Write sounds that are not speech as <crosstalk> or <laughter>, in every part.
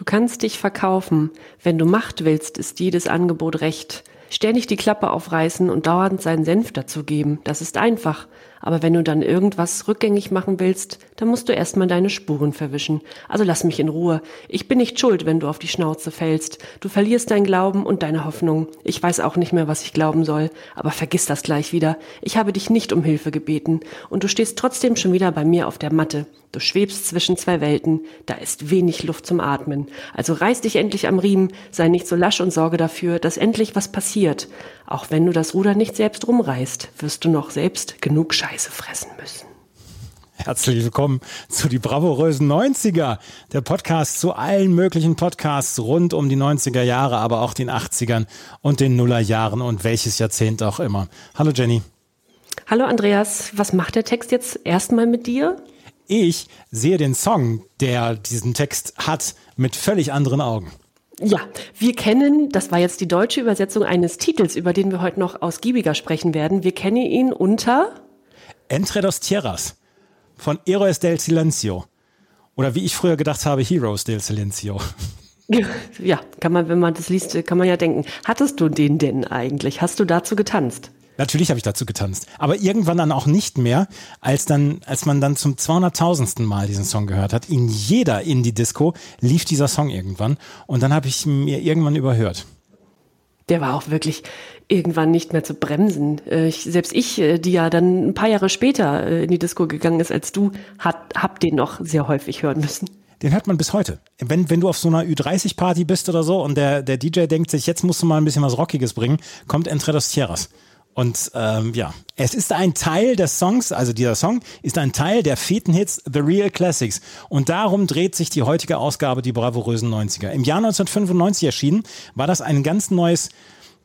Du kannst dich verkaufen. Wenn du Macht willst, ist jedes Angebot recht. Ständig die Klappe aufreißen und dauernd seinen Senf dazugeben. Das ist einfach. Aber wenn du dann irgendwas rückgängig machen willst, dann musst du erstmal deine Spuren verwischen. Also lass mich in Ruhe. Ich bin nicht schuld, wenn du auf die Schnauze fällst. Du verlierst dein Glauben und deine Hoffnung. Ich weiß auch nicht mehr, was ich glauben soll. Aber vergiss das gleich wieder. Ich habe dich nicht um Hilfe gebeten. Und du stehst trotzdem schon wieder bei mir auf der Matte. Du schwebst zwischen zwei Welten. Da ist wenig Luft zum Atmen. Also reiß dich endlich am Riemen. Sei nicht so lasch und sorge dafür, dass endlich was passiert. Auch wenn du das Ruder nicht selbst rumreißt, wirst du noch selbst genug Scheiße fressen müssen. Herzlich willkommen zu die bravourösen 90er, der Podcast zu allen möglichen Podcasts rund um die 90er Jahre, aber auch den 80ern und den Nullerjahren und welches Jahrzehnt auch immer. Hallo Jenny. Hallo Andreas, was macht der Text jetzt erstmal mit dir? Ich sehe den Song, der diesen Text hat, mit völlig anderen Augen. Ja, wir kennen, das war jetzt die deutsche Übersetzung eines Titels, über den wir heute noch ausgiebiger sprechen werden. Wir kennen ihn unter Entre dos Tierras von Heroes del Silencio. Oder wie ich früher gedacht habe, Heroes del Silencio. <laughs> Ja, kann man, wenn man das liest, kann man ja denken. Hattest du den denn eigentlich? Hast du dazu getanzt? Natürlich habe ich dazu getanzt. Aber irgendwann dann auch nicht mehr, als dann, als man dann zum 200.000. Mal diesen Song gehört hat. In jeder Indie-Disco lief dieser Song irgendwann. Und dann habe ich mir irgendwann überhört. Der war auch wirklich irgendwann nicht mehr zu bremsen. Äh, ich, selbst ich, äh, die ja dann ein paar Jahre später äh, in die Disco gegangen ist als du, hat, hab den noch sehr häufig hören müssen. Den hört man bis heute. Wenn, wenn du auf so einer Ü30-Party bist oder so und der, der DJ denkt sich, jetzt musst du mal ein bisschen was Rockiges bringen, kommt Entre dos Tierras. Und ähm, ja, es ist ein Teil des Songs, also dieser Song ist ein Teil der Fetenhits The Real Classics. Und darum dreht sich die heutige Ausgabe, die bravourösen 90er. Im Jahr 1995 erschienen, war das ein ganz neues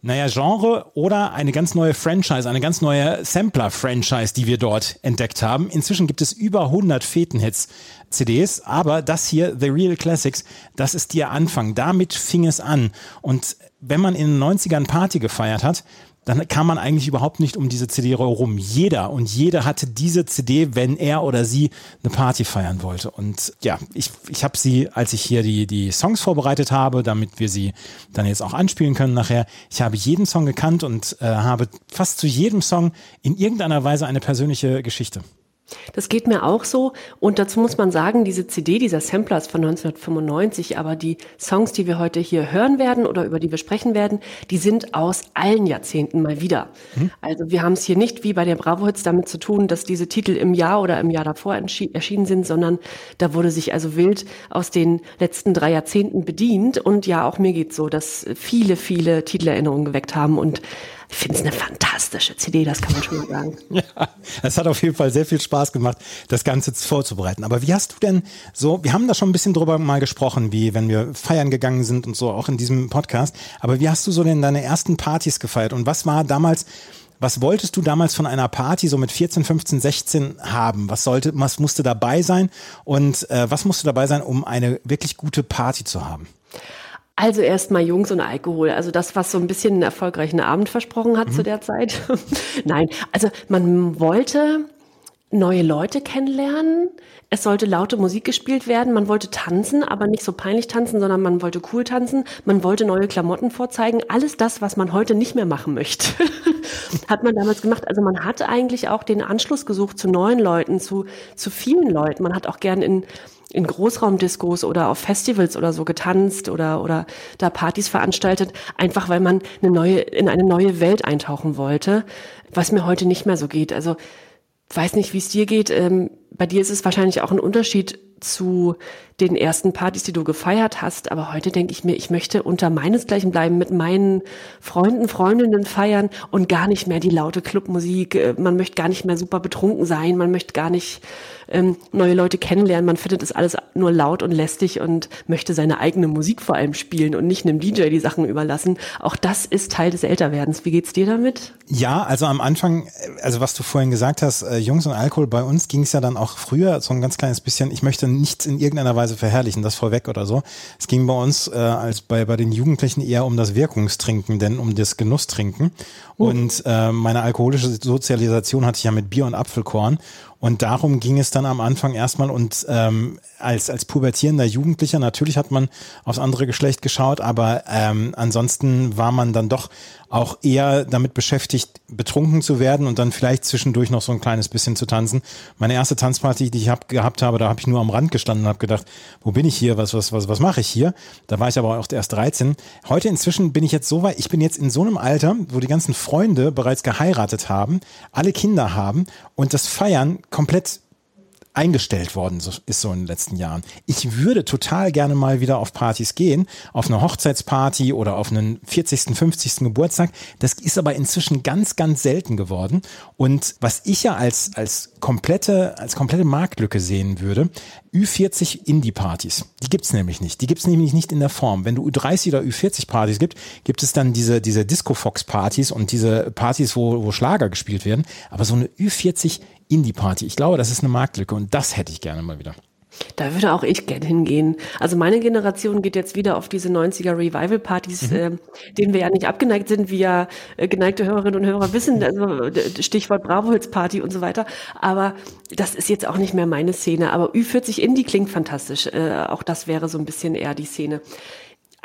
naja, Genre oder eine ganz neue Franchise, eine ganz neue Sampler-Franchise, die wir dort entdeckt haben. Inzwischen gibt es über 100 Fetenhits CDs, aber das hier, The Real Classics, das ist der Anfang. Damit fing es an. Und wenn man in den 90ern Party gefeiert hat, dann kam man eigentlich überhaupt nicht um diese CD herum. Jeder und jede hatte diese CD, wenn er oder sie eine Party feiern wollte. Und ja, ich, ich habe sie, als ich hier die, die Songs vorbereitet habe, damit wir sie dann jetzt auch anspielen können nachher, ich habe jeden Song gekannt und äh, habe fast zu jedem Song in irgendeiner Weise eine persönliche Geschichte. Das geht mir auch so. Und dazu muss man sagen, diese CD, dieser Sampler ist von 1995, aber die Songs, die wir heute hier hören werden oder über die wir sprechen werden, die sind aus allen Jahrzehnten mal wieder. Mhm. Also wir haben es hier nicht wie bei der Bravo Hits damit zu tun, dass diese Titel im Jahr oder im Jahr davor erschienen sind, sondern da wurde sich also wild aus den letzten drei Jahrzehnten bedient. Und ja, auch mir geht's so, dass viele, viele Titelerinnerungen geweckt haben und ich finde es eine fantastische CD, das kann man schon mal sagen. <laughs> ja, es hat auf jeden Fall sehr viel Spaß gemacht, das Ganze vorzubereiten. Aber wie hast du denn so, wir haben da schon ein bisschen drüber mal gesprochen, wie wenn wir feiern gegangen sind und so, auch in diesem Podcast. Aber wie hast du so denn deine ersten Partys gefeiert? Und was war damals, was wolltest du damals von einer Party so mit 14, 15, 16 haben? Was sollte, was musste dabei sein? Und äh, was musste dabei sein, um eine wirklich gute Party zu haben? Also erstmal Jungs und Alkohol. Also das, was so ein bisschen einen erfolgreichen Abend versprochen hat mhm. zu der Zeit. <laughs> Nein, also man wollte neue Leute kennenlernen. Es sollte laute Musik gespielt werden. Man wollte tanzen, aber nicht so peinlich tanzen, sondern man wollte cool tanzen. Man wollte neue Klamotten vorzeigen. Alles das, was man heute nicht mehr machen möchte, <laughs> hat man damals gemacht. Also man hat eigentlich auch den Anschluss gesucht zu neuen Leuten, zu, zu vielen Leuten. Man hat auch gern in in Großraumdiskos oder auf Festivals oder so getanzt oder, oder da Partys veranstaltet, einfach weil man eine neue, in eine neue Welt eintauchen wollte, was mir heute nicht mehr so geht. Also, weiß nicht, wie es dir geht. Ähm, bei dir ist es wahrscheinlich auch ein Unterschied, zu den ersten Partys, die du gefeiert hast. Aber heute denke ich mir, ich möchte unter meinesgleichen bleiben, mit meinen Freunden, Freundinnen feiern und gar nicht mehr die laute Clubmusik. Äh, man möchte gar nicht mehr super betrunken sein. Man möchte gar nicht ähm, neue Leute kennenlernen. Man findet das alles nur laut und lästig und möchte seine eigene Musik vor allem spielen und nicht einem DJ die Sachen überlassen. Auch das ist Teil des Älterwerdens. Wie geht's dir damit? Ja, also am Anfang, also was du vorhin gesagt hast, äh, Jungs und Alkohol, bei uns ging es ja dann auch früher so ein ganz kleines bisschen, ich möchte nichts in irgendeiner Weise verherrlichen, das vorweg oder so. Es ging bei uns äh, als bei, bei den Jugendlichen eher um das Wirkungstrinken, denn um das Genusstrinken. Uh. Und äh, meine alkoholische Sozialisation hatte ich ja mit Bier und Apfelkorn. Und darum ging es dann am Anfang erstmal und ähm, als, als pubertierender Jugendlicher, natürlich hat man aufs andere Geschlecht geschaut, aber ähm, ansonsten war man dann doch auch eher damit beschäftigt, betrunken zu werden und dann vielleicht zwischendurch noch so ein kleines bisschen zu tanzen. Meine erste Tanzparty, die ich hab, gehabt habe, da habe ich nur am Rand gestanden und habe gedacht, wo bin ich hier, was, was, was, was mache ich hier? Da war ich aber auch erst 13. Heute inzwischen bin ich jetzt so weit, ich bin jetzt in so einem Alter, wo die ganzen Freunde bereits geheiratet haben, alle Kinder haben und das Feiern komplett eingestellt worden ist so in den letzten Jahren. Ich würde total gerne mal wieder auf Partys gehen, auf eine Hochzeitsparty oder auf einen 40., 50. Geburtstag. Das ist aber inzwischen ganz, ganz selten geworden. Und was ich ja als, als komplette, als komplette Marktlücke sehen würde, Ü40 Indie-Partys. Die gibt's nämlich nicht. Die gibt's nämlich nicht in der Form. Wenn du Ü30 oder Ü40-Partys gibt, gibt es dann diese, diese Disco-Fox-Partys und diese Partys, wo, wo Schlager gespielt werden. Aber so eine Ü40 Indie-Party. Ich glaube, das ist eine Marktlücke und das hätte ich gerne mal wieder. Da würde auch ich gerne hingehen. Also meine Generation geht jetzt wieder auf diese 90er Revival-Partys, mhm. äh, denen wir ja nicht abgeneigt sind, wie ja äh, geneigte Hörerinnen und Hörer wissen, also Stichwort Bravo-Hits-Party und so weiter. Aber das ist jetzt auch nicht mehr meine Szene. Aber Ü40 Indie klingt fantastisch. Äh, auch das wäre so ein bisschen eher die Szene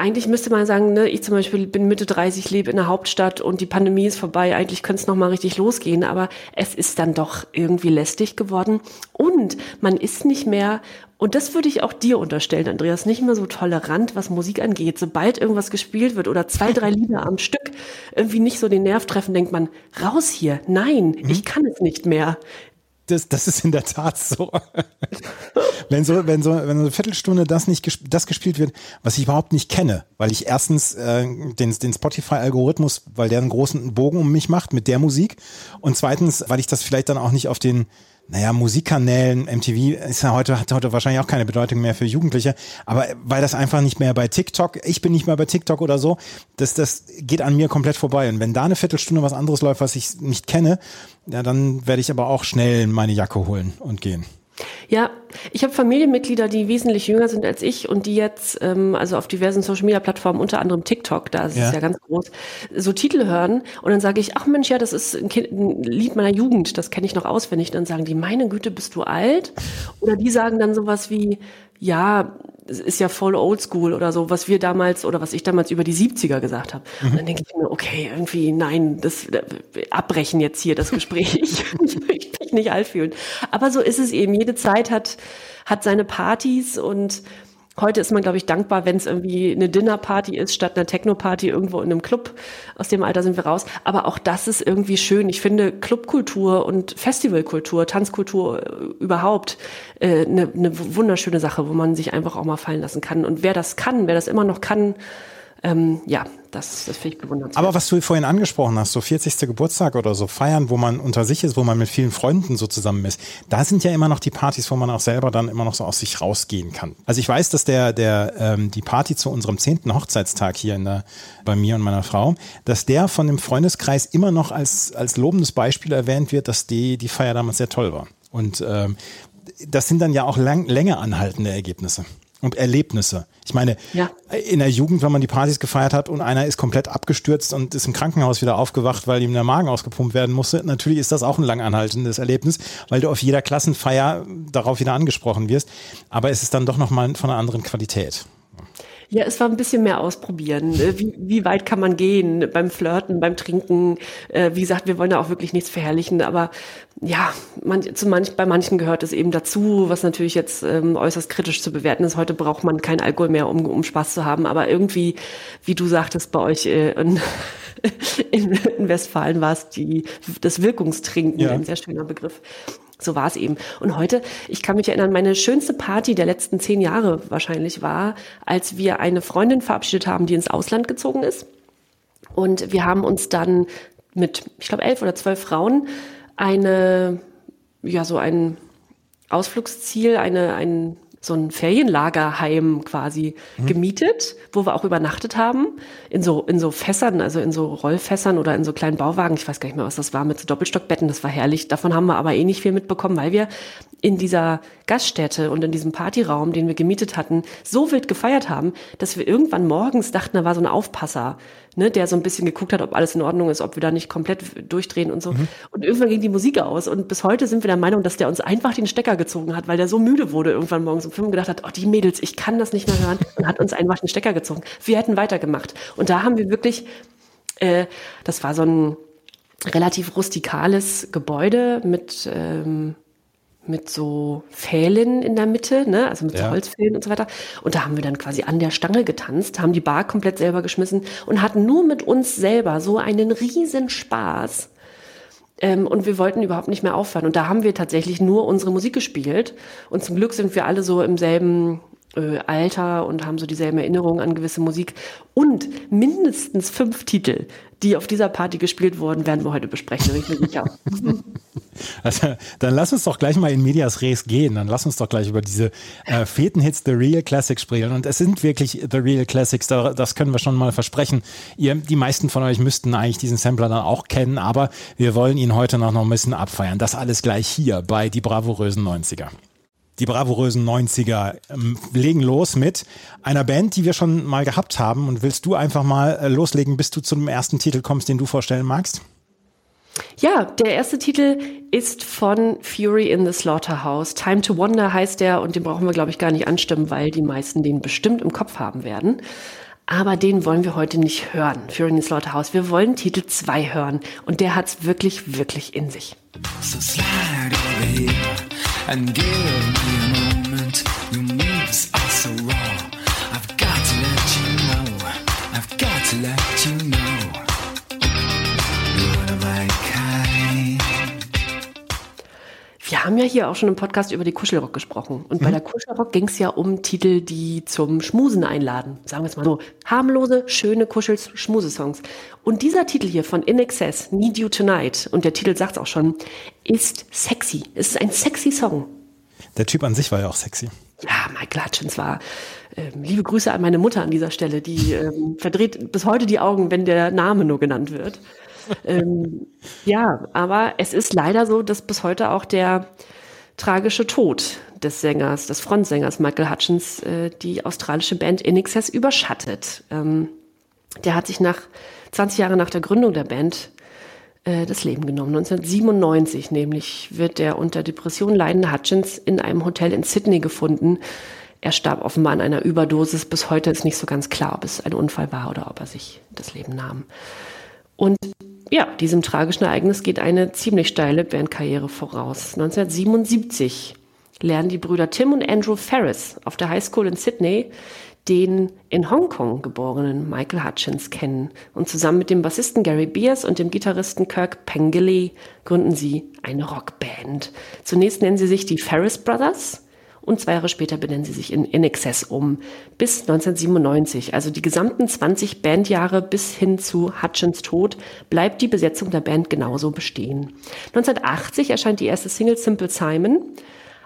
eigentlich müsste man sagen, ne, ich zum Beispiel bin Mitte 30, lebe in der Hauptstadt und die Pandemie ist vorbei. Eigentlich könnte es noch mal richtig losgehen, aber es ist dann doch irgendwie lästig geworden und man ist nicht mehr und das würde ich auch dir unterstellen, Andreas, nicht mehr so tolerant, was Musik angeht. Sobald irgendwas gespielt wird oder zwei, drei Lieder am Stück irgendwie nicht so den Nerv treffen, denkt man, raus hier, nein, mhm. ich kann es nicht mehr das, das ist in der Tat so. wenn so, wenn so, wenn so eine Viertelstunde das nicht gesp das gespielt wird, was ich überhaupt nicht kenne, weil ich erstens äh, den, den Spotify-Algorithmus, weil der einen großen Bogen um mich macht mit der Musik und zweitens, weil ich das vielleicht dann auch nicht auf den naja, Musikkanälen, MTV ist ja heute, hat heute wahrscheinlich auch keine Bedeutung mehr für Jugendliche, aber weil das einfach nicht mehr bei TikTok, ich bin nicht mehr bei TikTok oder so, das, das geht an mir komplett vorbei. Und wenn da eine Viertelstunde was anderes läuft, was ich nicht kenne, ja, dann werde ich aber auch schnell meine Jacke holen und gehen. Ja, ich habe Familienmitglieder, die wesentlich jünger sind als ich und die jetzt, ähm, also auf diversen Social-Media-Plattformen, unter anderem TikTok, da ist ja. es ja ganz groß, so Titel hören und dann sage ich, ach Mensch, ja, das ist ein, kind, ein Lied meiner Jugend, das kenne ich noch auswendig. dann sagen die, meine Güte, bist du alt? Oder die sagen dann sowas wie, ja, es ist ja voll oldschool oder so, was wir damals oder was ich damals über die 70er gesagt habe. Mhm. Und dann denke ich mir, okay, irgendwie, nein, das äh, abbrechen jetzt hier das Gespräch. <laughs> ich mich nicht alt fühlen. Aber so ist es eben. Jede Zeit hat, hat seine Partys und Heute ist man, glaube ich, dankbar, wenn es irgendwie eine Dinnerparty ist, statt einer Techno-Party irgendwo in einem Club. Aus dem Alter sind wir raus. Aber auch das ist irgendwie schön. Ich finde Clubkultur und Festivalkultur, Tanzkultur äh, überhaupt äh, eine, eine wunderschöne Sache, wo man sich einfach auch mal fallen lassen kann. Und wer das kann, wer das immer noch kann, ähm, ja, das, das finde ich bewundernswert. Aber was du vorhin angesprochen hast, so 40. Geburtstag oder so feiern, wo man unter sich ist, wo man mit vielen Freunden so zusammen ist, da sind ja immer noch die Partys, wo man auch selber dann immer noch so aus sich rausgehen kann. Also ich weiß, dass der, der, ähm, die Party zu unserem zehnten Hochzeitstag hier in der, bei mir und meiner Frau, dass der von dem Freundeskreis immer noch als, als lobendes Beispiel erwähnt wird, dass die, die Feier damals sehr toll war. Und ähm, das sind dann ja auch lang, länger anhaltende Ergebnisse und Erlebnisse. Ich meine, ja. in der Jugend, wenn man die Partys gefeiert hat und einer ist komplett abgestürzt und ist im Krankenhaus wieder aufgewacht, weil ihm der Magen ausgepumpt werden musste, natürlich ist das auch ein langanhaltendes Erlebnis, weil du auf jeder Klassenfeier darauf wieder angesprochen wirst. Aber es ist dann doch nochmal von einer anderen Qualität. Ja, es war ein bisschen mehr ausprobieren. Ne? Wie, wie weit kann man gehen beim Flirten, beim Trinken? Äh, wie gesagt, wir wollen da auch wirklich nichts verherrlichen, aber ja, man, zu manch, bei manchen gehört es eben dazu, was natürlich jetzt ähm, äußerst kritisch zu bewerten ist. Heute braucht man keinen Alkohol mehr, um, um Spaß zu haben, aber irgendwie, wie du sagtest, bei euch äh, in, in, <laughs> in Westfalen war es die, das Wirkungstrinken, ja. ein sehr schöner Begriff. So war es eben. Und heute, ich kann mich erinnern, meine schönste Party der letzten zehn Jahre wahrscheinlich war, als wir eine Freundin verabschiedet haben, die ins Ausland gezogen ist. Und wir haben uns dann mit, ich glaube, elf oder zwölf Frauen eine, ja, so ein Ausflugsziel, eine, ein so ein Ferienlagerheim quasi mhm. gemietet, wo wir auch übernachtet haben, in so, in so Fässern, also in so Rollfässern oder in so kleinen Bauwagen. Ich weiß gar nicht mehr, was das war, mit so Doppelstockbetten. Das war herrlich. Davon haben wir aber eh nicht viel mitbekommen, weil wir in dieser Gaststätte und in diesem Partyraum, den wir gemietet hatten, so wild gefeiert haben, dass wir irgendwann morgens dachten, da war so ein Aufpasser, ne, der so ein bisschen geguckt hat, ob alles in Ordnung ist, ob wir da nicht komplett durchdrehen und so. Mhm. Und irgendwann ging die Musik aus und bis heute sind wir der Meinung, dass der uns einfach den Stecker gezogen hat, weil der so müde wurde irgendwann morgens um fünf und gedacht hat, oh, die Mädels, ich kann das nicht mehr hören und hat uns einfach den Stecker gezogen. Wir hätten weitergemacht. Und da haben wir wirklich, äh, das war so ein relativ rustikales Gebäude mit ähm, mit so Pfählen in der Mitte, ne? also mit ja. so Holzpfählen und so weiter. Und da haben wir dann quasi an der Stange getanzt, haben die Bar komplett selber geschmissen und hatten nur mit uns selber so einen riesen Spaß. Ähm, und wir wollten überhaupt nicht mehr aufhören. Und da haben wir tatsächlich nur unsere Musik gespielt. Und zum Glück sind wir alle so im selben äh, Alter und haben so dieselben Erinnerungen an gewisse Musik. Und mindestens fünf Titel, die auf dieser Party gespielt wurden, werden wir heute besprechen, bin ich mir sicher. <laughs> Also, dann lass uns doch gleich mal in Medias Res gehen. Dann lass uns doch gleich über diese äh, Feten-Hits The Real Classics sprechen. Und es sind wirklich The Real Classics, da, das können wir schon mal versprechen. Ihr, die meisten von euch müssten eigentlich diesen Sampler dann auch kennen, aber wir wollen ihn heute noch ein bisschen abfeiern. Das alles gleich hier bei Die bravourösen 90er die bravourösen 90er ähm, legen los mit einer Band, die wir schon mal gehabt haben. Und willst du einfach mal äh, loslegen, bis du zu dem ersten Titel kommst, den du vorstellen magst? Ja, der erste Titel ist von Fury in the Slaughterhouse. Time to Wonder heißt der und den brauchen wir, glaube ich, gar nicht anstimmen, weil die meisten den bestimmt im Kopf haben werden. Aber den wollen wir heute nicht hören, Fury in the Slaughterhouse. Wir wollen Titel 2 hören und der hat es wirklich, wirklich in sich. So slide over here and give me a moment. Your moves Wir haben ja hier auch schon im Podcast über die Kuschelrock gesprochen. Und mhm. bei der Kuschelrock ging es ja um Titel, die zum Schmusen einladen. Sagen wir es mal so. Harmlose, schöne Kuschel-Schmusesongs. Und dieser Titel hier von In Excess, Need You Tonight, und der Titel sagt es auch schon, ist sexy. Es ist ein sexy Song. Der Typ an sich war ja auch sexy. Ja, Michael Hutchins war. Ähm, liebe Grüße an meine Mutter an dieser Stelle, die ähm, verdreht bis heute die Augen, wenn der Name nur genannt wird ähm, ja, aber es ist leider so, dass bis heute auch der tragische Tod des Sängers, des Frontsängers Michael Hutchins, äh, die australische Band In Excess überschattet. Ähm, der hat sich nach 20 Jahre nach der Gründung der Band äh, das Leben genommen. 1997 nämlich wird der unter Depression leidende Hutchins in einem Hotel in Sydney gefunden. Er starb offenbar an einer Überdosis. Bis heute ist nicht so ganz klar, ob es ein Unfall war oder ob er sich das Leben nahm. Und ja, diesem tragischen Ereignis geht eine ziemlich steile Bandkarriere voraus. 1977 lernen die Brüder Tim und Andrew Ferris auf der High School in Sydney den in Hongkong geborenen Michael Hutchins kennen. Und zusammen mit dem Bassisten Gary Beers und dem Gitarristen Kirk Pengilly gründen sie eine Rockband. Zunächst nennen sie sich die Ferris Brothers und zwei Jahre später benennen sie sich in In Excess um. Bis 1997, also die gesamten 20 Bandjahre bis hin zu Hutchins Tod, bleibt die Besetzung der Band genauso bestehen. 1980 erscheint die erste Single Simple Simon.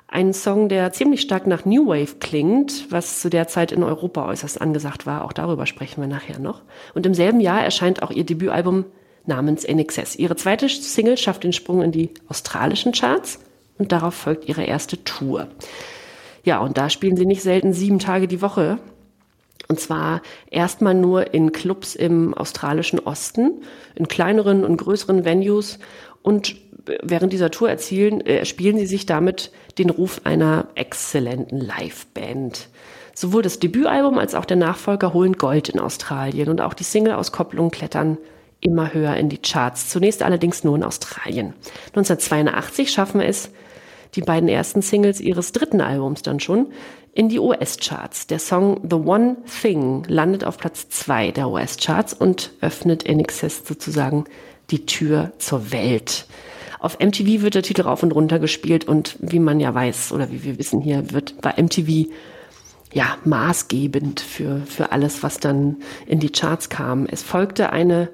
Ein Song, der ziemlich stark nach New Wave klingt, was zu der Zeit in Europa äußerst angesagt war. Auch darüber sprechen wir nachher noch. Und im selben Jahr erscheint auch ihr Debütalbum namens In Excess. Ihre zweite Single schafft den Sprung in die australischen Charts und darauf folgt ihre erste Tour. Ja, und da spielen sie nicht selten sieben Tage die Woche. Und zwar erstmal nur in Clubs im australischen Osten, in kleineren und größeren Venues. Und während dieser Tour erzielen, äh, spielen sie sich damit den Ruf einer exzellenten Liveband. Sowohl das Debütalbum als auch der Nachfolger holen Gold in Australien und auch die Single-Auskopplungen klettern immer höher in die Charts. Zunächst allerdings nur in Australien. 1982 schaffen wir es, die beiden ersten Singles ihres dritten Albums dann schon, in die US-Charts. Der Song The One Thing landet auf Platz zwei der US-Charts und öffnet In Excess sozusagen die Tür zur Welt. Auf MTV wird der Titel rauf und runter gespielt und wie man ja weiß oder wie wir wissen hier wird bei MTV ja maßgebend für, für alles, was dann in die Charts kam. Es folgte eine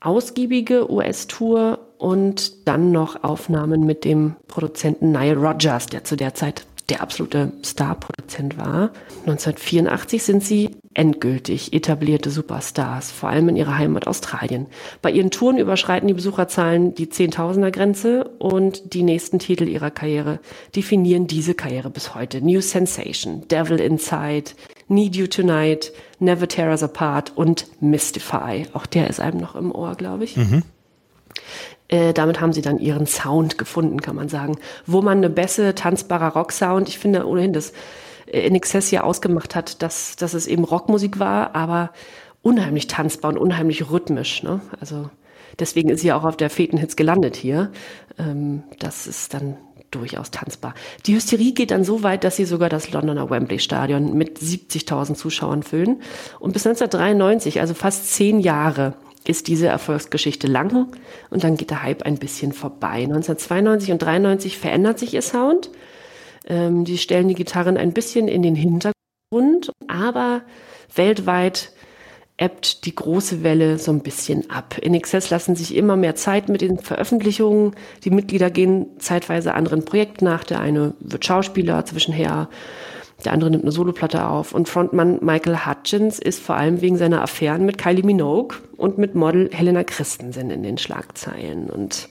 ausgiebige US-Tour und dann noch Aufnahmen mit dem Produzenten Nile Rodgers, der zu der Zeit der absolute Starproduzent war. 1984 sind sie endgültig etablierte Superstars, vor allem in ihrer Heimat Australien. Bei ihren Touren überschreiten die Besucherzahlen die Zehntausender-Grenze und die nächsten Titel ihrer Karriere definieren diese Karriere bis heute. New Sensation, Devil Inside, Need You Tonight, Never Tear Us Apart und Mystify. Auch der ist einem noch im Ohr, glaube ich. Mhm. Äh, damit haben sie dann ihren Sound gefunden, kann man sagen. Wo man eine bessere, tanzbarer Rock-Sound, ich finde ohnehin, dass äh, In Excess ja ausgemacht hat, dass, dass es eben Rockmusik war, aber unheimlich tanzbar und unheimlich rhythmisch. Ne? Also deswegen ist sie auch auf der Fetenhits gelandet hier. Ähm, das ist dann durchaus tanzbar. Die Hysterie geht dann so weit, dass sie sogar das Londoner Wembley Stadion mit 70.000 Zuschauern füllen. Und bis 1993, also fast zehn Jahre, ist diese Erfolgsgeschichte lang und dann geht der Hype ein bisschen vorbei. 1992 und 93 verändert sich ihr Sound. Ähm, die stellen die Gitarren ein bisschen in den Hintergrund, aber weltweit ebbt die große Welle so ein bisschen ab. In Excess lassen sich immer mehr Zeit mit den Veröffentlichungen. Die Mitglieder gehen zeitweise anderen Projekten nach. Der eine wird Schauspieler zwischenher, der andere nimmt eine Soloplatte auf. Und Frontmann Michael Hutchins ist vor allem wegen seiner Affären mit Kylie Minogue und mit Model Helena Christensen in den Schlagzeilen. Und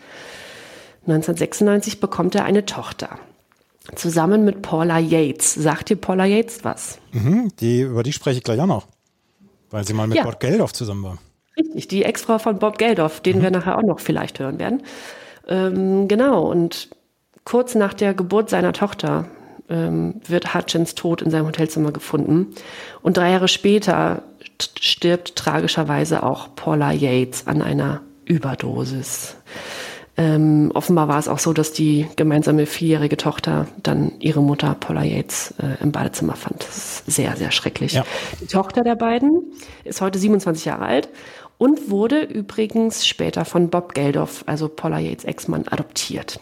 1996 bekommt er eine Tochter. Zusammen mit Paula Yates. Sagt dir Paula Yates was? Mhm, die, über die spreche ich gleich auch noch. Weil sie mal mit ja. Bob Geldof zusammen war. Richtig, die Ex-Frau von Bob Geldof, den mhm. wir nachher auch noch vielleicht hören werden. Ähm, genau, und kurz nach der Geburt seiner Tochter ähm, wird Hutchins tot in seinem Hotelzimmer gefunden. Und drei Jahre später stirbt tragischerweise auch Paula Yates an einer Überdosis. Ähm, offenbar war es auch so, dass die gemeinsame vierjährige Tochter dann ihre Mutter Paula Yates äh, im Badezimmer fand. Das ist sehr, sehr schrecklich. Ja. Die Tochter der beiden ist heute 27 Jahre alt und wurde übrigens später von Bob Geldof, also Paula Yates Ex-Mann, adoptiert.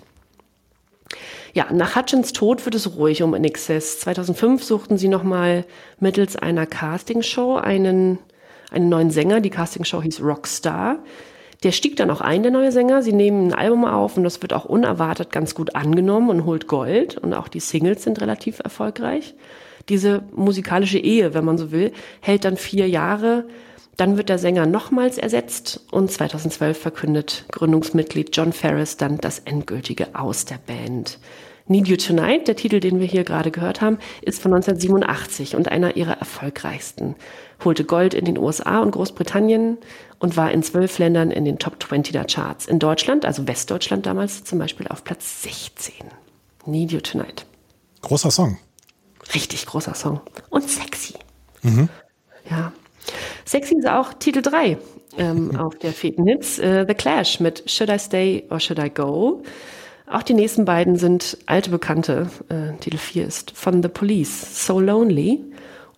Ja, nach Hutchins Tod wird es ruhig um NXS. 2005 suchten sie nochmal mittels einer Castingshow einen, einen neuen Sänger. Die Castingshow hieß Rockstar. Der stieg dann auch ein, der neue Sänger. Sie nehmen ein Album auf und das wird auch unerwartet ganz gut angenommen und holt Gold. Und auch die Singles sind relativ erfolgreich. Diese musikalische Ehe, wenn man so will, hält dann vier Jahre. Dann wird der Sänger nochmals ersetzt und 2012 verkündet Gründungsmitglied John Ferris dann das endgültige Aus der Band. Need You Tonight, der Titel, den wir hier gerade gehört haben, ist von 1987 und einer ihrer erfolgreichsten. Holte Gold in den USA und Großbritannien und war in zwölf Ländern in den Top 20 der Charts. In Deutschland, also Westdeutschland damals, zum Beispiel auf Platz 16. Need You Tonight. Großer Song. Richtig großer Song. Und sexy. Mhm. Ja. Sexy ist auch Titel 3 ähm, <laughs> auf der Feten Hits. Äh, The Clash mit Should I Stay or Should I Go? Auch die nächsten beiden sind alte Bekannte. Äh, Titel 4 ist von The Police, So Lonely.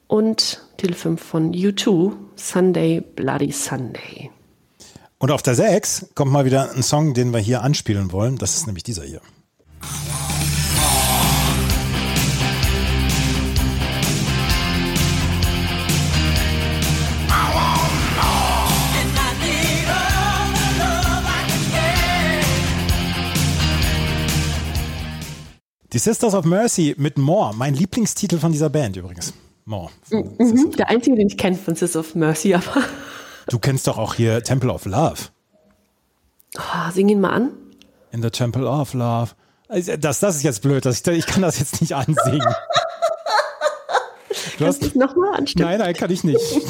Und Titel 5 von U2, Sunday Bloody Sunday. Und auf der 6 kommt mal wieder ein Song, den wir hier anspielen wollen. Das ist nämlich dieser hier. Die Sisters of Mercy mit More, mein Lieblingstitel von dieser Band übrigens. More. Mhm, der einzige, den ich kenne von Sisters of Mercy, aber. <laughs> Du kennst doch auch hier Temple of Love. Oh, sing ihn mal an. In the Temple of Love. Also, das, das ist jetzt blöd, dass ich, ich kann das jetzt nicht ansingen. Du Kannst hast, nochmal anstimmen? Nein, nein, kann ich nicht. <laughs>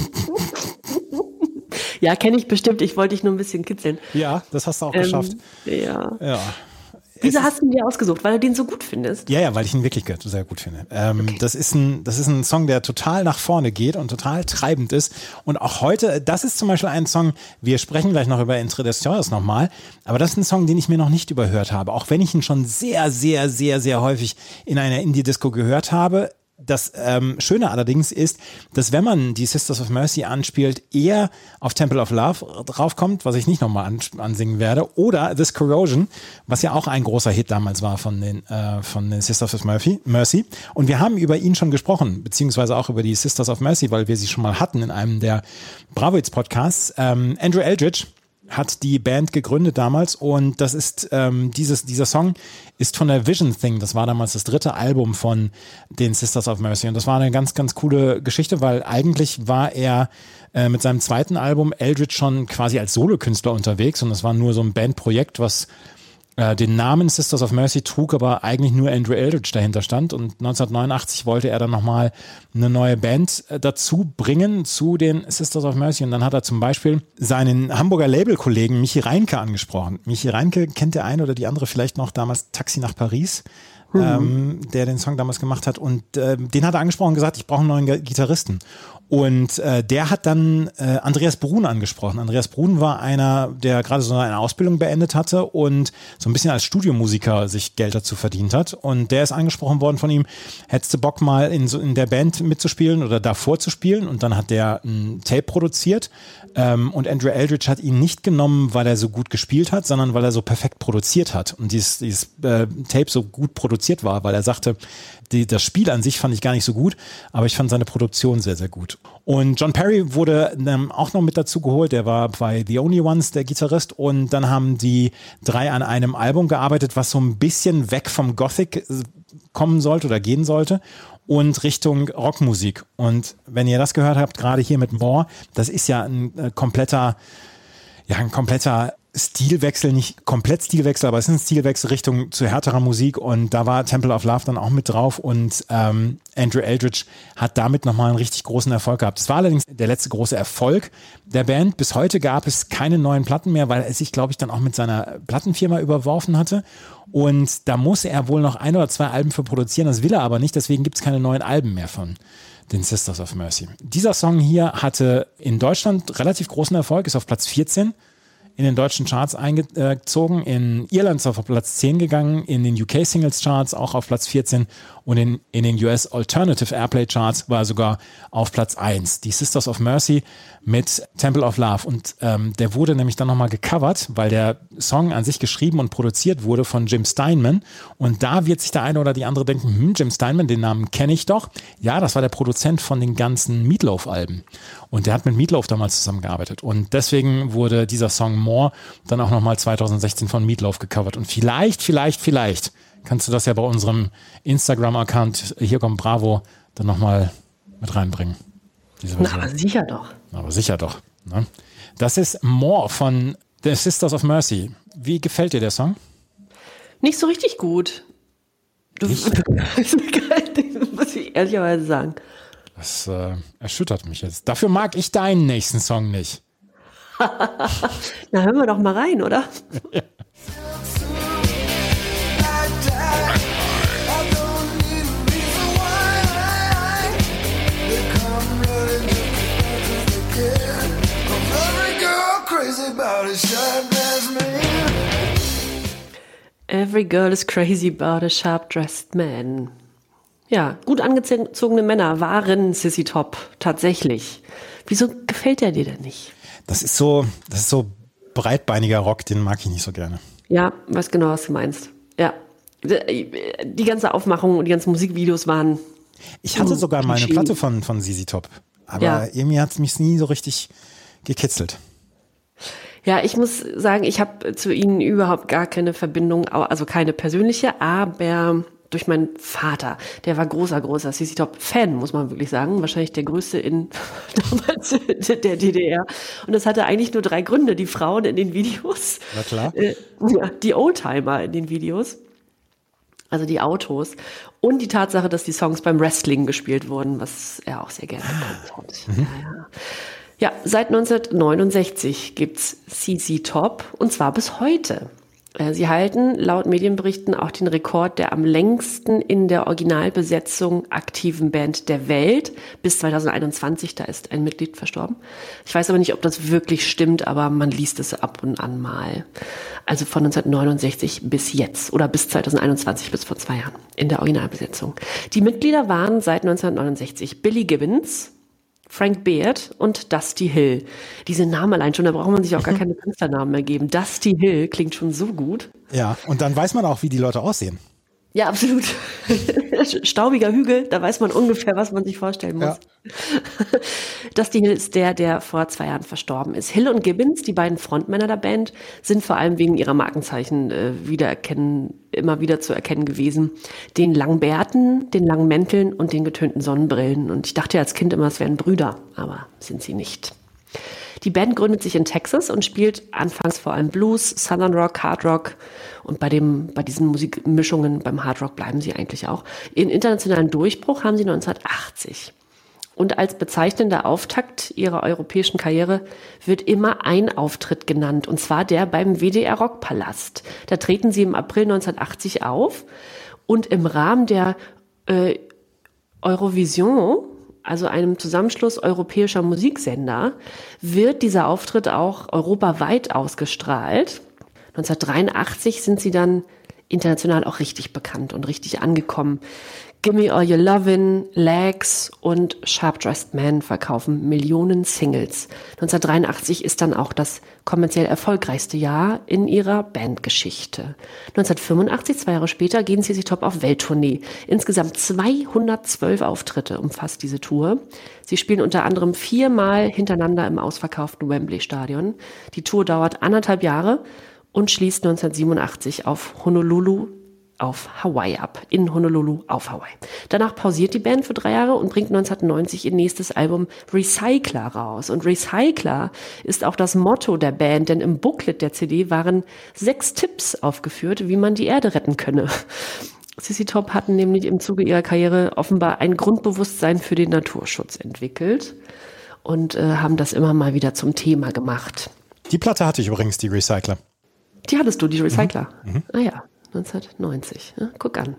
ja, kenne ich bestimmt. Ich wollte dich nur ein bisschen kitzeln. Ja, das hast du auch ähm, geschafft. Ja. Ja. Wieso hast du ihn dir ausgesucht? Weil du den so gut findest? Ja, ja, weil ich ihn wirklich sehr gut finde. Ähm, okay. das, ist ein, das ist ein Song, der total nach vorne geht und total treibend ist. Und auch heute, das ist zum Beispiel ein Song, wir sprechen gleich noch über Entre des Jahres nochmal, aber das ist ein Song, den ich mir noch nicht überhört habe. Auch wenn ich ihn schon sehr, sehr, sehr, sehr häufig in einer Indie-Disco gehört habe, das ähm, Schöne allerdings ist, dass wenn man die Sisters of Mercy anspielt, eher auf Temple of Love draufkommt, was ich nicht nochmal an, ansingen werde, oder This Corrosion, was ja auch ein großer Hit damals war von den, äh, von den Sisters of Mercy, Mercy. Und wir haben über ihn schon gesprochen, beziehungsweise auch über die Sisters of Mercy, weil wir sie schon mal hatten in einem der Bravoids Podcasts. Ähm, Andrew Eldridge hat die Band gegründet damals und das ist ähm, dieses dieser Song ist von der Vision Thing. Das war damals das dritte Album von den Sisters of Mercy und das war eine ganz ganz coole Geschichte, weil eigentlich war er äh, mit seinem zweiten Album Eldritch schon quasi als Solokünstler unterwegs und das war nur so ein Bandprojekt, was äh, den Namen Sisters of Mercy trug, aber eigentlich nur Andrew Eldridge dahinter stand. Und 1989 wollte er dann nochmal eine neue Band äh, dazu bringen zu den Sisters of Mercy. Und dann hat er zum Beispiel seinen Hamburger Labelkollegen Michi Reinke angesprochen. Michi Reinke kennt der eine oder die andere vielleicht noch damals Taxi nach Paris. Ähm, der den Song damals gemacht hat. Und äh, den hat er angesprochen und gesagt, ich brauche einen neuen Gitarristen. Und äh, der hat dann äh, Andreas Brun angesprochen. Andreas Brun war einer, der gerade so eine Ausbildung beendet hatte und so ein bisschen als Studiomusiker sich Geld dazu verdient hat. Und der ist angesprochen worden von ihm, hättest du Bock mal in, so in der Band mitzuspielen oder davor zu spielen? Und dann hat der ein Tape produziert. Ähm, und Andrew Eldridge hat ihn nicht genommen, weil er so gut gespielt hat, sondern weil er so perfekt produziert hat. Und dieses, dieses äh, Tape so gut produziert war, weil er sagte, die, das Spiel an sich fand ich gar nicht so gut, aber ich fand seine Produktion sehr, sehr gut. Und John Perry wurde ähm, auch noch mit dazu geholt. Der war bei The Only Ones, der Gitarrist. Und dann haben die drei an einem Album gearbeitet, was so ein bisschen weg vom Gothic äh, kommen sollte oder gehen sollte und Richtung Rockmusik. Und wenn ihr das gehört habt, gerade hier mit More, das ist ja ein äh, kompletter, ja, ein kompletter Stilwechsel, nicht komplett Stilwechsel, aber es ist ein Stilwechsel Richtung zu härterer Musik und da war Temple of Love dann auch mit drauf und ähm, Andrew Eldridge hat damit nochmal einen richtig großen Erfolg gehabt. Es war allerdings der letzte große Erfolg der Band. Bis heute gab es keine neuen Platten mehr, weil er sich, glaube ich, dann auch mit seiner Plattenfirma überworfen hatte und da muss er wohl noch ein oder zwei Alben für produzieren, das will er aber nicht, deswegen gibt es keine neuen Alben mehr von den Sisters of Mercy. Dieser Song hier hatte in Deutschland relativ großen Erfolg, ist auf Platz 14 in den deutschen Charts eingezogen. In Irland er auf Platz 10 gegangen, in den UK Singles Charts auch auf Platz 14 und in, in den US Alternative Airplay Charts war er sogar auf Platz 1. Die Sisters of Mercy mit Temple of Love. Und ähm, der wurde nämlich dann nochmal gecovert, weil der Song an sich geschrieben und produziert wurde von Jim Steinman. Und da wird sich der eine oder die andere denken, hm, Jim Steinman, den Namen kenne ich doch. Ja, das war der Produzent von den ganzen Meatloaf-Alben. Und der hat mit Meatloaf damals zusammengearbeitet. Und deswegen wurde dieser Song More dann auch nochmal 2016 von Meatloaf gecovert. Und vielleicht, vielleicht, vielleicht kannst du das ja bei unserem Instagram-Account hier kommt Bravo dann nochmal mit reinbringen. Na, aber sicher doch. Aber sicher doch. Ne? Das ist More von The Sisters of Mercy. Wie gefällt dir der Song? Nicht so richtig gut. Du, Nicht? <laughs> muss ich ehrlicherweise sagen. Das äh, erschüttert mich jetzt. Dafür mag ich deinen nächsten Song nicht. <laughs> Na, hören wir doch mal rein, oder? Every girl is crazy about a sharp-dressed man. Ja, gut angezogene Männer waren Sissy Top, tatsächlich. Wieso gefällt er dir denn nicht? Das ist so, das ist so breitbeiniger Rock, den mag ich nicht so gerne. Ja, weiß genau, was du meinst. Ja. Die ganze Aufmachung und die ganzen Musikvideos waren. Ich hatte sogar mal eine Platte von, von Sisi Top. Aber ja. irgendwie hat es mich nie so richtig gekitzelt. Ja, ich muss sagen, ich habe zu ihnen überhaupt gar keine Verbindung, also keine persönliche, aber durch meinen Vater. Der war großer, großer CC Top Fan, muss man wirklich sagen. Wahrscheinlich der größte in <laughs> damals der DDR. Und das hatte eigentlich nur drei Gründe. Die Frauen in den Videos. Na klar. Äh, ja, die Oldtimer in den Videos. Also die Autos. Und die Tatsache, dass die Songs beim Wrestling gespielt wurden, was er auch sehr gerne gemacht hat. Mhm. Ja, ja. Ja, seit 1969 gibt's CC Top und zwar bis heute. Äh, sie halten laut Medienberichten auch den Rekord der am längsten in der Originalbesetzung aktiven Band der Welt bis 2021. Da ist ein Mitglied verstorben. Ich weiß aber nicht, ob das wirklich stimmt, aber man liest es ab und an mal. Also von 1969 bis jetzt oder bis 2021, bis vor zwei Jahren in der Originalbesetzung. Die Mitglieder waren seit 1969 Billy Gibbons, Frank Beard und Dusty Hill. Diese Namen allein schon, da braucht man sich auch gar keine Künstlernamen mehr geben. Dusty Hill klingt schon so gut. Ja, und dann weiß man auch, wie die Leute aussehen. Ja, absolut. <laughs> Staubiger Hügel, da weiß man ungefähr, was man sich vorstellen muss. Ja. Dusty Hill ist der, der vor zwei Jahren verstorben ist. Hill und Gibbons, die beiden Frontmänner der Band, sind vor allem wegen ihrer Markenzeichen äh, wiedererkennen, immer wieder zu erkennen gewesen. Den langen Bärten, den langen Mänteln und den getönten Sonnenbrillen. Und ich dachte ja als Kind immer, es wären Brüder, aber sind sie nicht. Die Band gründet sich in Texas und spielt anfangs vor allem Blues, Southern Rock, Hard Rock und bei dem, bei diesen Musikmischungen beim Hard Rock bleiben sie eigentlich auch. Ihren internationalen Durchbruch haben sie 1980. Und als bezeichnender Auftakt ihrer europäischen Karriere wird immer ein Auftritt genannt, und zwar der beim WDR Rockpalast. Da treten sie im April 1980 auf und im Rahmen der äh, Eurovision also einem Zusammenschluss europäischer Musiksender, wird dieser Auftritt auch europaweit ausgestrahlt. 1983 sind sie dann international auch richtig bekannt und richtig angekommen. Gimme All Your Lovin', Legs und Sharp Dressed Man verkaufen Millionen Singles. 1983 ist dann auch das kommerziell erfolgreichste Jahr in ihrer Bandgeschichte. 1985, zwei Jahre später, gehen sie Top auf Welttournee. Insgesamt 212 Auftritte umfasst diese Tour. Sie spielen unter anderem viermal hintereinander im ausverkauften Wembley Stadion. Die Tour dauert anderthalb Jahre und schließt 1987 auf Honolulu auf Hawaii ab, in Honolulu auf Hawaii. Danach pausiert die Band für drei Jahre und bringt 1990 ihr nächstes Album Recycler raus. Und Recycler ist auch das Motto der Band, denn im Booklet der CD waren sechs Tipps aufgeführt, wie man die Erde retten könne. Sissy Top hatten nämlich im Zuge ihrer Karriere offenbar ein Grundbewusstsein für den Naturschutz entwickelt und äh, haben das immer mal wieder zum Thema gemacht. Die Platte hatte ich übrigens, die Recycler. Die hattest du, die Recycler. Mhm. Mhm. Ah ja. 1990. Ja, guck an.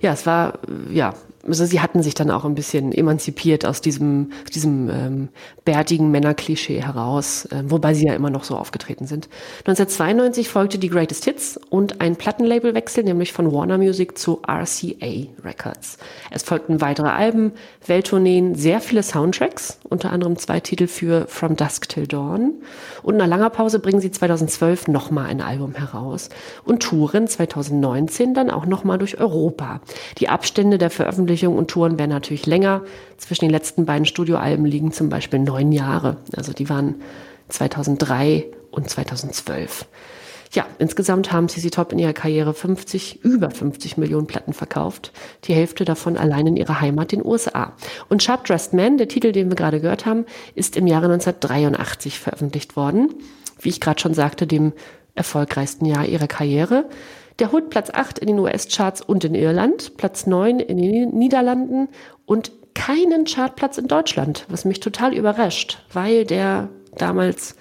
Ja, es war, ja, also sie hatten sich dann auch ein bisschen emanzipiert aus diesem, diesem ähm, bärtigen Männerklischee heraus, äh, wobei sie ja immer noch so aufgetreten sind. 1992 folgte die Greatest Hits und ein Plattenlabelwechsel, nämlich von Warner Music zu RCA Records. Es folgten weitere Alben, Welttourneen, sehr viele Soundtracks, unter anderem zwei Titel für From Dusk Till Dawn. Und nach langer Pause bringen sie 2012 nochmal ein Album heraus und touren 2019 dann auch nochmal durch Europa. Die Abstände der Veröffentlichung und Touren werden natürlich länger. Zwischen den letzten beiden Studioalben liegen zum Beispiel neun Jahre. Also die waren 2003 und 2012. Ja, insgesamt haben CC Top in ihrer Karriere 50, über 50 Millionen Platten verkauft. Die Hälfte davon allein in ihrer Heimat, den USA. Und Sharp Dressed Man, der Titel, den wir gerade gehört haben, ist im Jahre 1983 veröffentlicht worden. Wie ich gerade schon sagte, dem erfolgreichsten Jahr ihrer Karriere. Der holt Platz 8 in den US-Charts und in Irland, Platz 9 in den Niederlanden und keinen Chartplatz in Deutschland, was mich total überrascht, weil der damals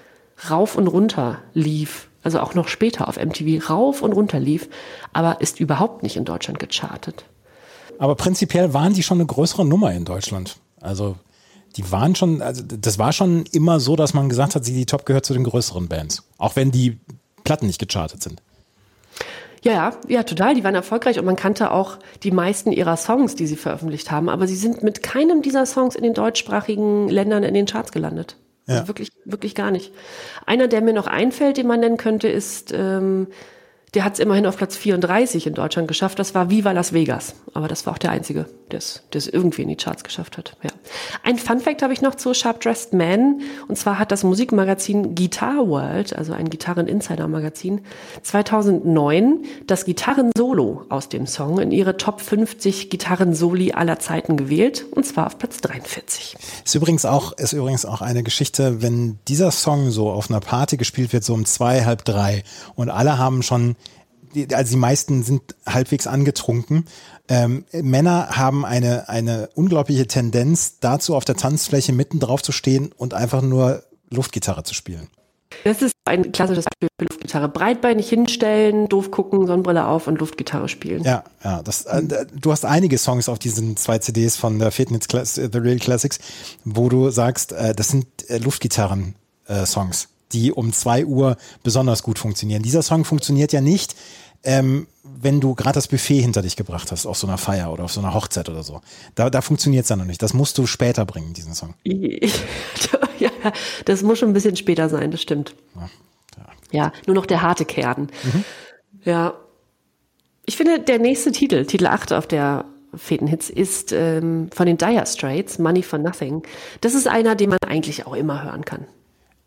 rauf und runter lief, also auch noch später auf MTV rauf und runter lief, aber ist überhaupt nicht in Deutschland gechartet. Aber prinzipiell waren die schon eine größere Nummer in Deutschland. Also die waren schon, also das war schon immer so, dass man gesagt hat, sie die Top gehört zu den größeren Bands, auch wenn die Platten nicht gechartet sind. Ja, ja, ja, total. Die waren erfolgreich und man kannte auch die meisten ihrer Songs, die sie veröffentlicht haben. Aber sie sind mit keinem dieser Songs in den deutschsprachigen Ländern in den Charts gelandet. Ja. Also wirklich, wirklich gar nicht. Einer, der mir noch einfällt, den man nennen könnte, ist ähm, der hat es immerhin auf Platz 34 in Deutschland geschafft. Das war Viva Las Vegas. Aber das war auch der einzige, der es irgendwie in die Charts geschafft hat. Ja. Ein Fun Fact habe ich noch zu Sharp Dressed Man. Und zwar hat das Musikmagazin Guitar World, also ein Gitarren-Insider-Magazin, 2009 das Gitarren-Solo aus dem Song in ihre Top 50 Gitarren-Soli aller Zeiten gewählt. Und zwar auf Platz 43. Ist übrigens auch, ist übrigens auch eine Geschichte, wenn dieser Song so auf einer Party gespielt wird, so um zwei, halb drei und alle haben schon also die meisten sind halbwegs angetrunken. Ähm, Männer haben eine, eine unglaubliche Tendenz dazu, auf der Tanzfläche mitten drauf zu stehen und einfach nur Luftgitarre zu spielen. Das ist ein klassisches Beispiel für Luftgitarre. Breitbeinig hinstellen, doof gucken, Sonnenbrille auf und Luftgitarre spielen. Ja, ja. Das, äh, du hast einige Songs auf diesen zwei CDs von der Fitness Class, The Real Classics, wo du sagst, äh, das sind äh, Luftgitarren-Songs, die um zwei Uhr besonders gut funktionieren. Dieser Song funktioniert ja nicht, ähm, wenn du gerade das Buffet hinter dich gebracht hast, auf so einer Feier oder auf so einer Hochzeit oder so. Da, da funktioniert es dann noch nicht. Das musst du später bringen, diesen Song. <laughs> ja, das muss schon ein bisschen später sein, das stimmt. Ja, ja. ja nur noch der harte Kern. Mhm. Ja. Ich finde, der nächste Titel, Titel 8 auf der Fetenhits, ist ähm, von den Dire Straits, Money for Nothing. Das ist einer, den man eigentlich auch immer hören kann.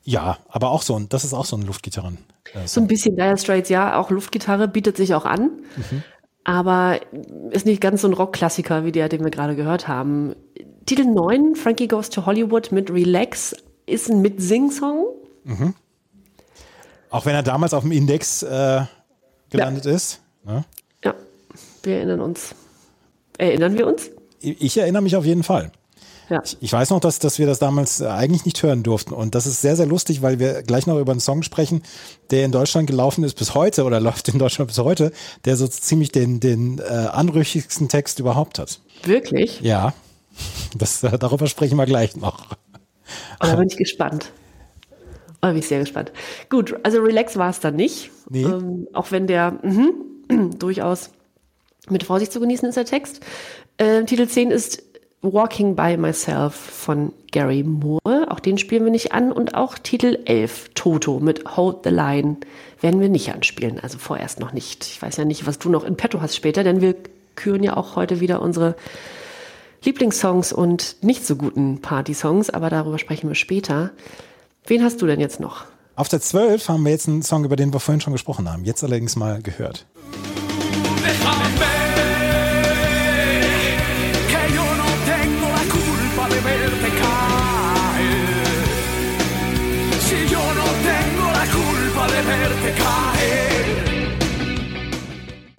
Ja, aber auch so ein, das ist auch so ein Luftgitarren. Äh, so ein bisschen Dire Straits, ja, auch Luftgitarre bietet sich auch an. Mhm. Aber ist nicht ganz so ein Rockklassiker wie der, den wir gerade gehört haben. Titel 9, Frankie Goes to Hollywood mit Relax, ist ein Mit-Sing-Song. Mhm. Auch wenn er damals auf dem Index äh, gelandet ja. ist. Ne? Ja, wir erinnern uns. Erinnern wir uns? Ich erinnere mich auf jeden Fall. Ja. Ich, ich, weiß noch, dass, dass wir das damals äh, eigentlich nicht hören durften. Und das ist sehr, sehr lustig, weil wir gleich noch über einen Song sprechen, der in Deutschland gelaufen ist bis heute oder <laughs> läuft in Deutschland bis heute, der so ziemlich den, den äh, anrüchigsten Text überhaupt hat. Wirklich? Ja. Das, äh, darüber sprechen wir gleich noch. Oh, da bin ich gespannt. Oh, bin ich sehr gespannt. Gut, also Relax war es dann nicht. Nee. Ähm, auch wenn der mh, <clears throat> durchaus mit Vorsicht zu genießen ist, der Text. Äh, Titel 10 ist Walking by Myself von Gary Moore. Auch den spielen wir nicht an. Und auch Titel 11, Toto mit Hold the Line, werden wir nicht anspielen. Also vorerst noch nicht. Ich weiß ja nicht, was du noch in petto hast später, denn wir küren ja auch heute wieder unsere Lieblingssongs und nicht so guten Party-Songs, aber darüber sprechen wir später. Wen hast du denn jetzt noch? Auf der 12 haben wir jetzt einen Song, über den wir vorhin schon gesprochen haben. Jetzt allerdings mal gehört.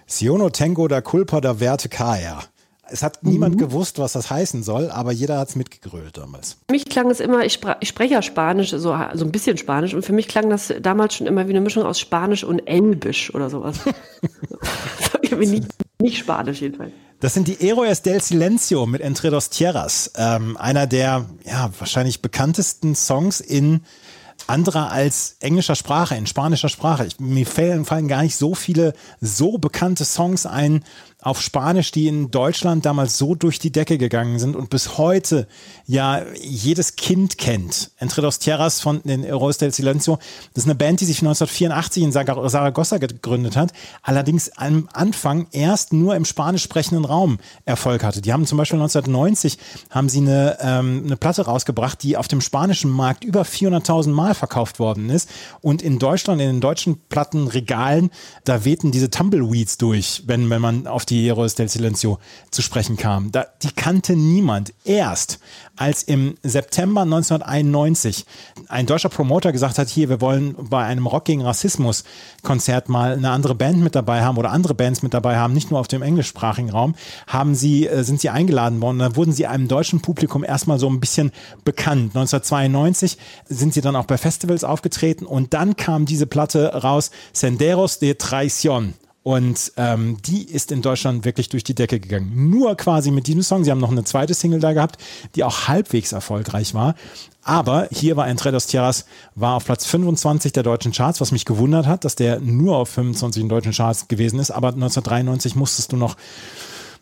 Siono Tengo da Culpa da Verte Kaya. Es hat mhm. niemand gewusst, was das heißen soll, aber jeder hat es mitgegrölt damals. Für mich klang es immer, ich, ich spreche ja Spanisch, so, so ein bisschen Spanisch, und für mich klang das damals schon immer wie eine Mischung aus Spanisch und Elbisch oder sowas. <laughs> <laughs> nicht, nicht Spanisch jedenfalls. Das sind die Héroes del Silencio mit Entre dos Tierras. Ähm, einer der ja, wahrscheinlich bekanntesten Songs in anderer als englischer Sprache, in spanischer Sprache. Ich, mir fallen, fallen gar nicht so viele so bekannte Songs ein, auf Spanisch, die in Deutschland damals so durch die Decke gegangen sind und bis heute ja jedes Kind kennt. Entre dos Tierras von den Heroes del Silencio. Das ist eine Band, die sich 1984 in Saragossa gegründet hat, allerdings am Anfang erst nur im spanisch sprechenden Raum Erfolg hatte. Die haben zum Beispiel 1990 haben sie eine, ähm, eine Platte rausgebracht, die auf dem spanischen Markt über 400.000 Mal verkauft worden ist und in Deutschland, in den deutschen Plattenregalen, da wehten diese Tumbleweeds durch, wenn, wenn man auf die Heroes del Silencio zu sprechen kam. Da, die kannte niemand. Erst als im September 1991 ein deutscher Promoter gesagt hat, hier, wir wollen bei einem Rock gegen Rassismus Konzert mal eine andere Band mit dabei haben oder andere Bands mit dabei haben, nicht nur auf dem englischsprachigen Raum, haben sie, äh, sind sie eingeladen worden. Da wurden sie einem deutschen Publikum erstmal so ein bisschen bekannt. 1992 sind sie dann auch bei Festivals aufgetreten und dann kam diese Platte raus, Senderos de Traición. Und ähm, die ist in Deutschland wirklich durch die Decke gegangen. Nur quasi mit diesem Song. Sie haben noch eine zweite Single da gehabt, die auch halbwegs erfolgreich war. Aber hier war Entre dos Tierras, war auf Platz 25 der deutschen Charts, was mich gewundert hat, dass der nur auf 25 in deutschen Charts gewesen ist. Aber 1993 musstest du noch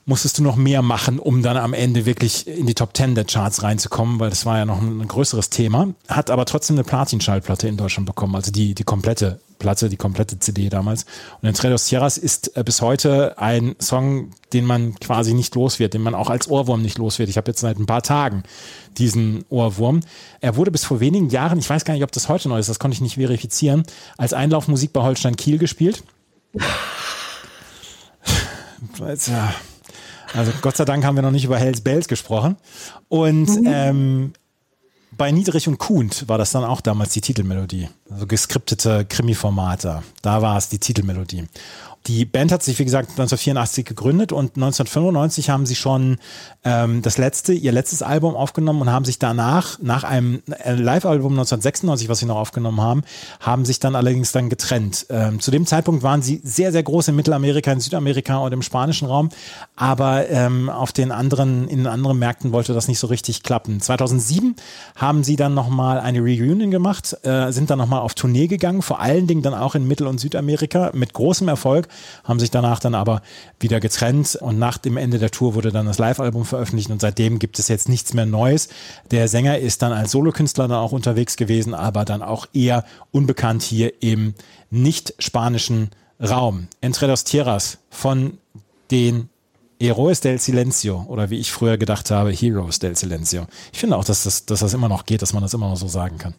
musstest du noch mehr machen, um dann am Ende wirklich in die Top 10 der Charts reinzukommen, weil das war ja noch ein, größeres Thema. Hat aber trotzdem eine Platin-Schallplatte in Deutschland bekommen, also die, die komplette Platte, die komplette CD damals. Und Entre dos Sierras ist äh, bis heute ein Song, den man quasi nicht los wird, den man auch als Ohrwurm nicht los wird. Ich habe jetzt seit ein paar Tagen diesen Ohrwurm. Er wurde bis vor wenigen Jahren, ich weiß gar nicht, ob das heute neu ist, das konnte ich nicht verifizieren, als Einlaufmusik bei Holstein Kiel gespielt. Also Gott sei Dank haben wir noch nicht über Hells Bells gesprochen. Und mhm. ähm, bei Niedrig und Kuhn war das dann auch damals die Titelmelodie. Also geskriptete Krimi-Formate. Da war es die Titelmelodie. Die Band hat sich, wie gesagt, 1984 gegründet und 1995 haben sie schon ähm, das letzte, ihr letztes Album aufgenommen und haben sich danach, nach einem äh, Live-Album 1996, was sie noch aufgenommen haben, haben sich dann allerdings dann getrennt. Ähm, zu dem Zeitpunkt waren sie sehr, sehr groß in Mittelamerika, in Südamerika und im spanischen Raum, aber ähm, auf den anderen, in den anderen Märkten wollte das nicht so richtig klappen. 2007 haben sie dann nochmal eine Reunion gemacht, äh, sind dann nochmal auf Tournee gegangen, vor allen Dingen dann auch in Mittel- und Südamerika mit großem Erfolg, haben sich danach dann aber wieder getrennt und nach dem Ende der Tour wurde dann das Live-Album veröffentlicht und seitdem gibt es jetzt nichts mehr Neues. Der Sänger ist dann als Solokünstler dann auch unterwegs gewesen, aber dann auch eher unbekannt hier im nicht spanischen Raum. Entre dos Tierras von den Heroes del Silencio oder wie ich früher gedacht habe, Heroes del Silencio. Ich finde auch, dass das, dass das immer noch geht, dass man das immer noch so sagen kann.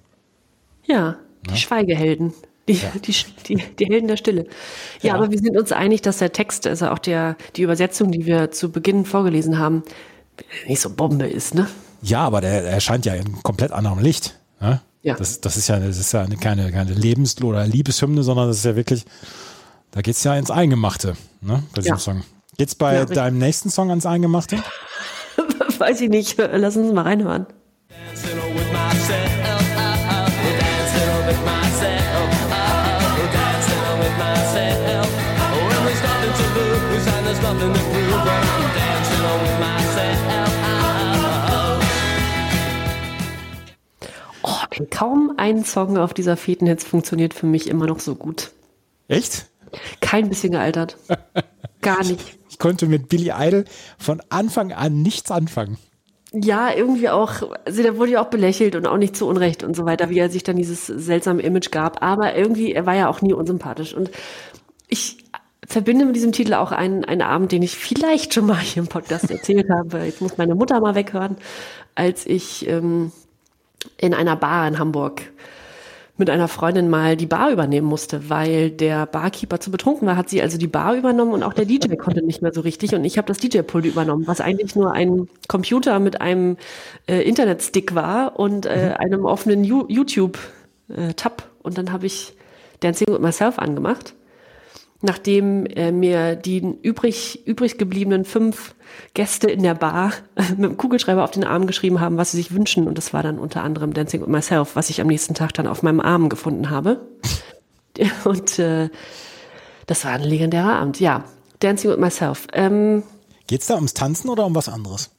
Ja, die ja. Schweigehelden. Die, ja. die, die, die, Helden der Stille. Ja, ja, aber wir sind uns einig, dass der Text, also auch der, die Übersetzung, die wir zu Beginn vorgelesen haben, nicht so Bombe ist, ne? Ja, aber der erscheint ja in komplett anderem Licht. Ne? Ja. Das, das ist ja, das ist ja eine, keine, keine Lebens- oder Liebeshymne, sondern das ist ja wirklich, da geht es ja ins Eingemachte, ne? Bei diesem ja. Song. Geht's bei ja, deinem nächsten Song ans Eingemachte? <laughs> Weiß ich nicht. Lass uns mal reinhören. Oh, kaum ein Song auf dieser Fetenhits funktioniert für mich immer noch so gut. Echt? Kein bisschen gealtert. Gar nicht. Ich konnte mit Billy Idol von Anfang an nichts anfangen. Ja, irgendwie auch, also der wurde ja auch belächelt und auch nicht zu Unrecht und so weiter, wie er sich dann dieses seltsame Image gab. Aber irgendwie, er war ja auch nie unsympathisch. Und ich verbinde mit diesem Titel auch einen, einen Abend, den ich vielleicht schon mal hier im Podcast erzählt habe. Jetzt muss meine Mutter mal weghören, als ich ähm, in einer Bar in Hamburg mit einer Freundin mal die Bar übernehmen musste, weil der Barkeeper zu betrunken war, hat sie also die Bar übernommen und auch der DJ konnte nicht mehr so richtig und ich habe das DJ-Pult übernommen, was eigentlich nur ein Computer mit einem äh, Internetstick war und äh, mhm. einem offenen YouTube-Tab äh, und dann habe ich Dancing with Myself angemacht nachdem äh, mir die übrig, übrig gebliebenen fünf Gäste in der Bar <laughs> mit dem Kugelschreiber auf den Arm geschrieben haben, was sie sich wünschen. Und das war dann unter anderem Dancing with Myself, was ich am nächsten Tag dann auf meinem Arm gefunden habe. <laughs> Und äh, das war ein legendärer Abend. Ja, Dancing with Myself. Ähm, Geht's da ums Tanzen oder um was anderes?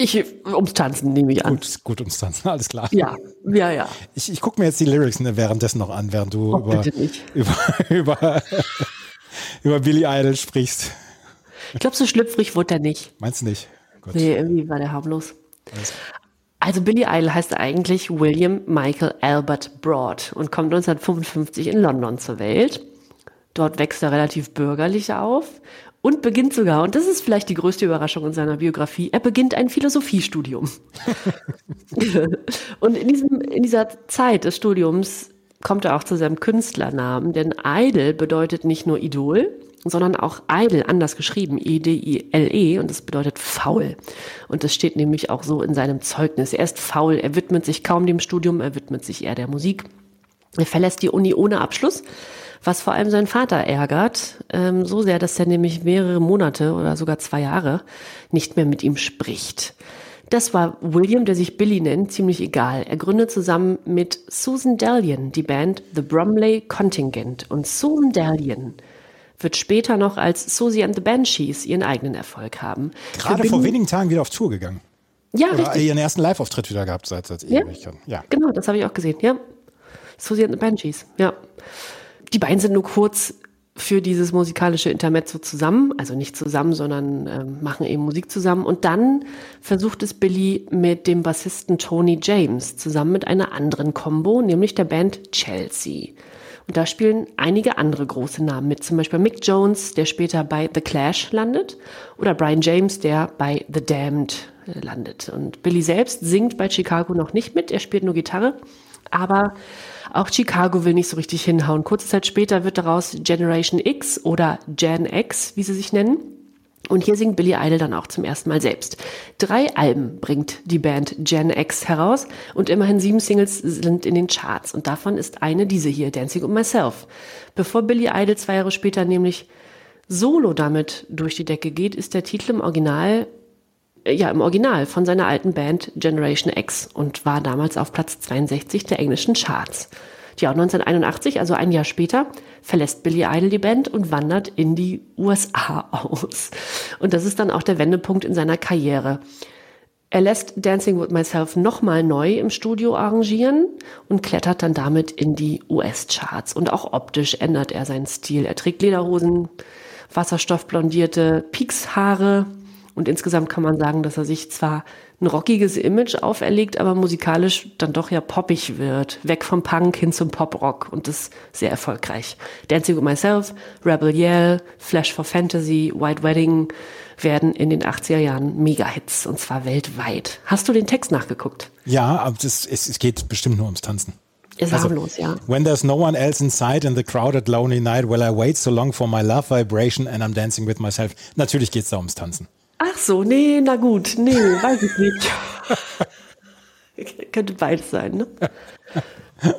Ich ums Tanzen nehme ich an. Gut, gut ums Tanzen, <laughs> alles klar. Ja, ja, ja. Ich, ich gucke mir jetzt die Lyrics ne, währenddessen noch an, während du oh, über, <laughs> über, über, über Billy Idol sprichst. Ich glaube, so schlüpfrig wurde er nicht. Meinst du nicht? Gut. Nee, irgendwie war der harmlos. Also Billy Idol heißt eigentlich William Michael Albert Broad und kommt 1955 in London zur Welt. Dort wächst er relativ bürgerlich auf und beginnt sogar, und das ist vielleicht die größte Überraschung in seiner Biografie, er beginnt ein Philosophiestudium. <laughs> und in, diesem, in dieser Zeit des Studiums kommt er auch zu seinem Künstlernamen, denn Idol bedeutet nicht nur Idol, sondern auch Idle, anders geschrieben, E-D-I-L-E, -E, und das bedeutet faul. Und das steht nämlich auch so in seinem Zeugnis. Er ist faul, er widmet sich kaum dem Studium, er widmet sich eher der Musik. Er verlässt die Uni ohne Abschluss was vor allem seinen Vater ärgert, ähm, so sehr, dass er nämlich mehrere Monate oder sogar zwei Jahre nicht mehr mit ihm spricht. Das war William, der sich Billy nennt, ziemlich egal. Er gründet zusammen mit Susan Dalian die Band The Bromley Contingent. Und Susan Dalian wird später noch als Susie and the Banshees ihren eigenen Erfolg haben. Gerade vor wenigen Tagen wieder auf Tour gegangen. Ja, Oder richtig. ihren ersten Live-Auftritt wieder gehabt seit, seit ja? Ewigkeiten. Ja, genau, das habe ich auch gesehen. Ja, Susie and the Banshees. Ja die beiden sind nur kurz für dieses musikalische Intermezzo zusammen, also nicht zusammen, sondern äh, machen eben Musik zusammen. Und dann versucht es Billy mit dem Bassisten Tony James zusammen mit einer anderen Combo, nämlich der Band Chelsea. Und da spielen einige andere große Namen mit, zum Beispiel Mick Jones, der später bei The Clash landet, oder Brian James, der bei The Damned äh, landet. Und Billy selbst singt bei Chicago noch nicht mit, er spielt nur Gitarre, aber auch Chicago will nicht so richtig hinhauen. Kurze Zeit später wird daraus Generation X oder Gen X, wie sie sich nennen. Und hier singt Billy Idol dann auch zum ersten Mal selbst. Drei Alben bringt die Band Gen X heraus und immerhin sieben Singles sind in den Charts. Und davon ist eine diese hier, Dancing with Myself. Bevor Billy Idol zwei Jahre später nämlich solo damit durch die Decke geht, ist der Titel im Original ja, im Original von seiner alten Band Generation X und war damals auf Platz 62 der englischen Charts. Ja, 1981, also ein Jahr später, verlässt Billy Idol die Band und wandert in die USA aus. Und das ist dann auch der Wendepunkt in seiner Karriere. Er lässt Dancing with Myself nochmal neu im Studio arrangieren und klettert dann damit in die US-Charts. Und auch optisch ändert er seinen Stil. Er trägt Lederhosen, wasserstoffblondierte Piekshaare, und insgesamt kann man sagen, dass er sich zwar ein rockiges Image auferlegt, aber musikalisch dann doch ja poppig wird. Weg vom Punk hin zum Poprock und das sehr erfolgreich. Dancing with Myself, Rebel Yell, Flash for Fantasy, White Wedding werden in den 80er Jahren Mega-Hits und zwar weltweit. Hast du den Text nachgeguckt? Ja, aber das, es, es geht bestimmt nur ums Tanzen. Ist also, harmlos, ja. When there's no one else inside in the crowded lonely night, will I wait so long for my love vibration and I'm dancing with myself. Natürlich geht es da ums Tanzen. Ach so, nee, na gut, nee, weiß ich nicht. <laughs> Könnte beides sein, ne? <laughs>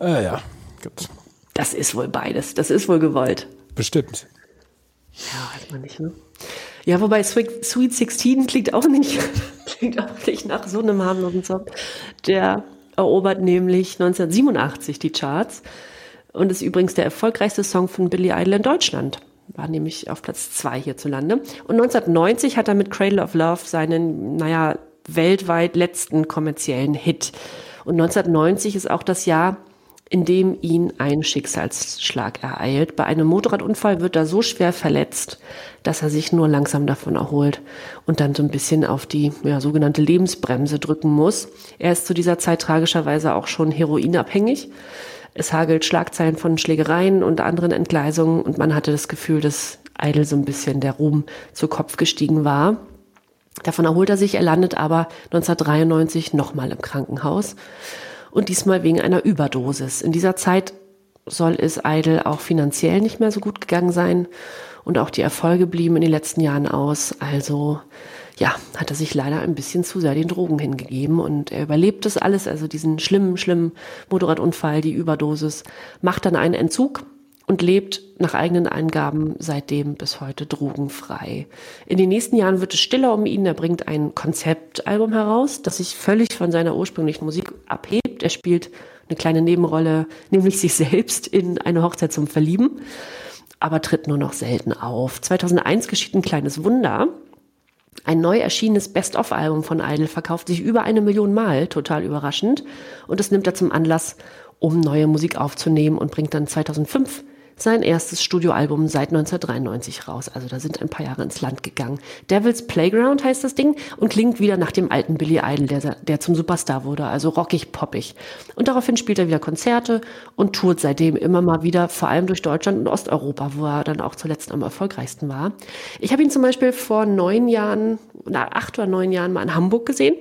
äh, ja, gut. Das ist wohl beides. Das ist wohl gewollt. Bestimmt. Ja, weiß man nicht, ne? Ja, wobei Sweet, Sweet 16 klingt auch nicht, <laughs> klingt auch nicht nach so einem harmlosen Song. Der erobert nämlich 1987 die Charts und ist übrigens der erfolgreichste Song von Billy Idol in Deutschland war nämlich auf Platz zwei hierzulande. Und 1990 hat er mit Cradle of Love seinen, naja, weltweit letzten kommerziellen Hit. Und 1990 ist auch das Jahr, in dem ihn ein Schicksalsschlag ereilt. Bei einem Motorradunfall wird er so schwer verletzt, dass er sich nur langsam davon erholt und dann so ein bisschen auf die ja, sogenannte Lebensbremse drücken muss. Er ist zu dieser Zeit tragischerweise auch schon heroinabhängig es hagelt Schlagzeilen von Schlägereien und anderen Entgleisungen und man hatte das Gefühl, dass Idle so ein bisschen der Ruhm zu Kopf gestiegen war. Davon erholt er sich, er landet aber 1993 nochmal im Krankenhaus und diesmal wegen einer Überdosis. In dieser Zeit soll es Idle auch finanziell nicht mehr so gut gegangen sein und auch die Erfolge blieben in den letzten Jahren aus. Also ja, hat er sich leider ein bisschen zu sehr den Drogen hingegeben und er überlebt das alles, also diesen schlimmen, schlimmen Motorradunfall, die Überdosis, macht dann einen Entzug und lebt nach eigenen Angaben seitdem bis heute drogenfrei. In den nächsten Jahren wird es stiller um ihn. Er bringt ein Konzeptalbum heraus, das sich völlig von seiner ursprünglichen Musik abhebt. Er spielt eine kleine Nebenrolle, nämlich sich selbst in eine Hochzeit zum Verlieben, aber tritt nur noch selten auf. 2001 geschieht ein kleines Wunder. Ein neu erschienenes Best-of-Album von Idol verkauft sich über eine Million Mal, total überraschend. Und das nimmt er zum Anlass, um neue Musik aufzunehmen und bringt dann 2005 sein erstes Studioalbum seit 1993 raus. Also da sind ein paar Jahre ins Land gegangen. Devil's Playground heißt das Ding und klingt wieder nach dem alten Billy Idol, der, der zum Superstar wurde, also rockig, poppig. Und daraufhin spielt er wieder Konzerte und tourt seitdem immer mal wieder, vor allem durch Deutschland und Osteuropa, wo er dann auch zuletzt am erfolgreichsten war. Ich habe ihn zum Beispiel vor neun Jahren, na, acht oder neun Jahren mal in Hamburg gesehen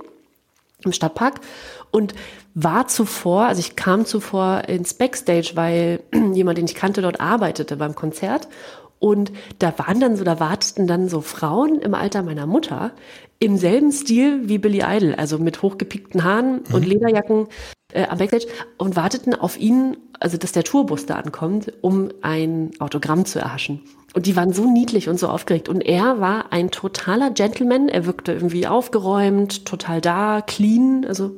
im Stadtpark und war zuvor, also ich kam zuvor ins Backstage, weil <clears throat> jemand, den ich kannte, dort arbeitete beim Konzert. Und da waren dann so, da warteten dann so Frauen im Alter meiner Mutter im selben Stil wie Billy Idol, also mit hochgepickten Haaren mhm. und Lederjacken äh, am Backstage und warteten auf ihn, also dass der Tourbus da ankommt, um ein Autogramm zu erhaschen. Und die waren so niedlich und so aufgeregt. Und er war ein totaler Gentleman. Er wirkte irgendwie aufgeräumt, total da, clean, also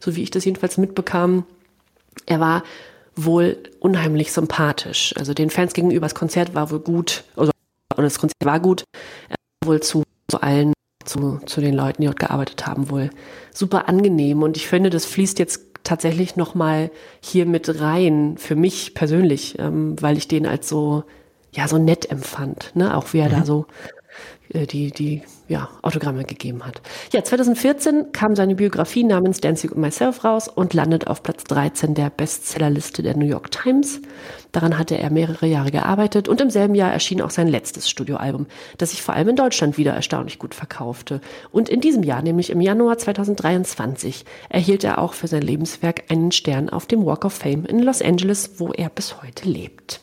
so wie ich das jedenfalls mitbekam. Er war wohl unheimlich sympathisch. Also den Fans gegenüber, das Konzert war wohl gut, also das Konzert war gut, er war wohl zu, zu allen, zu, zu den Leuten, die dort gearbeitet haben, wohl super angenehm. Und ich finde, das fließt jetzt tatsächlich nochmal hier mit rein, für mich persönlich, ähm, weil ich den als so ja so nett empfand, ne? Auch wie er mhm. da so äh, die, die ja, Autogramme gegeben hat. Ja, 2014 kam seine Biografie namens Dancing with Myself raus und landet auf Platz 13 der Bestsellerliste der New York Times. Daran hatte er mehrere Jahre gearbeitet und im selben Jahr erschien auch sein letztes Studioalbum, das sich vor allem in Deutschland wieder erstaunlich gut verkaufte. Und in diesem Jahr, nämlich im Januar 2023, erhielt er auch für sein Lebenswerk einen Stern auf dem Walk of Fame in Los Angeles, wo er bis heute lebt.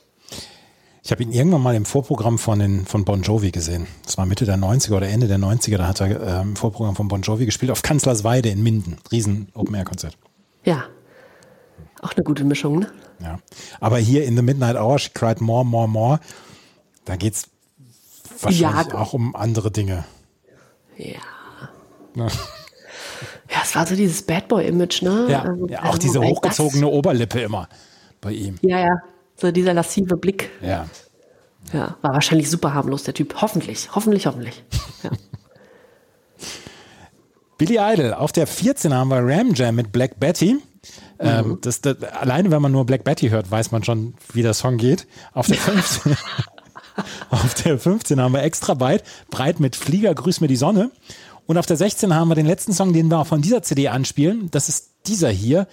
Ich habe ihn irgendwann mal im Vorprogramm von, den, von Bon Jovi gesehen. Das war Mitte der 90er oder Ende der 90er. Da hat er äh, im Vorprogramm von Bon Jovi gespielt auf Kanzlersweide in Minden. Riesen Open-Air-Konzert. Ja. Auch eine gute Mischung, ne? Ja. Aber hier in The Midnight Hour, She Cried More, More, More, da geht es wahrscheinlich ja. auch um andere Dinge. Ja. ja. Ja, es war so dieses Bad Boy-Image, ne? Ja, also, ja auch also, diese hochgezogene das? Oberlippe immer bei ihm. Ja, ja. So dieser lassive Blick. Ja. Ja, war wahrscheinlich super harmlos, der Typ. Hoffentlich, hoffentlich, hoffentlich. Ja. <laughs> Billy Idol, auf der 14 haben wir Ram Jam mit Black Betty. Ähm, mhm. Das, das, alleine, wenn man nur Black Betty hört, weiß man schon, wie der Song geht. Auf der <laughs> 15, auf der 15 haben wir Extra Byte, breit mit Flieger, Grüß mir die Sonne. Und auf der 16 haben wir den letzten Song, den wir auch von dieser CD anspielen. Das ist dieser hier.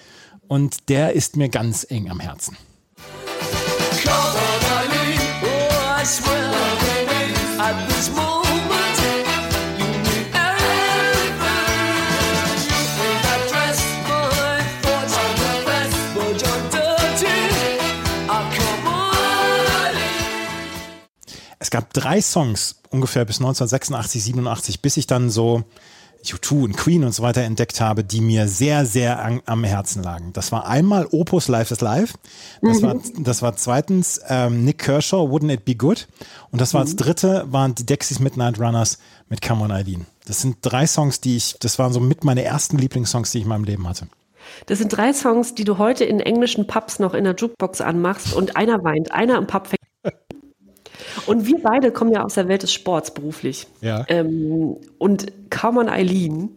Und der ist mir ganz eng am Herzen. Es gab drei Songs ungefähr bis 1986, 87, bis ich dann so U2 und Queen und so weiter entdeckt habe, die mir sehr, sehr an, am Herzen lagen. Das war einmal Opus Life is Life. Das, mhm. war, das war zweitens ähm, Nick Kershaw, Wouldn't It Be Good? Und das war mhm. als dritte, waren die Dexys Midnight Runners mit Come On Eileen. Das sind drei Songs, die ich, das waren so mit meine ersten Lieblingssongs, die ich in meinem Leben hatte. Das sind drei Songs, die du heute in englischen Pubs noch in der Jukebox anmachst und einer weint, einer im Pub und wir beide kommen ja aus der Welt des Sports beruflich. Ja. Ähm, und Carmen Eileen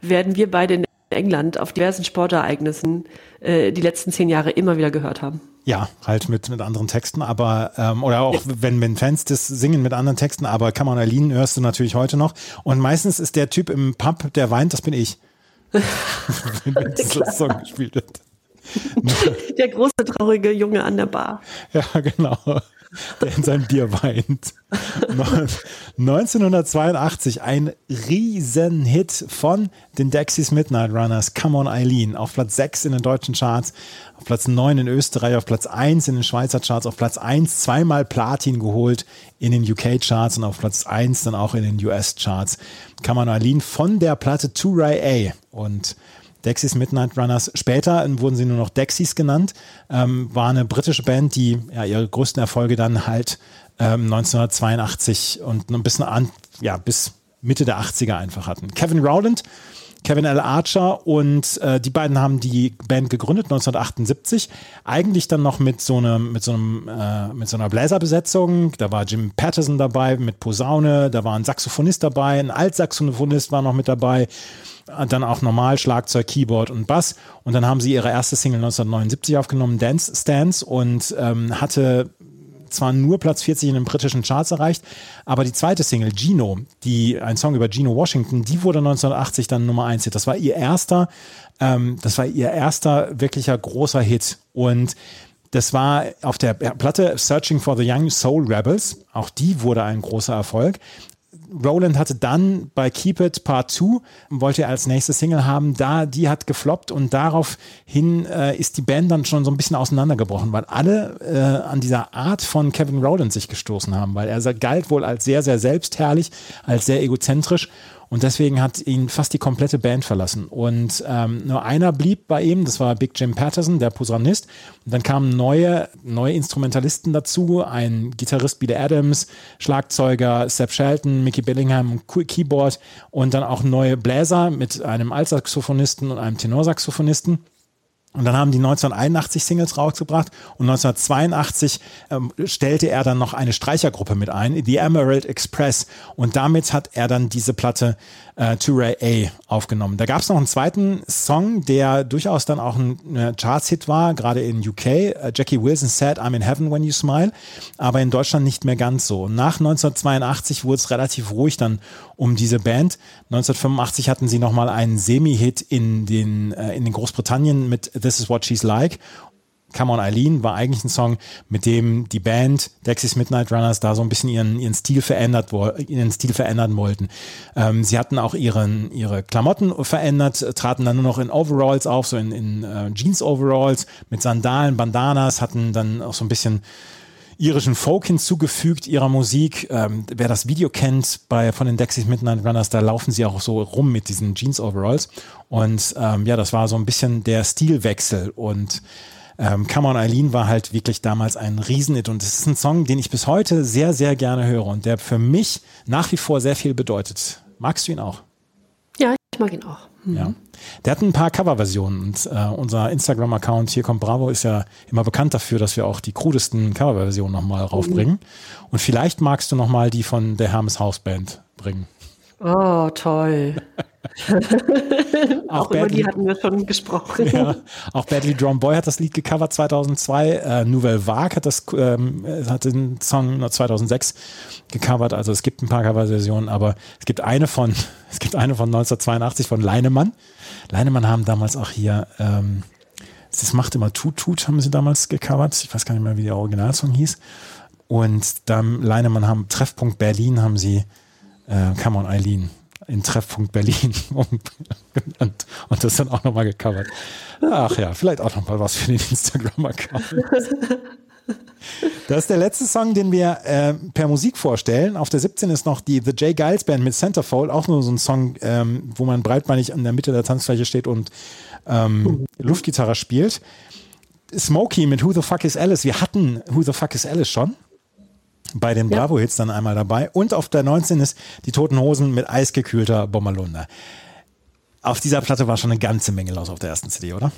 werden wir beide in England auf diversen Sportereignissen äh, die letzten zehn Jahre immer wieder gehört haben. Ja, halt mit, mit anderen Texten, aber ähm, oder auch wenn, wenn Fans das singen mit anderen Texten, aber Cameron Eileen hörst du natürlich heute noch. Und meistens ist der Typ im Pub, der weint, das bin ich. <laughs> wenn <laughs> dieser Song gespielt wird. <laughs> Der große traurige Junge an der Bar. Ja, genau <laughs> der in sein Bier weint. 1982 ein Riesenhit von den Dexys Midnight Runners, Come on Eileen, auf Platz 6 in den deutschen Charts, auf Platz 9 in Österreich, auf Platz 1 in den Schweizer Charts, auf Platz 1 zweimal Platin geholt in den UK Charts und auf Platz 1 dann auch in den US Charts. Come on Eileen von der Platte To Ray A und Dexys Midnight Runners. Später wurden sie nur noch Dexys genannt. Ähm, war eine britische Band, die ja ihre größten Erfolge dann halt ähm, 1982 und ein bisschen an, ja, bis Mitte der 80er einfach hatten. Kevin Rowland, Kevin L. Archer und äh, die beiden haben die Band gegründet 1978. Eigentlich dann noch mit so einem mit so einem äh, mit so einer Bläserbesetzung. Da war Jim Patterson dabei mit Posaune, da war ein Saxophonist dabei, ein Altsaxophonist war noch mit dabei dann auch normal Schlagzeug, Keyboard und Bass. Und dann haben sie ihre erste Single 1979 aufgenommen, Dance Stance, und ähm, hatte zwar nur Platz 40 in den britischen Charts erreicht, aber die zweite Single, Gino, die, ein Song über Gino Washington, die wurde 1980 dann Nummer 1 Hit. Das war ihr erster, ähm, das war ihr erster wirklicher großer Hit. Und das war auf der Platte Searching for the Young Soul Rebels. Auch die wurde ein großer Erfolg. Roland hatte dann bei Keep It Part 2, wollte er als nächste Single haben, da, die hat gefloppt und daraufhin äh, ist die Band dann schon so ein bisschen auseinandergebrochen, weil alle äh, an dieser Art von Kevin Roland sich gestoßen haben, weil er galt wohl als sehr, sehr selbstherrlich, als sehr egozentrisch und deswegen hat ihn fast die komplette Band verlassen. Und ähm, nur einer blieb bei ihm, das war Big Jim Patterson, der Posaunist. Und dann kamen neue, neue Instrumentalisten dazu, ein Gitarrist Billy Adams, Schlagzeuger Seth Shelton, Mickey Billingham, Keyboard und dann auch neue Bläser mit einem Altsaxophonisten und einem Tenorsaxophonisten. Und dann haben die 1981 Singles rausgebracht und 1982 ähm, stellte er dann noch eine Streichergruppe mit ein, The Emerald Express. Und damit hat er dann diese Platte äh, To Ray A aufgenommen. Da gab es noch einen zweiten Song, der durchaus dann auch ein äh, Charts-Hit war, gerade in UK. Äh, Jackie Wilson said, I'm in heaven when you smile, aber in Deutschland nicht mehr ganz so. Nach 1982 wurde es relativ ruhig dann um diese Band. 1985 hatten sie nochmal einen Semi-Hit in den, äh, in den Großbritannien mit This is what she's like Come on Eileen war eigentlich ein Song, mit dem die Band Dexys Midnight Runners da so ein bisschen ihren, ihren Stil verändert, ihren Stil verändern wollten. Ähm, sie hatten auch ihren, ihre Klamotten verändert, traten dann nur noch in Overalls auf, so in, in uh, Jeans Overalls mit Sandalen, Bandanas, hatten dann auch so ein bisschen irischen Folk hinzugefügt ihrer Musik. Ähm, wer das Video kennt bei von den Dexys Midnight Runners, da laufen sie auch so rum mit diesen Jeans Overalls. Und ähm, ja, das war so ein bisschen der Stilwechsel und ähm, Come on Eileen war halt wirklich damals ein Riesenhit und es ist ein Song, den ich bis heute sehr, sehr gerne höre und der für mich nach wie vor sehr viel bedeutet. Magst du ihn auch? Ja, ich mag ihn auch. Mhm. Ja. Der hat ein paar Coverversionen und äh, unser Instagram-Account hier kommt Bravo ist ja immer bekannt dafür, dass wir auch die krudesten Coverversionen nochmal raufbringen. Mhm. Und vielleicht magst du nochmal die von der Hermes House Band bringen. Oh, toll. <laughs> <laughs> auch, auch über die hatten wir schon gesprochen. Ja, <laughs> auch Badly Drum Boy hat das Lied gecovert 2002. Äh, Nouvelle Vague hat, das, ähm, hat den Song 2006 gecovert. Also es gibt ein paar Coverversionen, aber es gibt eine von, <laughs> es gibt eine von 1982 von Leinemann. Leinemann haben damals auch hier, ähm, das macht immer Tut Tut, haben sie damals gecovert. Ich weiß gar nicht mehr, wie der Originalsong hieß. Und dann Leinemann haben Treffpunkt Berlin haben sie äh, Come on Eileen in Treffpunkt Berlin <laughs> und, und das dann auch nochmal gecovert. Ach ja, vielleicht auch nochmal was für den Instagram-Account. Das ist der letzte Song, den wir äh, per Musik vorstellen. Auf der 17 ist noch die The J. Giles Band mit Centerfold, auch nur so ein Song, ähm, wo man breitbeinig in der Mitte der Tanzfläche steht und ähm, Luftgitarre spielt. Smokey mit Who the Fuck is Alice. Wir hatten Who the Fuck is Alice schon bei den. Bravo-Hits dann einmal dabei. Und auf der 19 ist die Toten Hosen mit eisgekühlter Bommalunda. Auf dieser Platte war schon eine ganze Menge los auf der ersten CD, oder?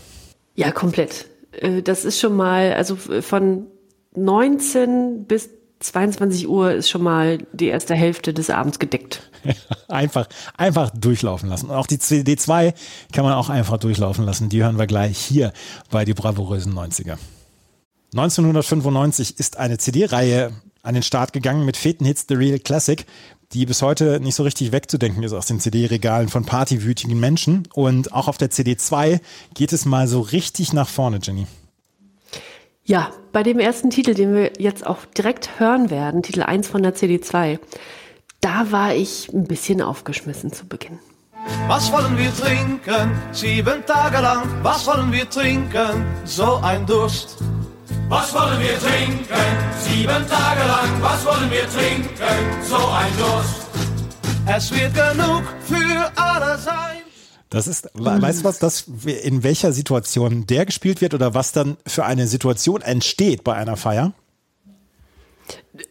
Ja, komplett. Äh, das ist schon mal, also von 19 bis 22 Uhr ist schon mal die erste Hälfte des Abends gedeckt. <laughs> einfach, einfach durchlaufen lassen. Und auch die CD2 kann man auch einfach durchlaufen lassen. Die hören wir gleich hier bei die bravourösen 90er. 1995 ist eine CD-Reihe an den Start gegangen mit Fetenhits The Real Classic, die bis heute nicht so richtig wegzudenken ist aus den CD-Regalen von partywütigen Menschen. Und auch auf der CD2 geht es mal so richtig nach vorne, Jenny. Ja, bei dem ersten Titel, den wir jetzt auch direkt hören werden, Titel 1 von der CD2, da war ich ein bisschen aufgeschmissen zu Beginn. Was wollen wir trinken? Sieben Tage lang. Was wollen wir trinken? So ein Durst. Was wollen wir trinken? Sieben Tage lang, was wollen wir trinken? So ein Durst. Es wird genug für alle sein. Das ist, weißt du was, das, in welcher Situation der gespielt wird oder was dann für eine Situation entsteht bei einer Feier?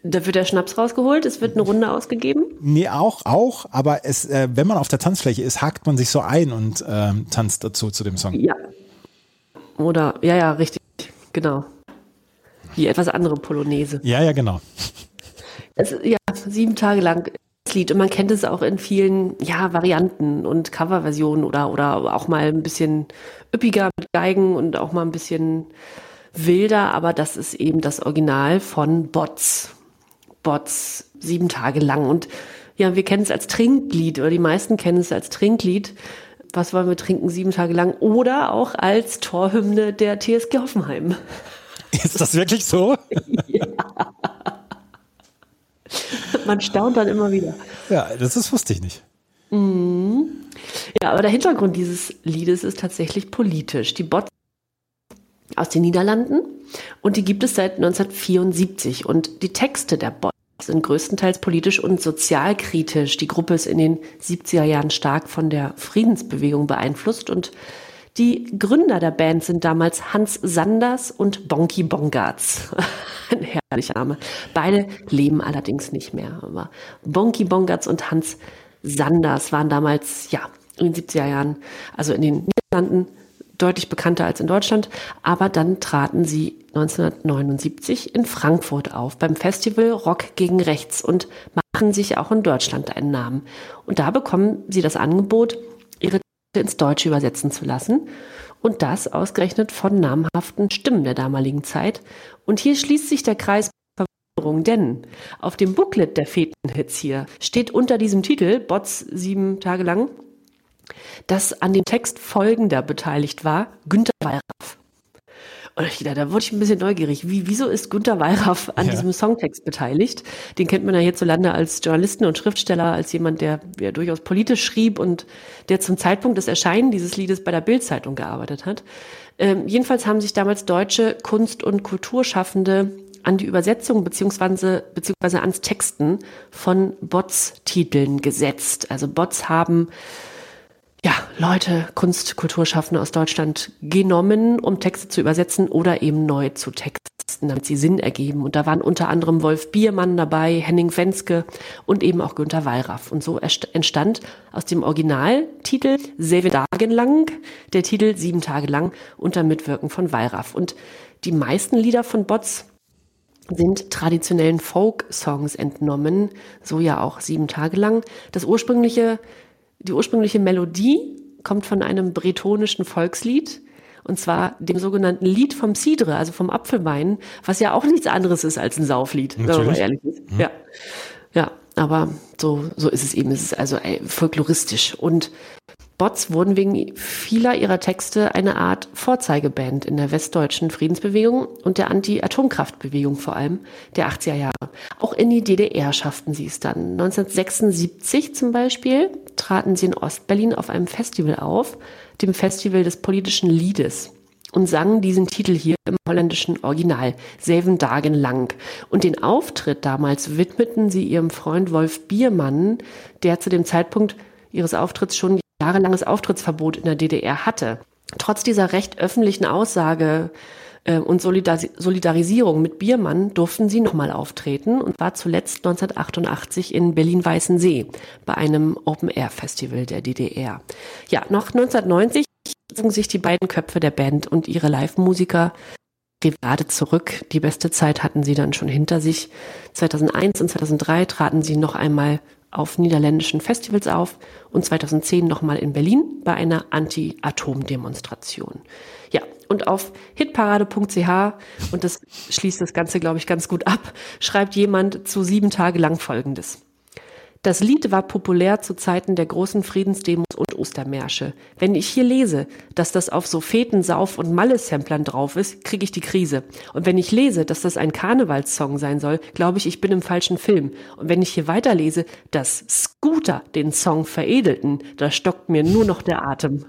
Da wird der Schnaps rausgeholt, es wird eine Runde ausgegeben? Nee, auch, auch, aber es, äh, wenn man auf der Tanzfläche ist, hakt man sich so ein und äh, tanzt dazu zu dem Song. Ja. Oder, ja, ja, richtig, genau. Die etwas andere Polonaise. Ja, ja, genau. Das, ja, sieben Tage lang das Lied. Und man kennt es auch in vielen ja, Varianten und Coverversionen oder, oder auch mal ein bisschen üppiger mit Geigen und auch mal ein bisschen wilder. Aber das ist eben das Original von Bots. Bots, sieben Tage lang. Und ja, wir kennen es als Trinklied oder die meisten kennen es als Trinklied. Was wollen wir trinken sieben Tage lang? Oder auch als Torhymne der TSG Hoffenheim. <laughs> Ist das wirklich so? ja. <laughs> Man staunt dann immer wieder. Ja, das ist, wusste ich nicht. Mhm. Ja, aber der Hintergrund dieses Liedes ist tatsächlich politisch. Die Bots aus den Niederlanden und die gibt es seit 1974 und die Texte der Bots sind größtenteils politisch und sozialkritisch. Die Gruppe ist in den 70er Jahren stark von der Friedensbewegung beeinflusst und die Gründer der Band sind damals Hans Sanders und Bonky Bongartz. <laughs> Ein herrlicher Name. Beide leben allerdings nicht mehr. Aber Bonky Bongartz und Hans Sanders waren damals, ja, in den 70er Jahren, also in den Niederlanden, deutlich bekannter als in Deutschland. Aber dann traten sie 1979 in Frankfurt auf beim Festival Rock gegen Rechts und machen sich auch in Deutschland einen Namen. Und da bekommen sie das Angebot, ins Deutsche übersetzen zu lassen. Und das ausgerechnet von namhaften Stimmen der damaligen Zeit. Und hier schließt sich der Kreis Verwunderung, denn auf dem Booklet der Fetenhits hier steht unter diesem Titel, Bots sieben Tage lang, dass an dem Text folgender beteiligt war, Günter Wallraff. Und ich dachte, da wurde ich ein bisschen neugierig. Wie, wieso ist Günter Wallraff an ja. diesem Songtext beteiligt? Den kennt man ja hierzulande als Journalisten und Schriftsteller, als jemand, der ja durchaus politisch schrieb und der zum Zeitpunkt des Erscheinen dieses Liedes bei der Bildzeitung gearbeitet hat. Ähm, jedenfalls haben sich damals deutsche Kunst- und Kulturschaffende an die Übersetzung beziehungsweise, beziehungsweise ans Texten von Bots-Titeln gesetzt. Also Bots haben ja, Leute, Kunst, Kulturschaffende aus Deutschland genommen, um Texte zu übersetzen oder eben neu zu texten, damit sie Sinn ergeben. Und da waren unter anderem Wolf Biermann dabei, Henning Fenske und eben auch Günter Wallraff. Und so entstand aus dem Originaltitel Seven Tagen lang der Titel Sieben Tage lang unter Mitwirken von Wallraff. Und die meisten Lieder von Bots sind traditionellen Folk-Songs entnommen, so ja auch sieben Tage lang. Das ursprüngliche die ursprüngliche Melodie kommt von einem bretonischen Volkslied, und zwar dem sogenannten Lied vom Cidre, also vom Apfelwein, was ja auch nichts anderes ist als ein Sauflied, Natürlich. wenn man mal ehrlich ist. Mhm. Ja. ja, aber so, so ist es eben. Es ist also ey, folkloristisch. Und Bots wurden wegen vieler ihrer Texte eine Art Vorzeigeband in der westdeutschen Friedensbewegung und der Anti-Atomkraftbewegung vor allem der 80er Jahre. Auch in die DDR schafften sie es dann. 1976 zum Beispiel traten sie in Ostberlin auf einem Festival auf, dem Festival des politischen Liedes und sangen diesen Titel hier im holländischen Original, Seven Dagen lang. Und den Auftritt damals widmeten sie ihrem Freund Wolf Biermann, der zu dem Zeitpunkt ihres Auftritts schon jahrelanges Auftrittsverbot in der DDR hatte. Trotz dieser recht öffentlichen Aussage äh, und Solidaris Solidarisierung mit Biermann durften sie nochmal auftreten und war zuletzt 1988 in Berlin-Weißensee bei einem Open-Air-Festival der DDR. Ja, noch 1990 zogen sich die beiden Köpfe der Band und ihre Live-Musiker gerade zurück. Die beste Zeit hatten sie dann schon hinter sich. 2001 und 2003 traten sie noch einmal auf niederländischen Festivals auf und 2010 nochmal in Berlin bei einer Anti-Atom-Demonstration. Ja, und auf hitparade.ch, und das schließt das Ganze, glaube ich, ganz gut ab, schreibt jemand zu sieben Tage lang Folgendes. Das Lied war populär zu Zeiten der großen Friedensdemos und Ostermärsche. Wenn ich hier lese, dass das auf so Feten, Sauf- und Malle-Samplern drauf ist, kriege ich die Krise. Und wenn ich lese, dass das ein Karnevalssong sein soll, glaube ich, ich bin im falschen Film. Und wenn ich hier weiterlese, dass Scooter den Song veredelten, da stockt mir nur noch der Atem.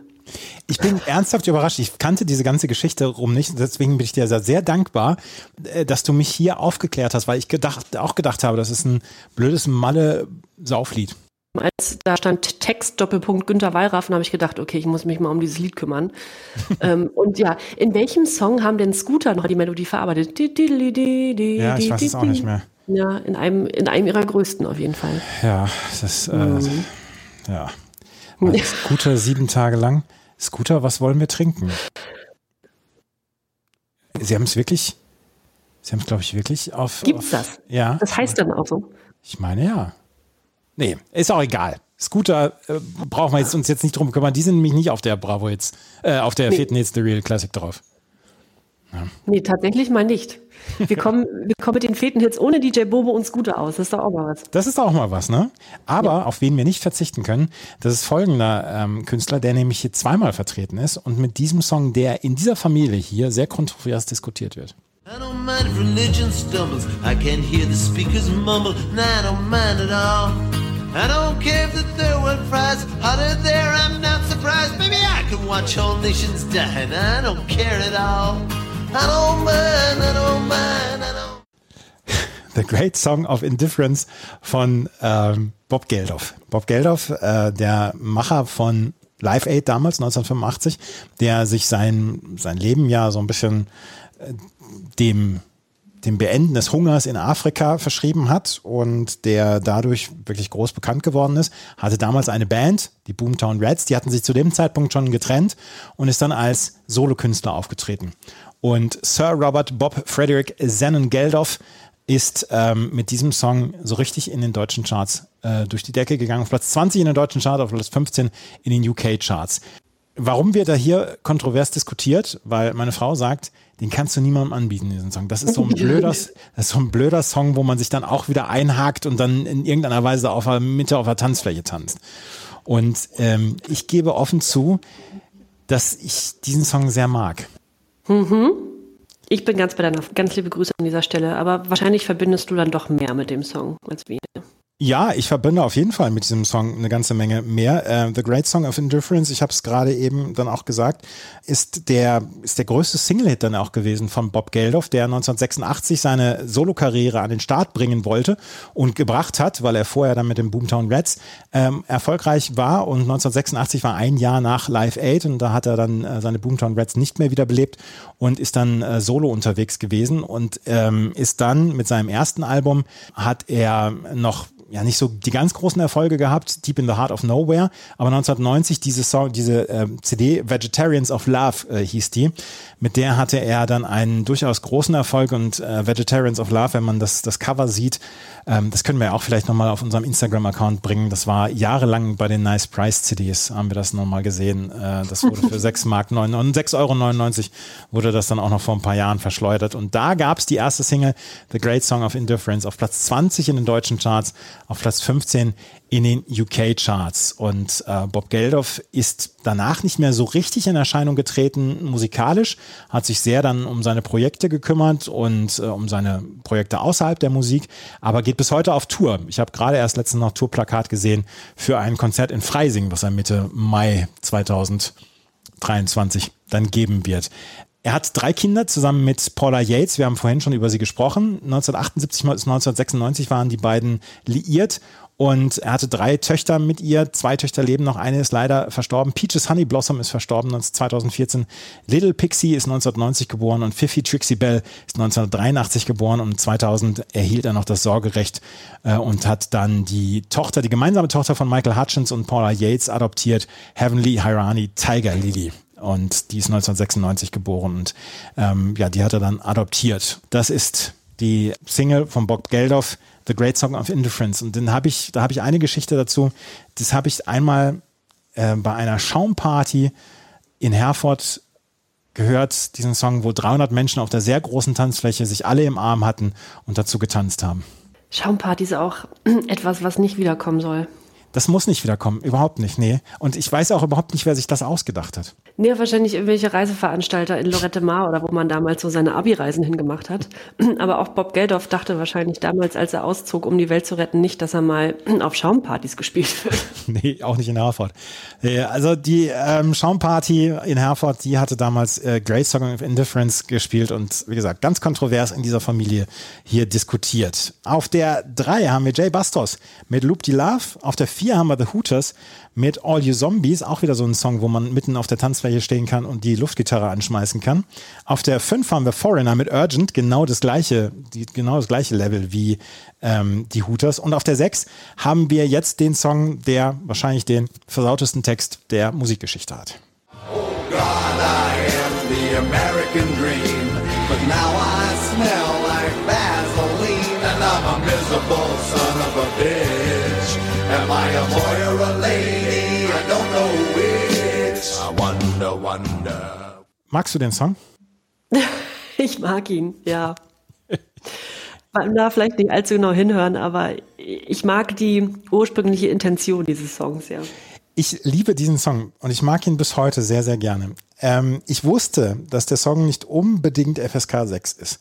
Ich bin ernsthaft überrascht. Ich kannte diese ganze Geschichte rum nicht. Deswegen bin ich dir sehr, sehr dankbar, äh, dass du mich hier aufgeklärt hast, weil ich gedacht, auch gedacht habe, das ist ein blödes Malle-Sauflied. Als da stand Text Doppelpunkt Günter Wallraffen, habe ich gedacht, okay, ich muss mich mal um dieses Lied kümmern. <laughs> ähm, und ja, in welchem Song haben denn Scooter noch die Melodie verarbeitet? Ja, ich weiß es auch nicht mehr. Ja, in einem, in einem ihrer größten auf jeden Fall. Ja, das, äh, mhm. ja. <laughs> Scooter sieben Tage lang. Scooter, was wollen wir trinken? Sie haben es wirklich, Sie haben es, glaube ich, wirklich auf. Gibt's auf, das? Ja. Das heißt dann auch so. Ich meine ja. Nee, ist auch egal. Scooter äh, brauchen wir jetzt, uns jetzt nicht drum kümmern. Die sind nämlich nicht auf der Bravo jetzt, äh, auf der nee. jetzt The Real Classic drauf. Ja. Nee, tatsächlich mal nicht. Wir kommen, wir kommen mit den Feten-Hits ohne DJ Bobo und Scooter aus. Das ist doch auch mal was. Das ist auch mal was, ne? Aber ja. auf wen wir nicht verzichten können, das ist folgender ähm, Künstler, der nämlich hier zweimal vertreten ist und mit diesem Song, der in dieser Familie hier sehr kontrovers diskutiert wird. I don't mind if religion stumbles. I can hear the speakers mumble, and I don't mind at all. I don't care if the third world fries hotter there. I'm not surprised. Maybe I can watch whole nations die, and I don't care at all. <laughs> The Great Song of Indifference von ähm, Bob Geldof. Bob Geldof, äh, der Macher von Live Aid damals, 1985, der sich sein, sein Leben ja so ein bisschen äh, dem dem Beenden des Hungers in Afrika verschrieben hat und der dadurch wirklich groß bekannt geworden ist, hatte damals eine Band, die Boomtown Reds, die hatten sich zu dem Zeitpunkt schon getrennt und ist dann als Solokünstler aufgetreten. Und Sir Robert Bob Frederick Zenon Geldof ist ähm, mit diesem Song so richtig in den deutschen Charts äh, durch die Decke gegangen. Auf Platz 20 in den deutschen Charts, auf Platz 15 in den UK-Charts. Warum wird da hier kontrovers diskutiert? Weil meine Frau sagt, den kannst du niemandem anbieten, diesen Song. Das ist so ein blöder, <laughs> das ist so ein blöder Song, wo man sich dann auch wieder einhakt und dann in irgendeiner Weise auf der Mitte auf der Tanzfläche tanzt. Und ähm, ich gebe offen zu, dass ich diesen Song sehr mag. Mhm. Ich bin ganz bei deiner, ganz liebe Grüße an dieser Stelle, aber wahrscheinlich verbindest du dann doch mehr mit dem Song als wir. Ja, ich verbinde auf jeden Fall mit diesem Song eine ganze Menge mehr. Uh, The Great Song of Indifference, ich habe es gerade eben dann auch gesagt, ist der, ist der größte Single-Hit dann auch gewesen von Bob Geldof, der 1986 seine Solokarriere an den Start bringen wollte und gebracht hat, weil er vorher dann mit den Boomtown Reds ähm, erfolgreich war und 1986 war ein Jahr nach Live Aid und da hat er dann äh, seine Boomtown Reds nicht mehr wiederbelebt und ist dann äh, solo unterwegs gewesen und ähm, ist dann mit seinem ersten Album hat er noch ja nicht so die ganz großen Erfolge gehabt, Deep in the Heart of Nowhere, aber 1990 diese Song, diese äh, CD Vegetarians of Love äh, hieß die, mit der hatte er dann einen durchaus großen Erfolg und äh, Vegetarians of Love, wenn man das das Cover sieht, ähm, das können wir auch vielleicht nochmal auf unserem Instagram-Account bringen. Das war jahrelang bei den Nice Price CDs, haben wir das nochmal gesehen. Äh, das wurde für <laughs> 6 Mark 6,99 Euro wurde das dann auch noch vor ein paar Jahren verschleudert. Und da gab es die erste Single, The Great Song of Indifference, auf Platz 20 in den deutschen Charts, auf Platz 15 in den UK-Charts. Und äh, Bob Geldof ist danach nicht mehr so richtig in Erscheinung getreten musikalisch, hat sich sehr dann um seine Projekte gekümmert und äh, um seine Projekte außerhalb der Musik, aber geht bis heute auf Tour. Ich habe gerade erst letztens noch Tourplakat gesehen für ein Konzert in Freising, was er Mitte Mai 2023 dann geben wird. Er hat drei Kinder zusammen mit Paula Yates. Wir haben vorhin schon über sie gesprochen. 1978 bis 1996 waren die beiden liiert und er hatte drei Töchter mit ihr. Zwei Töchter leben noch. Eine ist leider verstorben. Peaches Honey Blossom ist verstorben 2014. Little Pixie ist 1990 geboren und Fifi Trixie Bell ist 1983 geboren und 2000 erhielt er noch das Sorgerecht äh, und hat dann die Tochter, die gemeinsame Tochter von Michael Hutchins und Paula Yates adoptiert, Heavenly Hirani Tiger Lily und die ist 1996 geboren und ähm, ja, die hat er dann adoptiert. Das ist die Single von Bob Geldof, The Great Song of Indifference. Und dann habe ich, da habe ich eine Geschichte dazu. Das habe ich einmal äh, bei einer Schaumparty in Herford gehört, diesen Song, wo 300 Menschen auf der sehr großen Tanzfläche sich alle im Arm hatten und dazu getanzt haben. Schaumparty ist auch <clears throat> etwas, was nicht wiederkommen soll. Das muss nicht wiederkommen, überhaupt nicht, nee. Und ich weiß auch überhaupt nicht, wer sich das ausgedacht hat. Nee, wahrscheinlich irgendwelche Reiseveranstalter in Lorette Mar oder wo man damals so seine Abi-Reisen hingemacht hat. <clears throat> Aber auch Bob Geldof dachte wahrscheinlich damals, als er auszog, um die Welt zu retten, nicht, dass er mal <clears throat> auf Schaumpartys gespielt wird. <laughs> nee, auch nicht in Herford. Also die ähm, Schaumparty in Herford, die hatte damals äh, Great Song of Indifference gespielt und wie gesagt, ganz kontrovers in dieser Familie hier diskutiert. Auf der 3 haben wir Jay Bastos mit Loop the Love. Auf der 4 haben wir The Hooters mit All You Zombies, auch wieder so ein Song, wo man mitten auf der Tanzfläche stehen kann und die Luftgitarre anschmeißen kann. Auf der 5 haben wir Foreigner mit Urgent, genau das gleiche, die, genau das gleiche Level wie ähm, die Hooters. Und auf der 6 haben wir jetzt den Song, der wahrscheinlich den versautesten Text der Musikgeschichte hat. Oh God, I am the American dream, but now I smell like Vaseline and I'm a miserable son of a bitch. Am I a boy or a lady? I don't know which. I wonder, wonder. Magst du den Song? <laughs> ich mag ihn, ja. Man darf vielleicht nicht allzu genau hinhören, aber ich mag die ursprüngliche Intention dieses Songs, ja. Ich liebe diesen Song und ich mag ihn bis heute sehr, sehr gerne. Ähm, ich wusste, dass der Song nicht unbedingt FSK 6 ist.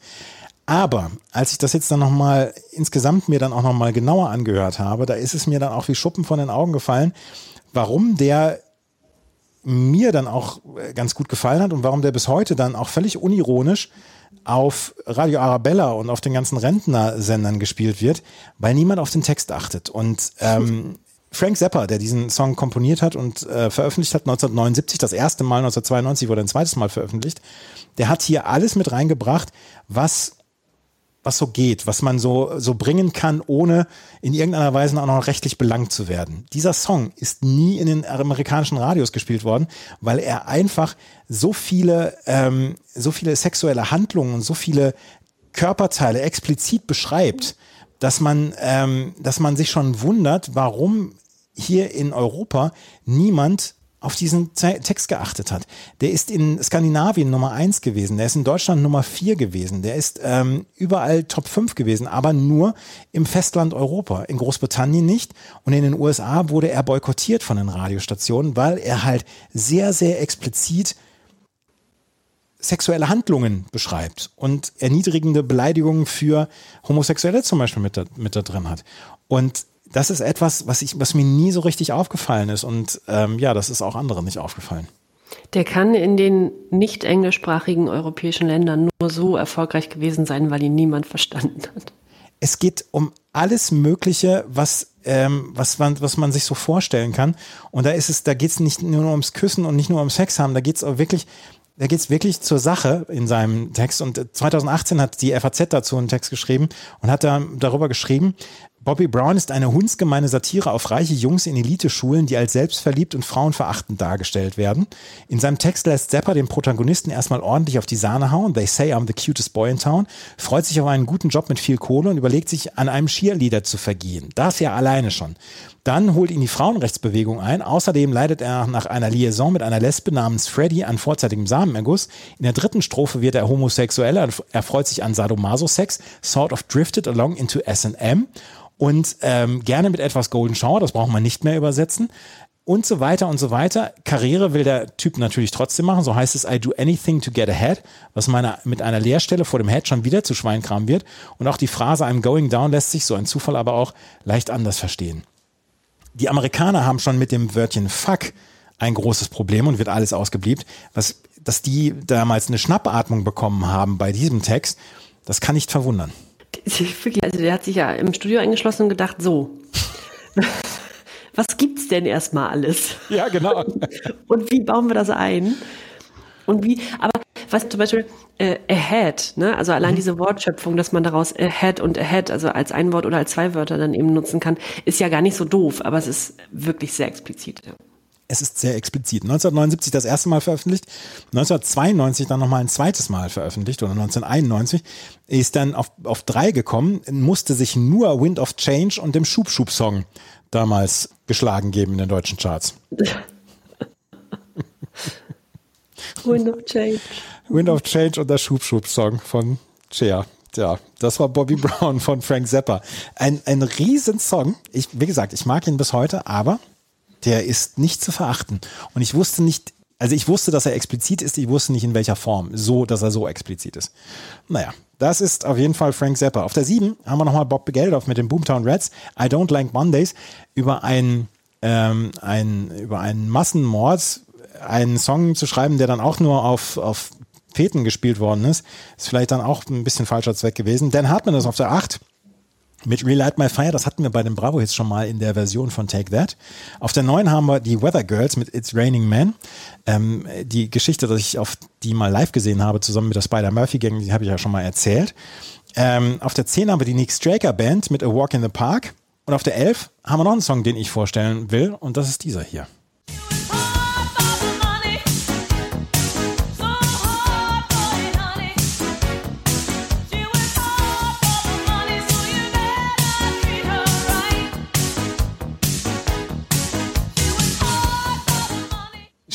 Aber als ich das jetzt dann nochmal insgesamt mir dann auch nochmal genauer angehört habe, da ist es mir dann auch wie Schuppen von den Augen gefallen, warum der mir dann auch äh, ganz gut gefallen hat und warum der bis heute dann auch völlig unironisch auf Radio Arabella und auf den ganzen Rentnersendern gespielt wird, weil niemand auf den Text achtet. Und ähm, Frank Zappa, der diesen Song komponiert hat und äh, veröffentlicht hat, 1979, das erste Mal, 1992 wurde ein zweites Mal veröffentlicht, der hat hier alles mit reingebracht, was was so geht, was man so, so bringen kann, ohne in irgendeiner Weise auch noch rechtlich belangt zu werden. Dieser Song ist nie in den amerikanischen Radios gespielt worden, weil er einfach so viele, ähm, so viele sexuelle Handlungen und so viele Körperteile explizit beschreibt, dass man, ähm, dass man sich schon wundert, warum hier in Europa niemand auf diesen Text geachtet hat. Der ist in Skandinavien Nummer eins gewesen, der ist in Deutschland Nummer vier gewesen, der ist ähm, überall Top 5 gewesen, aber nur im Festland Europa, in Großbritannien nicht. Und in den USA wurde er boykottiert von den Radiostationen, weil er halt sehr, sehr explizit sexuelle Handlungen beschreibt und erniedrigende Beleidigungen für Homosexuelle zum Beispiel mit da, mit da drin hat. Und das ist etwas, was ich, was mir nie so richtig aufgefallen ist. Und ähm, ja, das ist auch anderen nicht aufgefallen. Der kann in den nicht englischsprachigen europäischen Ländern nur so erfolgreich gewesen sein, weil ihn niemand verstanden hat. Es geht um alles Mögliche, was, ähm, was, man, was man sich so vorstellen kann. Und da ist es, da geht es nicht nur ums Küssen und nicht nur ums Sex haben, da geht es auch wirklich da geht es wirklich zur Sache in seinem Text. Und 2018 hat die FAZ dazu einen Text geschrieben und hat da darüber geschrieben, Bobby Brown ist eine hundsgemeine Satire auf reiche Jungs in Eliteschulen, die als selbstverliebt und frauenverachtend dargestellt werden. In seinem Text lässt Zappa den Protagonisten erstmal ordentlich auf die Sahne hauen. They say I'm the cutest boy in town. Freut sich auf einen guten Job mit viel Kohle und überlegt sich, an einem Cheerleader zu vergehen. Das ja alleine schon. Dann holt ihn die Frauenrechtsbewegung ein. Außerdem leidet er nach einer Liaison mit einer Lesbe namens Freddy an vorzeitigem Samenerguss. In der dritten Strophe wird er homosexuell. Er freut sich an Sadomaso-Sex, sort of drifted along into S&M und ähm, gerne mit etwas Golden Shower, das braucht man nicht mehr übersetzen und so weiter und so weiter. Karriere will der Typ natürlich trotzdem machen, so heißt es I do anything to get ahead, was meiner, mit einer Leerstelle vor dem Head schon wieder zu Schweinkram wird und auch die Phrase I'm going down lässt sich, so ein Zufall aber auch, leicht anders verstehen. Die Amerikaner haben schon mit dem Wörtchen Fuck ein großes Problem und wird alles ausgebliebt, was, dass die damals eine Schnappatmung bekommen haben bei diesem Text, das kann nicht verwundern. <laughs> Also der hat sich ja im Studio eingeschlossen und gedacht, so, <laughs> was gibt's denn erstmal alles? Ja, genau. <laughs> und wie bauen wir das ein? Und wie, aber was zum Beispiel äh, ahead, ne? also allein mhm. diese Wortschöpfung, dass man daraus ahead und ahead, also als ein Wort oder als zwei Wörter dann eben nutzen kann, ist ja gar nicht so doof, aber es ist wirklich sehr explizit. Ja. Es ist sehr explizit. 1979 das erste Mal veröffentlicht, 1992 dann nochmal ein zweites Mal veröffentlicht oder 1991 ist dann auf, auf drei gekommen, musste sich nur Wind of Change und dem Schub-Schub-Song damals geschlagen geben in den deutschen Charts. <laughs> Wind of Change. Wind of Change und der Schub-Schub-Song von Cher. Ja, das war Bobby <laughs> Brown von Frank Zappa. Ein, ein Riesensong. Ich, wie gesagt, ich mag ihn bis heute, aber der ist nicht zu verachten. Und ich wusste nicht, also ich wusste, dass er explizit ist, ich wusste nicht in welcher Form, so, dass er so explizit ist. Naja, das ist auf jeden Fall Frank Zappa. Auf der 7 haben wir nochmal Bob Begeldoff mit den Boomtown Rats, I Don't Like Mondays, über einen, ähm, ein, über einen Massenmord, einen Song zu schreiben, der dann auch nur auf, auf Feten gespielt worden ist, ist vielleicht dann auch ein bisschen falscher Zweck gewesen. Dan Hartman ist auf der 8 mit Relight My Fire, das hatten wir bei den Bravo Hits schon mal in der Version von Take That. Auf der neuen haben wir die Weather Girls mit It's Raining Men. Ähm, die Geschichte, dass ich auf die mal live gesehen habe, zusammen mit der Spider Murphy Gang, die habe ich ja schon mal erzählt. Ähm, auf der 10 haben wir die Nick Straker Band mit A Walk in the Park. Und auf der 11 haben wir noch einen Song, den ich vorstellen will. Und das ist dieser hier.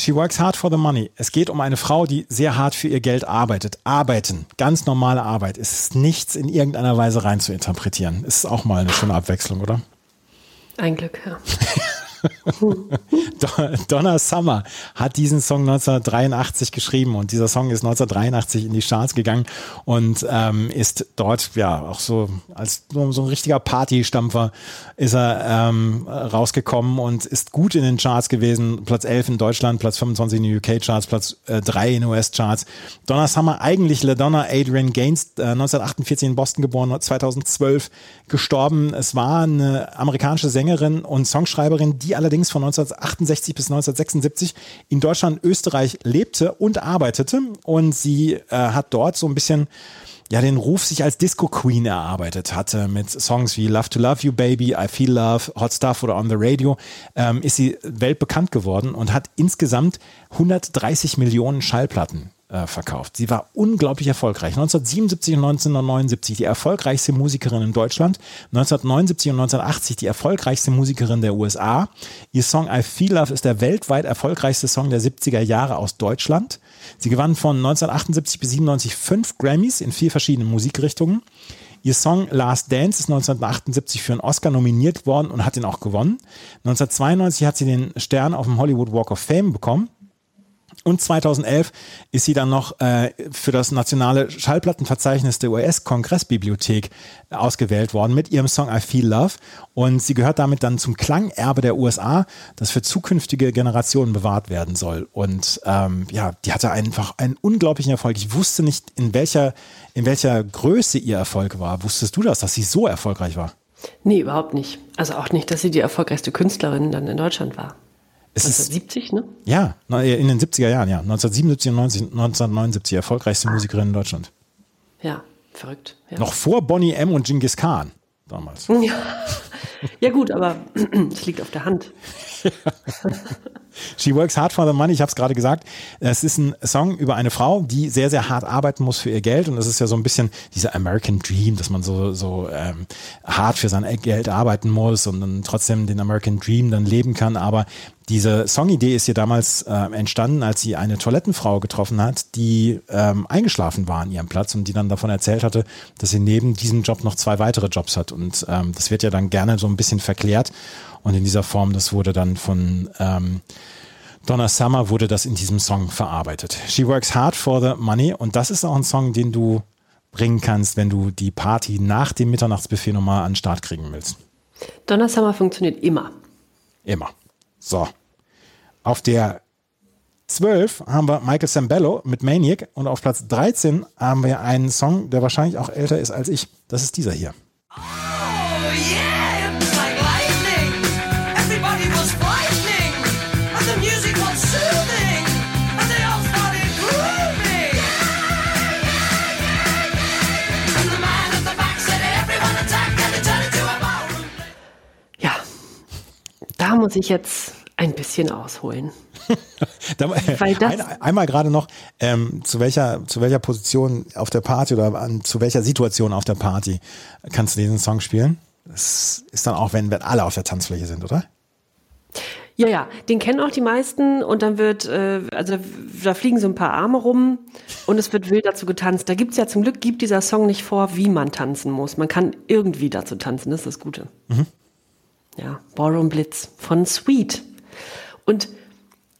She works hard for the money. Es geht um eine Frau, die sehr hart für ihr Geld arbeitet. Arbeiten, ganz normale Arbeit. Es ist nichts in irgendeiner Weise rein zu interpretieren. Ist auch mal eine schöne Abwechslung, oder? Ein Glück, ja. <laughs> <laughs> Donna Summer hat diesen Song 1983 geschrieben und dieser Song ist 1983 in die Charts gegangen und ähm, ist dort ja auch so als so, ein richtiger Partystampfer ist er ähm, rausgekommen und ist gut in den Charts gewesen. Platz 11 in Deutschland, Platz 25 in den UK-Charts, Platz äh, 3 in den US-Charts. Donna Summer, eigentlich LaDonna Adrian Gaines, äh, 1948 in Boston geboren, 2012 gestorben. Es war eine amerikanische Sängerin und Songschreiberin, die allerdings von 1968 bis 1976 in Deutschland, Österreich lebte und arbeitete. Und sie äh, hat dort so ein bisschen ja den Ruf sich als Disco Queen erarbeitet hatte mit Songs wie Love to Love You Baby, I Feel Love, Hot Stuff oder On the Radio, ähm, ist sie weltbekannt geworden und hat insgesamt 130 Millionen Schallplatten äh, verkauft. Sie war unglaublich erfolgreich. 1977 und 1979 die erfolgreichste Musikerin in Deutschland, 1979 und 1980 die erfolgreichste Musikerin der USA. Ihr Song I Feel Love ist der weltweit erfolgreichste Song der 70er Jahre aus Deutschland. Sie gewann von 1978 bis 97 fünf Grammys in vier verschiedenen Musikrichtungen. Ihr Song Last Dance ist 1978 für einen Oscar nominiert worden und hat ihn auch gewonnen. 1992 hat sie den Stern auf dem Hollywood Walk of Fame bekommen. Und 2011 ist sie dann noch äh, für das nationale Schallplattenverzeichnis der US-Kongressbibliothek ausgewählt worden mit ihrem Song I Feel Love. Und sie gehört damit dann zum Klangerbe der USA, das für zukünftige Generationen bewahrt werden soll. Und ähm, ja, die hatte einfach einen unglaublichen Erfolg. Ich wusste nicht, in welcher, in welcher Größe ihr Erfolg war. Wusstest du das, dass sie so erfolgreich war? Nee, überhaupt nicht. Also auch nicht, dass sie die erfolgreichste Künstlerin dann in Deutschland war. Es 1970, ist, ne? Ja, in den 70er Jahren, ja. 1977 und 19, 1979, erfolgreichste Musikerin in Deutschland. Ja, verrückt. Ja. Noch vor Bonnie M. und Genghis Khan damals. Ja, ja gut, aber <clears throat> es liegt auf der Hand. She Works Hard for the Money, ich habe es gerade gesagt. Es ist ein Song über eine Frau, die sehr, sehr hart arbeiten muss für ihr Geld. Und es ist ja so ein bisschen dieser American Dream, dass man so, so ähm, hart für sein Geld arbeiten muss und dann trotzdem den American Dream dann leben kann. Aber diese Songidee ist ihr damals äh, entstanden, als sie eine Toilettenfrau getroffen hat, die ähm, eingeschlafen war an ihrem Platz und die dann davon erzählt hatte, dass sie neben diesem Job noch zwei weitere Jobs hat. Und ähm, das wird ja dann gerne so ein bisschen verklärt. Und in dieser Form, das wurde dann von ähm, Donna Summer, wurde das in diesem Song verarbeitet. She works hard for the money. Und das ist auch ein Song, den du bringen kannst, wenn du die Party nach dem Mitternachtsbuffet nochmal an den Start kriegen willst. Donna Summer funktioniert immer. Immer. So. Auf der 12 haben wir Michael Sambello mit Maniac und auf Platz 13 haben wir einen Song, der wahrscheinlich auch älter ist als ich. Das ist dieser hier. Oh, yeah! Da muss ich jetzt ein bisschen ausholen. <laughs> Weil das ein, einmal gerade noch, ähm, zu, welcher, zu welcher Position auf der Party oder an, zu welcher Situation auf der Party kannst du diesen Song spielen? Das ist dann auch, wenn, wenn alle auf der Tanzfläche sind, oder? Ja, ja, den kennen auch die meisten und dann wird, äh, also da, da, fliegen so ein paar Arme rum und es wird wild dazu getanzt. Da gibt es ja zum Glück, gibt dieser Song nicht vor, wie man tanzen muss. Man kann irgendwie dazu tanzen, das ist das Gute. Mhm. Ja, Ballroom Blitz von Sweet. Und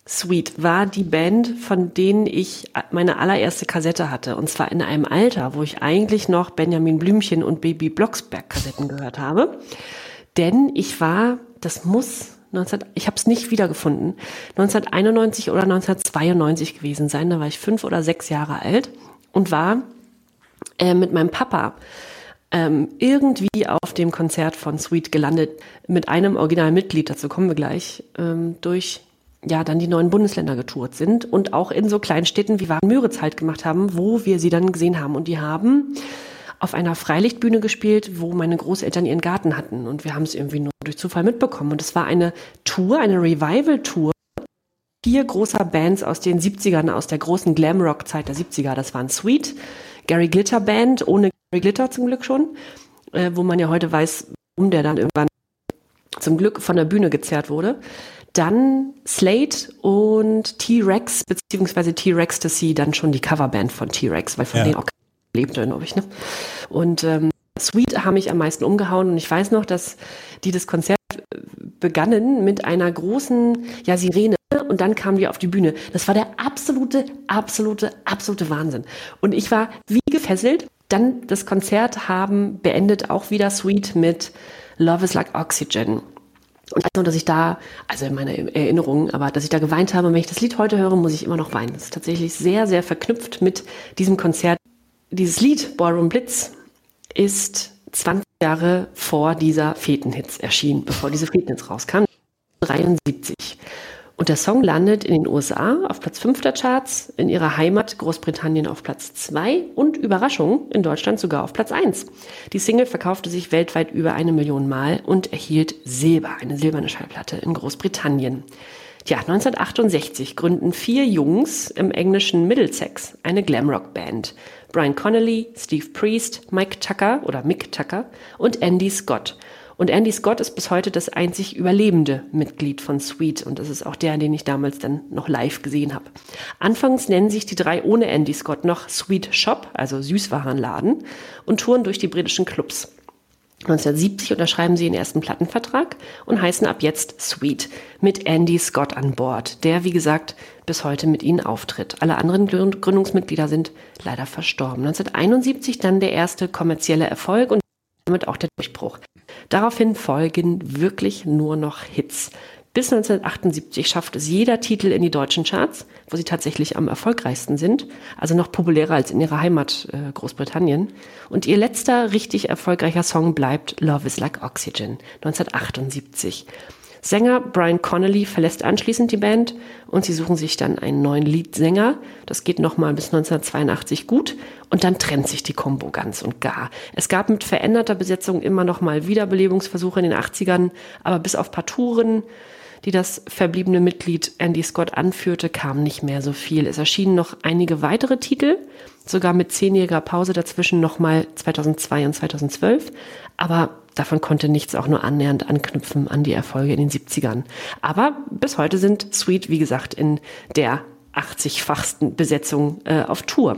Sweet war die Band, von denen ich meine allererste Kassette hatte. Und zwar in einem Alter, wo ich eigentlich noch Benjamin Blümchen und Baby Blocksberg Kassetten gehört habe. Denn ich war, das muss 19, ich habe es nicht wiedergefunden, 1991 oder 1992 gewesen sein. Da war ich fünf oder sechs Jahre alt und war äh, mit meinem Papa ähm, irgendwie auf dem Konzert von Sweet gelandet mit einem Originalmitglied, dazu kommen wir gleich, ähm, durch ja dann die neuen Bundesländer getourt sind und auch in so kleinen Städten wie Wagen-Müritz halt gemacht haben, wo wir sie dann gesehen haben. Und die haben auf einer Freilichtbühne gespielt, wo meine Großeltern ihren Garten hatten. Und wir haben es irgendwie nur durch Zufall mitbekommen. Und es war eine Tour, eine Revival-Tour. Vier großer Bands aus den 70ern, aus der großen Glamrock-Zeit der 70er. Das waren Sweet, Gary Glitter Band, ohne Glitter zum Glück schon, äh, wo man ja heute weiß, warum der dann irgendwann zum Glück von der Bühne gezerrt wurde. Dann Slate und T-Rex, beziehungsweise T-Rex to See, dann schon die Coverband von T-Rex, weil von ja. denen auch lebte, glaube ich. Ne? Und ähm, Sweet haben mich am meisten umgehauen und ich weiß noch, dass die das Konzert äh, begannen mit einer großen ja, Sirene und dann kamen die auf die Bühne. Das war der absolute, absolute, absolute Wahnsinn. Und ich war wie gefesselt dann das Konzert haben beendet auch wieder Sweet mit Love is like Oxygen. Und nur, dass ich da, also in meiner Erinnerung, aber dass ich da geweint habe. Und wenn ich das Lied heute höre, muss ich immer noch weinen. Das ist tatsächlich sehr, sehr verknüpft mit diesem Konzert. Dieses Lied, Ballroom Blitz, ist 20 Jahre vor dieser Fetenhits erschienen, bevor diese Fetenhits rauskamen. 73. Und der Song landet in den USA auf Platz 5 der Charts, in ihrer Heimat Großbritannien auf Platz 2 und Überraschung in Deutschland sogar auf Platz 1. Die Single verkaufte sich weltweit über eine Million Mal und erhielt Silber, eine silberne Schallplatte in Großbritannien. Tja, 1968 gründen vier Jungs im englischen Middlesex eine Glamrock-Band. Brian Connolly, Steve Priest, Mike Tucker oder Mick Tucker und Andy Scott – und Andy Scott ist bis heute das einzig überlebende Mitglied von Sweet und das ist auch der, den ich damals dann noch live gesehen habe. Anfangs nennen sich die drei ohne Andy Scott noch Sweet Shop, also Süßwarenladen, und touren durch die britischen Clubs. 1970 unterschreiben sie den ersten Plattenvertrag und heißen ab jetzt Sweet mit Andy Scott an Bord, der, wie gesagt, bis heute mit ihnen auftritt. Alle anderen Gründungsmitglieder sind leider verstorben. 1971 dann der erste kommerzielle Erfolg und damit auch der Durchbruch. Daraufhin folgen wirklich nur noch Hits. Bis 1978 schafft es jeder Titel in die deutschen Charts, wo sie tatsächlich am erfolgreichsten sind, also noch populärer als in ihrer Heimat äh, Großbritannien. Und ihr letzter richtig erfolgreicher Song bleibt Love is Like Oxygen 1978. Sänger Brian Connolly verlässt anschließend die Band und sie suchen sich dann einen neuen Leadsänger. Das geht nochmal bis 1982 gut und dann trennt sich die Combo ganz und gar. Es gab mit veränderter Besetzung immer noch mal Wiederbelebungsversuche in den 80ern, aber bis auf paar Touren die das verbliebene Mitglied Andy Scott anführte, kam nicht mehr so viel. Es erschienen noch einige weitere Titel, sogar mit zehnjähriger Pause dazwischen nochmal 2002 und 2012. Aber davon konnte nichts auch nur annähernd anknüpfen an die Erfolge in den 70ern. Aber bis heute sind Sweet, wie gesagt, in der 80-fachsten Besetzung äh, auf Tour.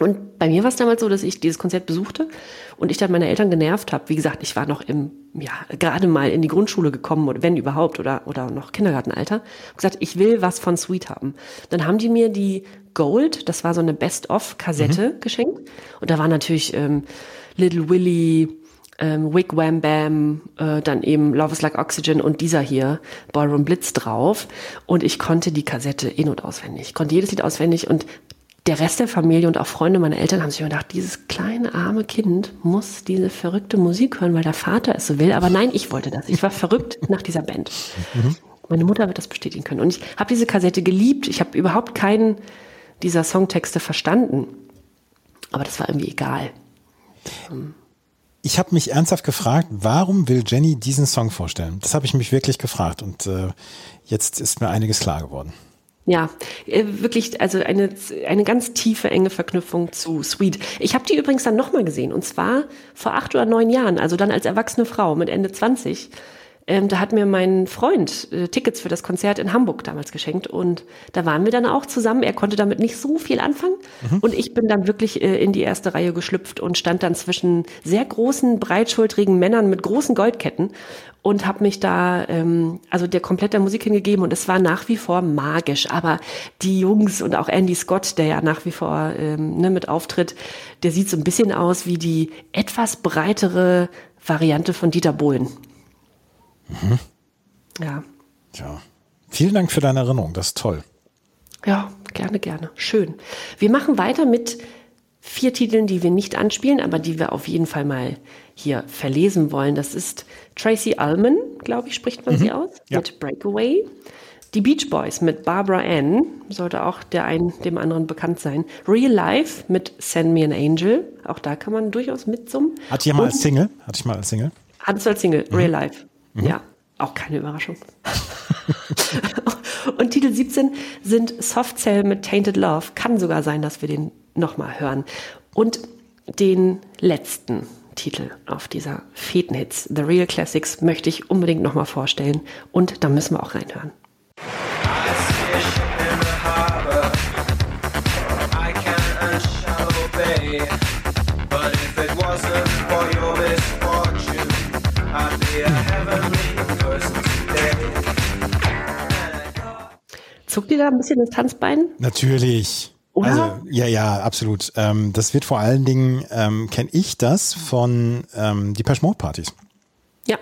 Und bei mir war es damals so, dass ich dieses Konzert besuchte und ich dann meine Eltern genervt habe. Wie gesagt, ich war noch im, ja, gerade mal in die Grundschule gekommen, oder wenn überhaupt, oder, oder noch Kindergartenalter. Und gesagt, ich will was von Sweet haben. Dann haben die mir die Gold, das war so eine Best-of-Kassette mhm. geschenkt. Und da war natürlich ähm, Little Willy, ähm, Wig Wham Bam, äh, dann eben Love is Like Oxygen und dieser hier, Ballroom Blitz drauf. Und ich konnte die Kassette in- und auswendig. Ich konnte jedes Lied auswendig und der Rest der Familie und auch Freunde meiner Eltern haben sich gedacht, dieses kleine arme Kind muss diese verrückte Musik hören, weil der Vater es so will. Aber nein, ich wollte das. Ich war verrückt <laughs> nach dieser Band. Meine Mutter wird das bestätigen können. Und ich habe diese Kassette geliebt. Ich habe überhaupt keinen dieser Songtexte verstanden. Aber das war irgendwie egal. Ich habe mich ernsthaft gefragt, warum will Jenny diesen Song vorstellen? Das habe ich mich wirklich gefragt und äh, jetzt ist mir einiges klar geworden. Ja, äh, wirklich, also eine, eine ganz tiefe, enge Verknüpfung zu Sweet. Ich habe die übrigens dann nochmal gesehen und zwar vor acht oder neun Jahren, also dann als erwachsene Frau mit Ende 20. Ähm, da hat mir mein Freund äh, Tickets für das Konzert in Hamburg damals geschenkt und da waren wir dann auch zusammen. Er konnte damit nicht so viel anfangen mhm. und ich bin dann wirklich äh, in die erste Reihe geschlüpft und stand dann zwischen sehr großen, breitschultrigen Männern mit großen Goldketten und habe mich da ähm, also der komplette Musik hingegeben und es war nach wie vor magisch. Aber die Jungs und auch Andy Scott, der ja nach wie vor ähm, ne, mit auftritt, der sieht so ein bisschen aus wie die etwas breitere Variante von Dieter Bohlen. Mhm. Ja. Ja. Vielen Dank für deine Erinnerung, das ist toll. Ja, gerne, gerne. Schön. Wir machen weiter mit vier Titeln, die wir nicht anspielen, aber die wir auf jeden Fall mal hier verlesen wollen. Das ist Tracy Ullman, glaube ich, spricht man mhm. sie aus, ja. mit Breakaway. Die Beach Boys mit Barbara Ann, sollte auch der einen dem anderen bekannt sein. Real Life mit Send Me an Angel, auch da kann man durchaus mitsummen. Hatte ich mal als Single? Hatte ich mal als Single? Hattest du als Single, mhm. Real Life. Mhm. Ja, auch keine Überraschung. <laughs> Und Titel 17 sind Soft Cell mit Tainted Love. Kann sogar sein, dass wir den nochmal hören. Und den letzten Titel auf dieser Fetenhits, The Real Classics, möchte ich unbedingt nochmal vorstellen. Und da müssen wir auch reinhören. Zuckt dir da ein bisschen das Tanzbein? Natürlich. Oder? Also, ja, ja, absolut. Ähm, das wird vor allen Dingen, ähm, kenne ich das von ähm, Depeche Mode Partys. Ja.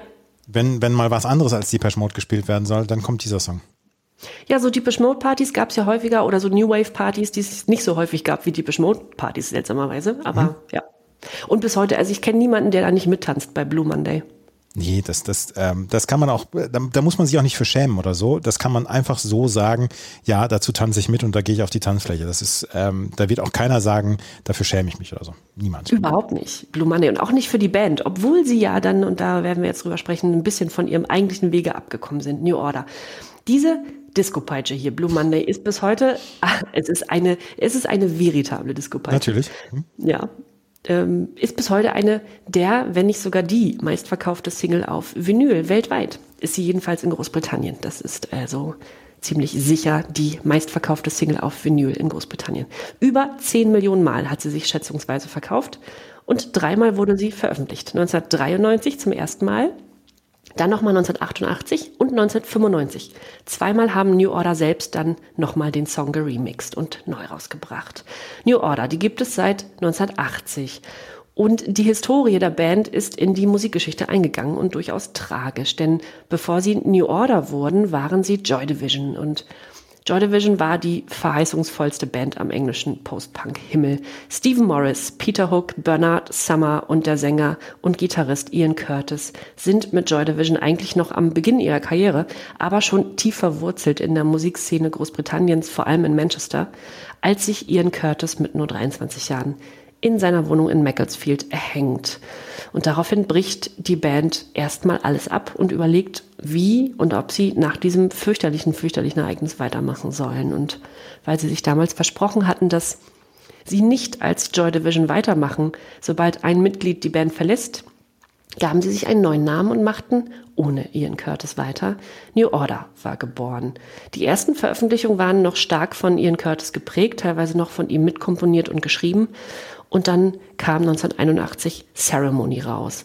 Wenn, wenn mal was anderes als Depeche Mode gespielt werden soll, dann kommt dieser Song. Ja, so Depeche Mode Partys gab es ja häufiger oder so New Wave Partys, die es nicht so häufig gab wie Depeche Mode Partys, seltsamerweise. Aber mhm. ja. Und bis heute, also ich kenne niemanden, der da nicht mittanzt bei Blue Monday. Nee, das, das, ähm, das kann man auch, da, da muss man sich auch nicht für schämen oder so. Das kann man einfach so sagen, ja, dazu tanze ich mit und da gehe ich auf die Tanzfläche. Das ist, ähm, da wird auch keiner sagen, dafür schäme ich mich oder so. Niemand. Überhaupt nicht. Blue Monday und auch nicht für die Band, obwohl sie ja dann, und da werden wir jetzt drüber sprechen, ein bisschen von ihrem eigentlichen Wege abgekommen sind. New Order. Diese Disco-Peitsche hier, Blue Monday, ist bis heute, ach, <laughs> es ist eine, es ist eine veritable Disco-Peitsche. Natürlich. Hm. Ja, ähm, ist bis heute eine der, wenn nicht sogar die meistverkaufte Single auf Vinyl weltweit. Ist sie jedenfalls in Großbritannien. Das ist also ziemlich sicher die meistverkaufte Single auf Vinyl in Großbritannien. Über 10 Millionen Mal hat sie sich schätzungsweise verkauft und dreimal wurde sie veröffentlicht. 1993 zum ersten Mal, dann nochmal 1988 und 1995. Zweimal haben New Order selbst dann nochmal den Song geremixed und neu rausgebracht. New Order, die gibt es seit 1980. Und die Historie der Band ist in die Musikgeschichte eingegangen und durchaus tragisch, denn bevor sie New Order wurden, waren sie Joy Division und Joy Division war die verheißungsvollste Band am englischen Post-Punk-Himmel. Stephen Morris, Peter Hook, Bernard Summer und der Sänger und Gitarrist Ian Curtis sind mit Joy Division eigentlich noch am Beginn ihrer Karriere, aber schon tief verwurzelt in der Musikszene Großbritanniens, vor allem in Manchester, als sich Ian Curtis mit nur 23 Jahren in seiner Wohnung in Macclesfield erhängt. Und daraufhin bricht die Band erstmal alles ab und überlegt, wie und ob sie nach diesem fürchterlichen, fürchterlichen Ereignis weitermachen sollen. Und weil sie sich damals versprochen hatten, dass sie nicht als Joy Division weitermachen, sobald ein Mitglied die Band verlässt, gaben sie sich einen neuen Namen und machten ohne Ian Curtis weiter. New Order war geboren. Die ersten Veröffentlichungen waren noch stark von Ian Curtis geprägt, teilweise noch von ihm mitkomponiert und geschrieben. Und dann kam 1981 Ceremony raus.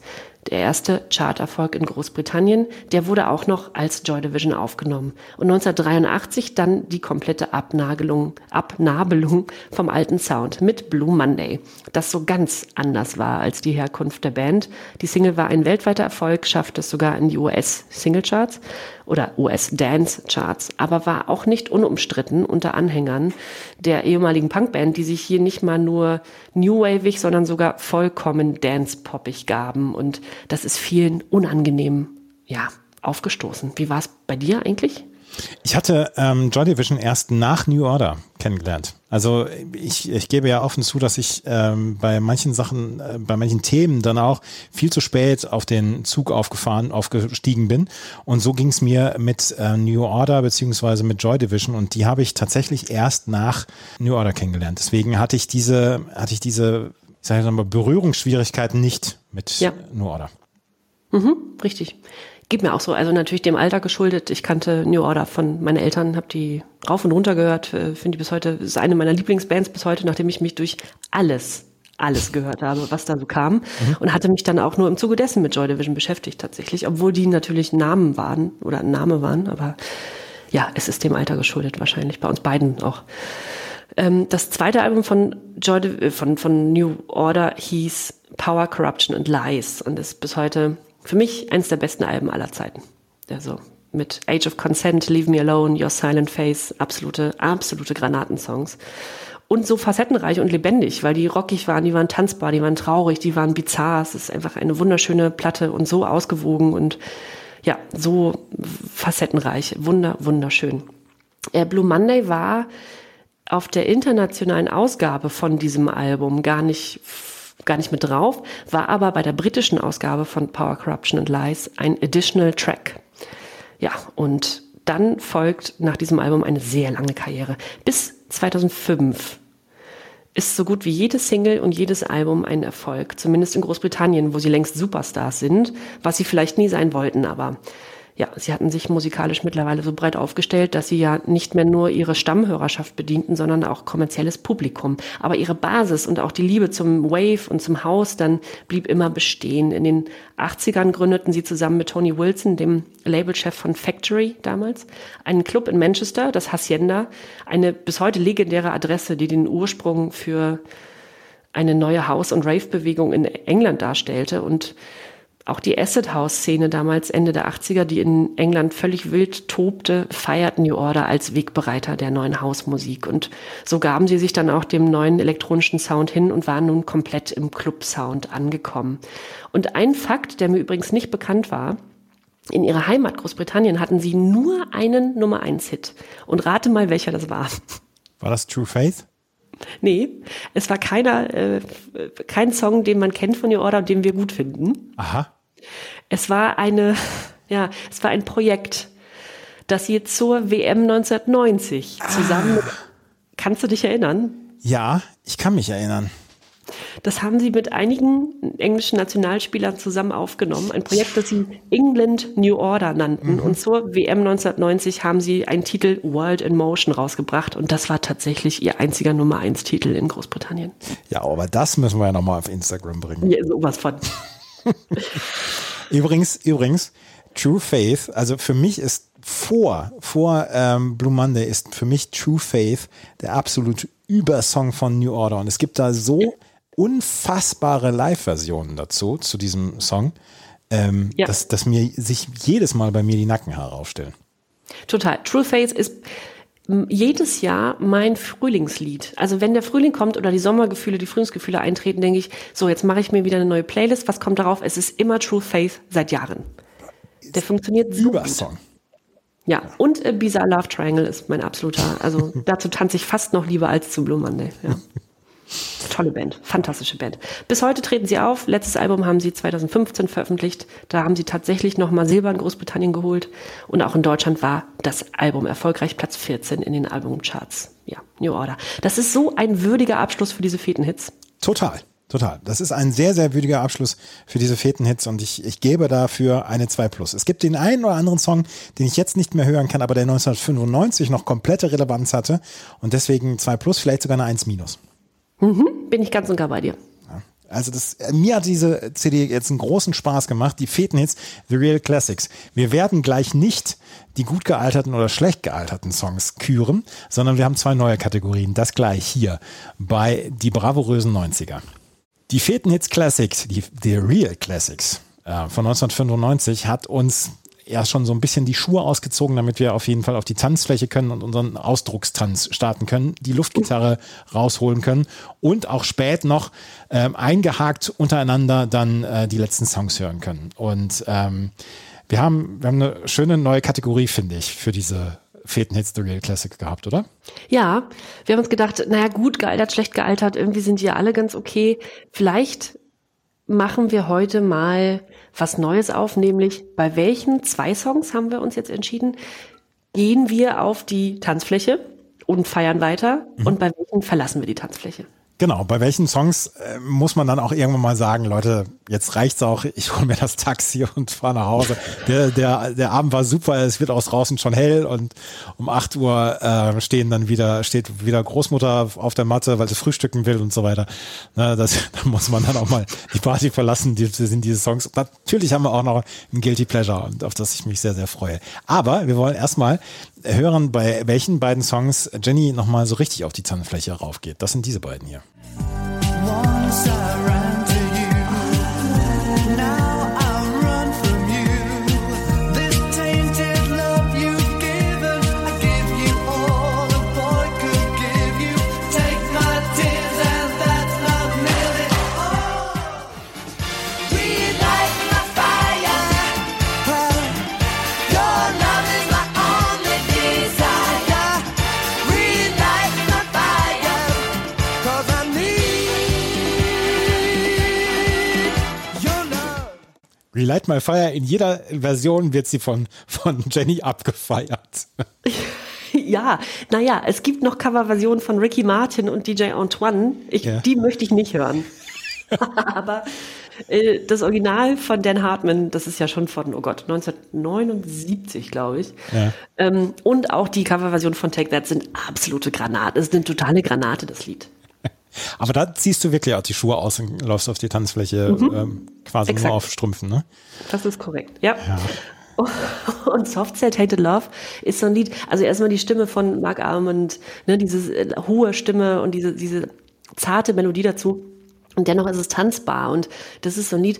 Der erste Charterfolg in Großbritannien, der wurde auch noch als Joy Division aufgenommen. Und 1983 dann die komplette Abnagelung, Abnabelung vom alten Sound mit Blue Monday, das so ganz anders war als die Herkunft der Band. Die Single war ein weltweiter Erfolg, schaffte es sogar in die US-Singlecharts oder US-Dance-Charts, aber war auch nicht unumstritten unter Anhängern der ehemaligen Punkband, die sich hier nicht mal nur New Wavig, sondern sogar vollkommen dance-poppig gaben. Und das ist vielen unangenehm, ja, aufgestoßen. Wie war es bei dir eigentlich? Ich hatte ähm, Joy Division erst nach New Order kennengelernt. Also ich, ich gebe ja offen zu, dass ich ähm, bei manchen Sachen, äh, bei manchen Themen dann auch viel zu spät auf den Zug aufgefahren, aufgestiegen bin. Und so ging es mir mit äh, New Order beziehungsweise mit Joy Division und die habe ich tatsächlich erst nach New Order kennengelernt. Deswegen hatte ich diese, hatte ich diese, ich sage mal, Berührungsschwierigkeiten nicht mit ja. New Order. Mhm, richtig. Geht mir auch so. Also natürlich dem Alter geschuldet. Ich kannte New Order von meinen Eltern, habe die rauf und runter gehört. Äh, finde die bis heute, ist eine meiner Lieblingsbands bis heute, nachdem ich mich durch alles alles gehört habe, was da so kam. Mhm. Und hatte mich dann auch nur im Zuge dessen mit Joy Division beschäftigt tatsächlich, obwohl die natürlich Namen waren oder ein Name waren. Aber ja, es ist dem Alter geschuldet wahrscheinlich, bei uns beiden auch. Ähm, das zweite Album von, Joy, äh, von, von New Order hieß Power, Corruption and Lies und ist bis heute für mich eines der besten Alben aller Zeiten. Also mit Age of Consent, Leave Me Alone, Your Silent Face, absolute, absolute Granatensongs. Und so facettenreich und lebendig, weil die rockig waren, die waren tanzbar, die waren traurig, die waren bizarr. Es ist einfach eine wunderschöne Platte und so ausgewogen und ja, so facettenreich. Wunder, wunderschön. Äh, Blue Monday war auf der internationalen Ausgabe von diesem Album gar nicht gar nicht mit drauf, war aber bei der britischen Ausgabe von Power, Corruption and Lies ein Additional Track. Ja, und dann folgt nach diesem Album eine sehr lange Karriere. Bis 2005 ist so gut wie jede Single und jedes Album ein Erfolg, zumindest in Großbritannien, wo sie längst Superstars sind, was sie vielleicht nie sein wollten, aber ja, sie hatten sich musikalisch mittlerweile so breit aufgestellt, dass sie ja nicht mehr nur ihre Stammhörerschaft bedienten, sondern auch kommerzielles Publikum. Aber ihre Basis und auch die Liebe zum Wave und zum House dann blieb immer bestehen. In den 80ern gründeten sie zusammen mit Tony Wilson, dem Labelchef von Factory damals, einen Club in Manchester, das Hacienda, eine bis heute legendäre Adresse, die den Ursprung für eine neue House- und Rave-Bewegung in England darstellte und auch die Acid House Szene damals Ende der 80er, die in England völlig wild tobte, feiert New Order als Wegbereiter der neuen Hausmusik. Und so gaben sie sich dann auch dem neuen elektronischen Sound hin und waren nun komplett im Club-Sound angekommen. Und ein Fakt, der mir übrigens nicht bekannt war, in ihrer Heimat Großbritannien hatten sie nur einen Nummer 1 Hit. Und rate mal, welcher das war. War das True Faith? Nee, es war keiner, äh, kein Song, den man kennt von New Order und den wir gut finden. Aha. Es war eine, <laughs> ja, es war ein Projekt, das sie zur WM 1990 zusammen, ah. kannst du dich erinnern? Ja, ich kann mich erinnern. Das haben sie mit einigen englischen Nationalspielern zusammen aufgenommen. Ein Projekt, das sie England New Order nannten. Mhm. Und zur WM 1990 haben sie einen Titel World in Motion rausgebracht. Und das war tatsächlich ihr einziger Nummer 1 Titel in Großbritannien. Ja, aber das müssen wir ja nochmal auf Instagram bringen. Ja, sowas von. Übrigens, übrigens, True Faith, also für mich ist vor, vor ähm, Blue Monday ist für mich True Faith der absolute Übersong von New Order. Und es gibt da so unfassbare Live-Versionen dazu, zu diesem Song, ähm, ja. dass, dass mir sich jedes Mal bei mir die Nackenhaare aufstellen. Total. True Faith ist jedes Jahr mein Frühlingslied. Also wenn der Frühling kommt oder die Sommergefühle, die Frühlingsgefühle eintreten, denke ich, so jetzt mache ich mir wieder eine neue Playlist. Was kommt darauf? Es ist immer True Faith seit Jahren. Der funktioniert so Übersong. Gut. Ja, und äh, Bizarre Love Triangle ist mein absoluter. Also <laughs> dazu tanze ich fast noch lieber als zu Blue Monday. Ja. Tolle Band, fantastische Band. Bis heute treten sie auf. Letztes Album haben sie 2015 veröffentlicht. Da haben sie tatsächlich nochmal Silber in Großbritannien geholt. Und auch in Deutschland war das Album erfolgreich Platz 14 in den Albumcharts. Ja, New Order. Das ist so ein würdiger Abschluss für diese Fetenhits. Total. Total. Das ist ein sehr, sehr würdiger Abschluss für diese Fetenhits und ich, ich gebe dafür eine 2 Plus. Es gibt den einen oder anderen Song, den ich jetzt nicht mehr hören kann, aber der 1995 noch komplette Relevanz hatte und deswegen 2 Plus, vielleicht sogar eine 1 Minus. Mhm, bin ich ganz und gar bei dir. Also das, mir hat diese CD jetzt einen großen Spaß gemacht. Die Fetenhits, The Real Classics. Wir werden gleich nicht die gut gealterten oder schlecht gealterten Songs küren, sondern wir haben zwei neue Kategorien. Das gleich hier bei die bravourösen 90er. Die Fetenhits Classics, die The Real Classics äh, von 1995 hat uns ja schon so ein bisschen die Schuhe ausgezogen, damit wir auf jeden Fall auf die Tanzfläche können und unseren Ausdruckstanz starten können, die Luftgitarre rausholen können und auch spät noch ähm, eingehakt untereinander dann äh, die letzten Songs hören können. Und ähm, wir haben, wir haben eine schöne neue Kategorie, finde ich, für diese Feten Hits The Real Classic gehabt, oder? Ja, wir haben uns gedacht, naja, gut gealtert, schlecht gealtert, irgendwie sind die ja alle ganz okay. Vielleicht machen wir heute mal was Neues auf, nämlich bei welchen zwei Songs haben wir uns jetzt entschieden, gehen wir auf die Tanzfläche und feiern weiter mhm. und bei welchen verlassen wir die Tanzfläche. Genau, bei welchen Songs äh, muss man dann auch irgendwann mal sagen, Leute, jetzt reicht's auch, ich hole mir das Taxi und fahre nach Hause. Der, der, der Abend war super, es wird aus draußen schon hell und um acht Uhr äh, stehen dann wieder, steht wieder Großmutter auf der Matte, weil sie frühstücken will und so weiter. Na, das, <laughs> da muss man dann auch mal die Party verlassen, die, sind diese Songs. Natürlich haben wir auch noch ein Guilty Pleasure, auf das ich mich sehr, sehr freue. Aber wir wollen erstmal hören, bei welchen beiden Songs Jenny nochmal so richtig auf die Tanzfläche raufgeht. Das sind diese beiden hier. Once Relight My Fire, in jeder Version wird sie von, von Jenny abgefeiert. <laughs> Ja, naja, es gibt noch Coverversionen von Ricky Martin und DJ Antoine. Ich, ja. Die möchte ich nicht hören. <laughs> Aber äh, das Original von Dan Hartman, das ist ja schon von, oh Gott, 1979, glaube ich. Ja. Ähm, und auch die Coverversion von Take That sind absolute Granaten. Es ist eine totale Granate, das Lied. Aber da ziehst du wirklich auch die Schuhe aus und läufst auf die Tanzfläche mhm. ähm, quasi Exakt. nur auf Strümpfen, ne? Das ist korrekt, ja. ja. <laughs> Und Soft Cell Hated Love ist so ein Lied, also erstmal die Stimme von Mark Armand, ne, diese äh, hohe Stimme und diese, diese zarte Melodie dazu. Und dennoch ist es tanzbar. Und das ist so ein Lied,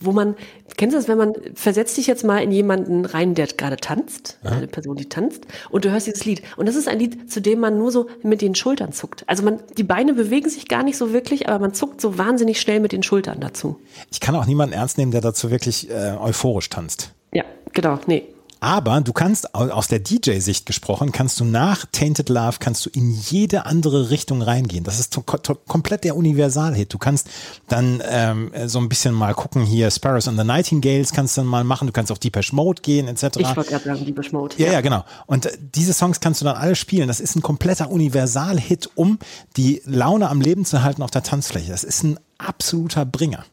wo man, kennst du das, wenn man, versetzt dich jetzt mal in jemanden rein, der gerade tanzt, ja. eine Person, die tanzt, und du hörst dieses Lied. Und das ist ein Lied, zu dem man nur so mit den Schultern zuckt. Also man, die Beine bewegen sich gar nicht so wirklich, aber man zuckt so wahnsinnig schnell mit den Schultern dazu. Ich kann auch niemanden ernst nehmen, der dazu wirklich äh, euphorisch tanzt. Ja, genau, nee. Aber du kannst aus der DJ-Sicht gesprochen, kannst du nach Tainted Love, kannst du in jede andere Richtung reingehen. Das ist komplett der Universalhit. Du kannst dann ähm, so ein bisschen mal gucken, hier Sparrows and the Nightingales kannst du dann mal machen. Du kannst auf Deepesh Mode gehen, etc. Ich wollte gerade sagen Deepesh Mode. Ja, ja, genau. Und äh, diese Songs kannst du dann alle spielen. Das ist ein kompletter Universalhit, um die Laune am Leben zu halten auf der Tanzfläche. Das ist ein absoluter Bringer.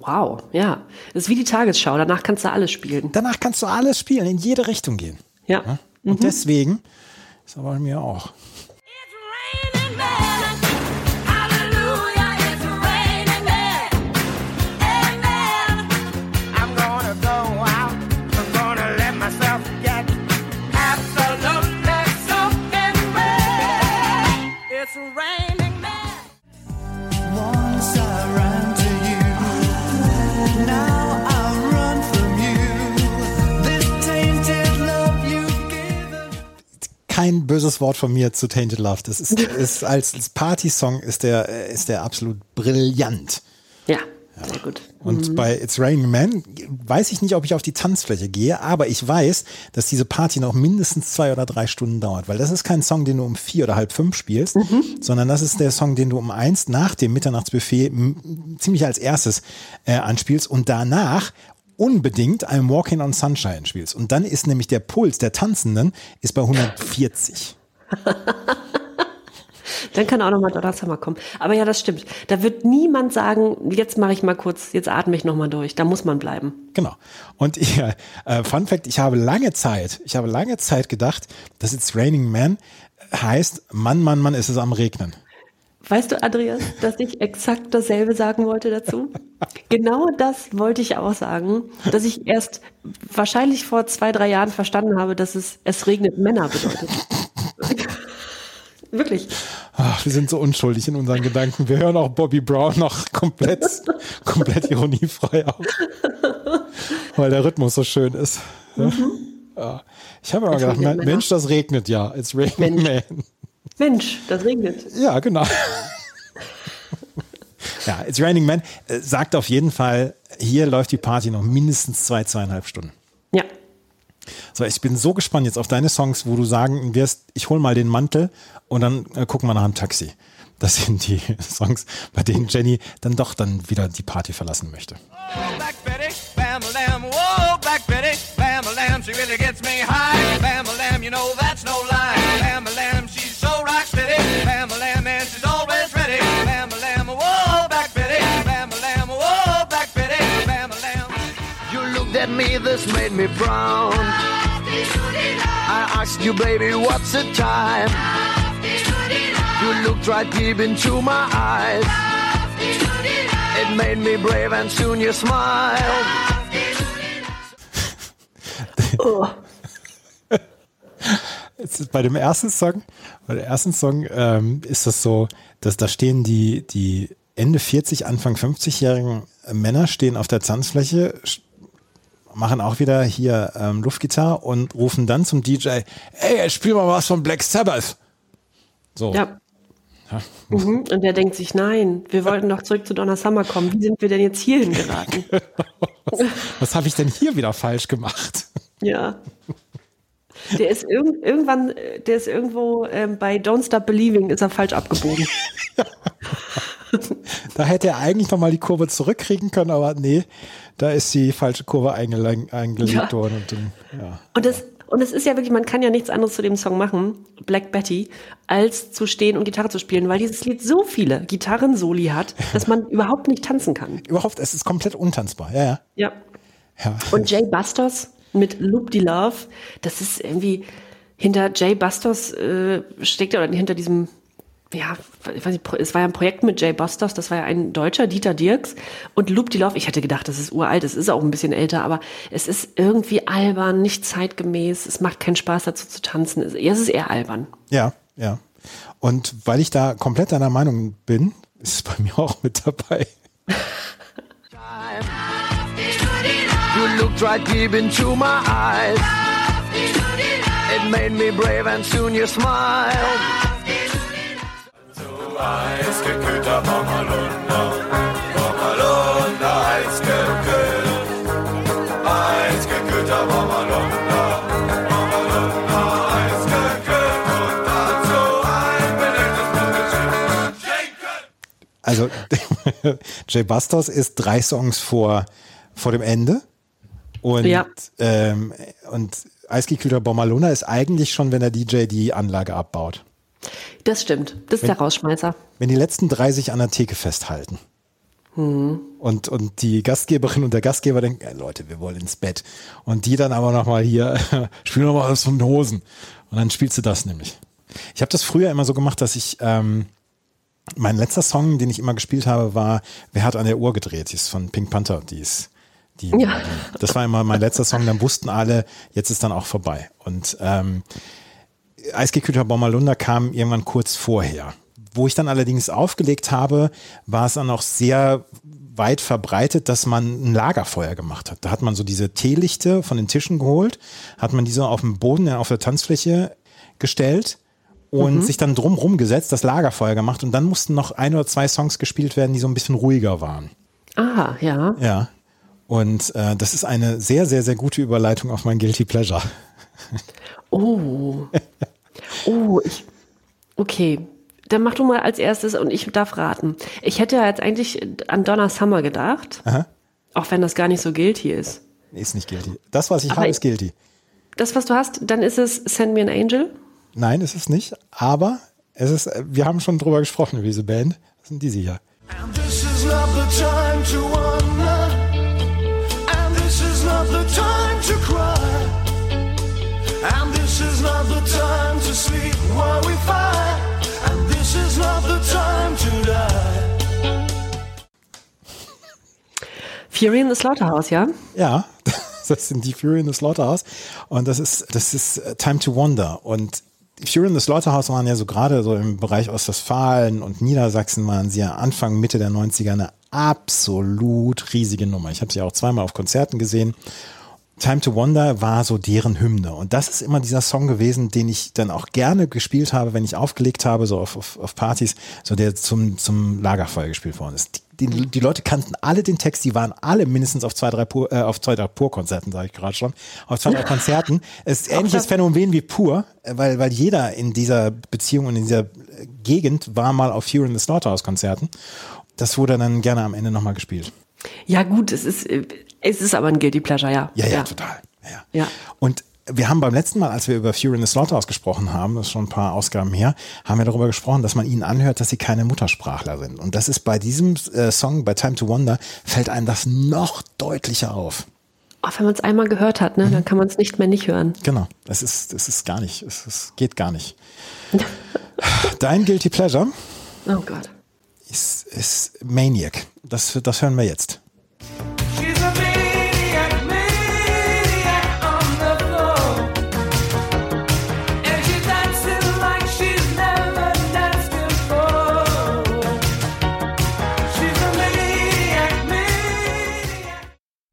Wow, ja. Das ist wie die Tagesschau. Danach kannst du alles spielen. Danach kannst du alles spielen, in jede Richtung gehen. Ja. Und mhm. deswegen ist aber bei mir auch. Kein böses Wort von mir zu Tainted Love. Das ist, <laughs> ist als Party-Song ist der, ist der absolut brillant. Ja, sehr gut. Und mhm. bei It's Raining Man weiß ich nicht, ob ich auf die Tanzfläche gehe, aber ich weiß, dass diese Party noch mindestens zwei oder drei Stunden dauert, weil das ist kein Song, den du um vier oder halb fünf spielst, mhm. sondern das ist der Song, den du um eins nach dem Mitternachtsbuffet ziemlich als erstes äh, anspielst und danach unbedingt I'm Walking on Sunshine spielst. Und dann ist nämlich der Puls der Tanzenden ist bei 140. <laughs> Dann kann auch nochmal Donna Summer kommen. Aber ja, das stimmt. Da wird niemand sagen, jetzt mache ich mal kurz, jetzt atme ich nochmal durch. Da muss man bleiben. Genau. Und ja, äh, Fun Fact, ich habe lange Zeit, ich habe lange Zeit gedacht, dass It's Raining Man heißt, Mann, Mann, Mann, ist es am Regnen. Weißt du, Andreas, dass ich exakt dasselbe sagen wollte dazu? genau das wollte ich auch sagen, dass ich erst wahrscheinlich vor zwei, drei Jahren verstanden habe, dass es es regnet Männer bedeutet. Wirklich. Ach, wir sind so unschuldig in unseren Gedanken. Wir hören auch Bobby Brown noch komplett, komplett ironiefrei auf. Weil der Rhythmus so schön ist. Mhm. Ja. Ich habe aber gedacht, Mensch, das regnet ja. It's raining Mensch. man. Mensch, das regnet. Ja, genau. <laughs> ja, It's Raining Man äh, sagt auf jeden Fall, hier läuft die Party noch mindestens zwei, zweieinhalb Stunden. Ja. So, ich bin so gespannt jetzt auf deine Songs, wo du sagen wirst, ich hole mal den Mantel und dann äh, gucken wir nach dem Taxi. Das sind die <laughs> Songs, bei denen Jenny dann doch dann wieder die Party verlassen möchte. Oh, Black Betty, bam, lamb, whoa, Black Betty, bam, lamb, she really gets me high. Bam, lamb, you know at me, this made me brown. I asked you, baby, what's the time? You looked right deep into my eyes. It made me brave and soon you smiled. <laughs> Oh. bei dem ersten Song, bei dem ersten Song ähm, ist das so, dass da stehen die, die Ende 40, Anfang 50-jährigen Männer stehen auf der Tanzfläche, machen auch wieder hier ähm, Luftgitarre und rufen dann zum DJ, ey, spiel mal was von Black Sabbath. So. Ja. Ja. Mhm. Und der denkt sich, nein, wir wollten doch zurück zu Donna Summer kommen. Wie sind wir denn jetzt hierhin geraten? was <laughs> was habe ich denn hier wieder falsch gemacht? Ja. Der ist irg irgendwann, der ist irgendwo ähm, bei Don't Stop Believing, ist er falsch abgebogen. <laughs> <laughs> da hätte er eigentlich nochmal die Kurve zurückkriegen können, aber nee, da ist die falsche Kurve eingelegt, ja. worden. Und, dann, ja. und das, und es ist ja wirklich, man kann ja nichts anderes zu dem Song machen, Black Betty, als zu stehen und Gitarre zu spielen, weil dieses Lied so viele Gitarrensoli hat, dass man <laughs> überhaupt nicht tanzen kann. Überhaupt, es ist komplett untanzbar, ja, ja. Ja. ja. Und Jay Bastos mit Loop the Love, das ist irgendwie hinter Jay Bastos äh, steckt oder hinter diesem ja, ich weiß nicht, es war ja ein Projekt mit Jay Bastos, das war ja ein Deutscher, Dieter Dirks. Und Loop die Love, ich hätte gedacht, das ist uralt, es ist auch ein bisschen älter, aber es ist irgendwie albern, nicht zeitgemäß, es macht keinen Spaß dazu zu tanzen. Es ist eher albern. Ja, ja. Und weil ich da komplett deiner Meinung bin, ist es bei mir auch mit dabei. You looked right deep into my eyes. It made me brave and soon you smiled. Eisgekühlter Bommelunder, Bommelunder, eisgekühlt. Eisgekühlter Bommelunder, Bommelunder, eisgekühlt. Und dazu ein belegtes Schinken. Also, <laughs> Jay Bastos ist drei Songs vor, vor dem Ende. Und, ja. ähm, und eisgekühlter Bommalona ist eigentlich schon, wenn der DJ die Anlage abbaut. Das stimmt. Das ist wenn, der Rausschmeißer. Wenn die letzten drei sich an der Theke festhalten. Mhm. Und, und die Gastgeberin und der Gastgeber denken, ey Leute, wir wollen ins Bett. Und die dann aber nochmal hier, <laughs> spielen nochmal was von den Hosen. Und dann spielst du das nämlich. Ich habe das früher immer so gemacht, dass ich, ähm, mein letzter Song, den ich immer gespielt habe, war Wer hat an der Uhr gedreht? Die ist von Pink Panther, die ist die, ja. das war immer mein letzter Song, dann wussten alle, jetzt ist dann auch vorbei. Und ähm, Eisgekühlter Bommalunda kam irgendwann kurz vorher. Wo ich dann allerdings aufgelegt habe, war es dann auch sehr weit verbreitet, dass man ein Lagerfeuer gemacht hat. Da hat man so diese Teelichte von den Tischen geholt, hat man diese auf dem Boden, auf der Tanzfläche gestellt und mhm. sich dann drumrum gesetzt, das Lagerfeuer gemacht und dann mussten noch ein oder zwei Songs gespielt werden, die so ein bisschen ruhiger waren. Ah, ja. Ja. Und äh, das ist eine sehr, sehr, sehr gute Überleitung auf mein Guilty Pleasure. Oh. <laughs> Oh, ich. Okay. Dann mach du mal als erstes und ich darf raten. Ich hätte ja jetzt eigentlich an Donna Summer gedacht. Aha. Auch wenn das gar nicht so guilty ist. Ist nicht guilty. Das, was ich aber habe, ist guilty. Das, was du hast, dann ist es Send Me an Angel? Nein, ist es nicht. Aber es ist, wir haben schon drüber gesprochen über diese Band. Das sind diese hier. And this is not the time to wonder. Not the time to sleep while we fight. And this is not the time to die. Fury in the Slaughterhouse, ja? Ja, <laughs> das sind die Fury in the Slaughterhouse. Und das ist, das ist äh, Time to Wonder. Und Fury in the Slaughterhouse waren ja so gerade so im Bereich Ostwestfalen und Niedersachsen waren sie ja Anfang, Mitte der 90er eine absolut riesige Nummer. Ich habe sie auch zweimal auf Konzerten gesehen. Time to Wonder war so deren Hymne. Und das ist immer dieser Song gewesen, den ich dann auch gerne gespielt habe, wenn ich aufgelegt habe, so auf, auf, auf Partys, so der zum, zum Lagerfeuer gespielt worden ist. Die, die, die Leute kannten alle den Text, die waren alle mindestens auf zwei, drei Pur, äh, auf zwei, drei Pur-Konzerten, sage ich gerade schon, auf zwei, drei <laughs> Konzerten. Es ist ähnliches Phänomen wie Pur, weil, weil jeder in dieser Beziehung und in dieser Gegend war mal auf Fury in the Slaughterhouse-Konzerten. Das wurde dann gerne am Ende nochmal gespielt. Ja, gut, es ist, es ist aber ein Guilty Pleasure, ja. Ja, ja, ja. total. Ja. ja. Und wir haben beim letzten Mal, als wir über Fury in the Slaughterhouse gesprochen haben, das ist schon ein paar Ausgaben her, haben wir darüber gesprochen, dass man ihnen anhört, dass sie keine Muttersprachler sind. Und das ist bei diesem äh, Song, bei Time to Wonder, fällt einem das noch deutlicher auf. Auch wenn man es einmal gehört hat, ne, mhm. dann kann man es nicht mehr nicht hören. Genau, es ist, es ist gar nicht, es, es geht gar nicht. <laughs> Dein Guilty Pleasure? Oh Gott. Ist, ist Maniac. Das, das hören wir jetzt.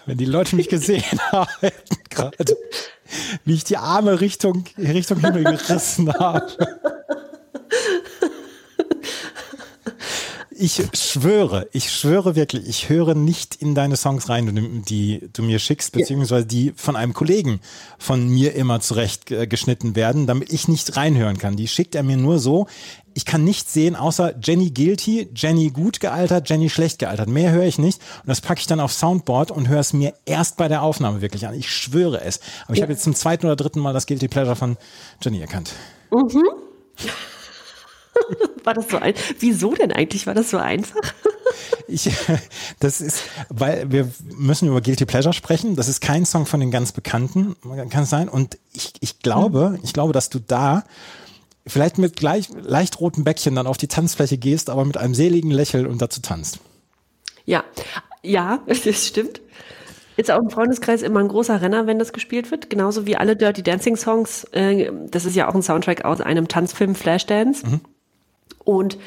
Wenn die Leute mich gesehen <laughs> haben, gerade, wie ich die Arme Richtung, Richtung Himmel gerissen habe. Ich schwöre, ich schwöre wirklich, ich höre nicht in deine Songs rein, die du mir schickst, beziehungsweise die von einem Kollegen von mir immer zurecht geschnitten werden, damit ich nicht reinhören kann. Die schickt er mir nur so. Ich kann nichts sehen, außer Jenny guilty, Jenny gut gealtert, Jenny schlecht gealtert. Mehr höre ich nicht. Und das packe ich dann auf Soundboard und höre es mir erst bei der Aufnahme wirklich an. Ich schwöre es. Aber ich ja. habe jetzt zum zweiten oder dritten Mal das Guilty Pleasure von Jenny erkannt. Mhm. <laughs> war das so ein? Wieso denn eigentlich? War das so einfach? <laughs> ich, das ist, weil wir müssen über Guilty Pleasure sprechen. Das ist kein Song von den ganz Bekannten, kann es sein. Und ich, ich glaube, mhm. ich glaube, dass du da vielleicht mit gleich, leicht rotem Bäckchen dann auf die Tanzfläche gehst, aber mit einem seligen Lächeln und dazu tanzt. Ja, ja, <laughs> das stimmt. Ist auch im Freundeskreis immer ein großer Renner, wenn das gespielt wird. Genauso wie alle Dirty Dancing Songs. Äh, das ist ja auch ein Soundtrack aus einem Tanzfilm Flashdance. Mhm. Und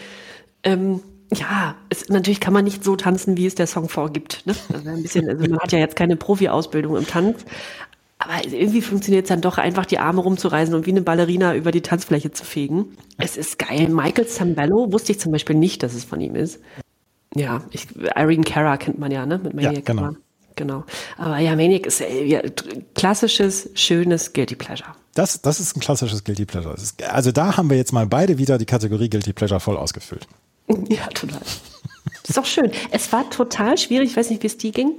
ähm, ja, es, natürlich kann man nicht so tanzen, wie es der Song vorgibt. Ne? Also ein bisschen, also man hat ja jetzt keine Profi-Ausbildung im Tanz. Aber irgendwie funktioniert es dann doch einfach, die Arme rumzureißen und wie eine Ballerina über die Tanzfläche zu fegen. Es ist geil. Michael Zambello wusste ich zum Beispiel nicht, dass es von ihm ist. Ja, ich, Irene Cara kennt man ja, ne? Mit Maniac. Ja, genau. genau. Aber ja, Maniac ist äh, ja, klassisches, schönes Guilty Pleasure. Das, das ist ein klassisches Guilty Pleasure. Ist, also da haben wir jetzt mal beide wieder die Kategorie Guilty Pleasure voll ausgefüllt. <laughs> Ja, total. ist auch schön. Es war total schwierig, ich weiß nicht, wie es dir ging.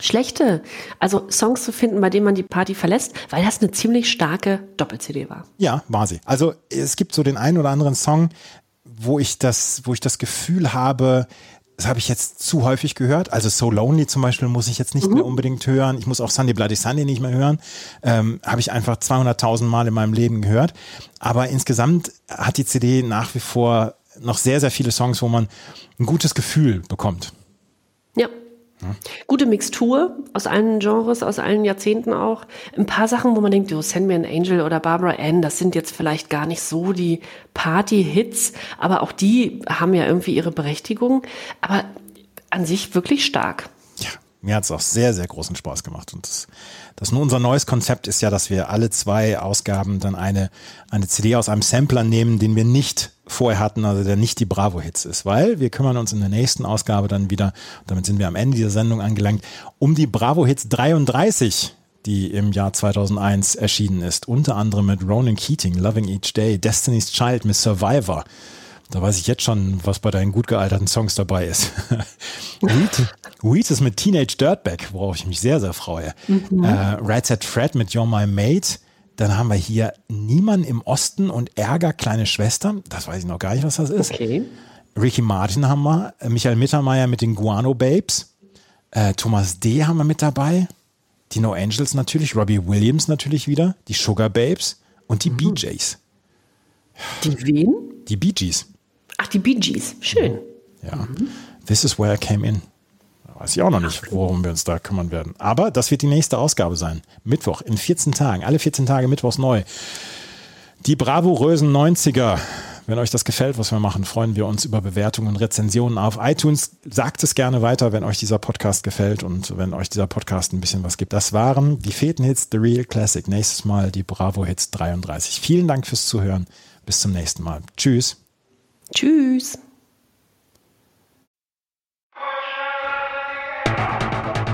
Schlechte, also Songs zu finden, bei denen man die Party verlässt, weil das eine ziemlich starke Doppel-CD war. Ja, war sie. Also es gibt so den einen oder anderen Song, wo ich das, wo ich das Gefühl habe, das habe ich jetzt zu häufig gehört. Also So Lonely zum Beispiel muss ich jetzt nicht mhm. mehr unbedingt hören. Ich muss auch Sunday Bloody Sunday nicht mehr hören. Ähm, habe ich einfach 200.000 Mal in meinem Leben gehört. Aber insgesamt hat die CD nach wie vor noch sehr, sehr viele Songs, wo man ein gutes Gefühl bekommt. Ja, Gute Mixtur aus allen Genres, aus allen Jahrzehnten auch. Ein paar Sachen, wo man denkt, Send Me an Angel oder Barbara Ann, das sind jetzt vielleicht gar nicht so die Party-Hits, aber auch die haben ja irgendwie ihre Berechtigung. Aber an sich wirklich stark. Ja, mir hat es auch sehr, sehr großen Spaß gemacht. Und das, das nun unser neues Konzept ist ja, dass wir alle zwei Ausgaben dann eine, eine CD aus einem Sampler nehmen, den wir nicht vorher hatten, also der nicht die Bravo-Hits ist, weil wir kümmern uns in der nächsten Ausgabe dann wieder, damit sind wir am Ende dieser Sendung angelangt, um die Bravo-Hits 33, die im Jahr 2001 erschienen ist, unter anderem mit Ronan Keating, Loving Each Day, Destiny's Child, Miss Survivor. Da weiß ich jetzt schon, was bei deinen gut gealterten Songs dabei ist. <laughs> Weed, Weed ist mit Teenage Dirtbag, worauf ich mich sehr, sehr freue. Mhm. Äh, Right Set Fred mit You're My Mate. Dann haben wir hier Niemand im Osten und Ärger, kleine Schwester. Das weiß ich noch gar nicht, was das ist. Okay. Ricky Martin haben wir. Äh, Michael Mittermeier mit den Guano Babes. Äh, Thomas D. haben wir mit dabei. Die No Angels natürlich. Robbie Williams natürlich wieder. Die Sugar Babes. Und die mhm. BJs. Die wen? Die Bee Gees. Ach, die Bee Gees. Schön. Ja. Mhm. This is where I came in. Weiß ich auch noch nicht, worum wir uns da kümmern werden. Aber das wird die nächste Ausgabe sein. Mittwoch in 14 Tagen. Alle 14 Tage Mittwochs neu. Die bravourösen 90er. Wenn euch das gefällt, was wir machen, freuen wir uns über Bewertungen und Rezensionen auf iTunes. Sagt es gerne weiter, wenn euch dieser Podcast gefällt und wenn euch dieser Podcast ein bisschen was gibt. Das waren die Feten-Hits, The Real Classic. Nächstes Mal die Bravo-Hits 33. Vielen Dank fürs Zuhören. Bis zum nächsten Mal. Tschüss. Tschüss.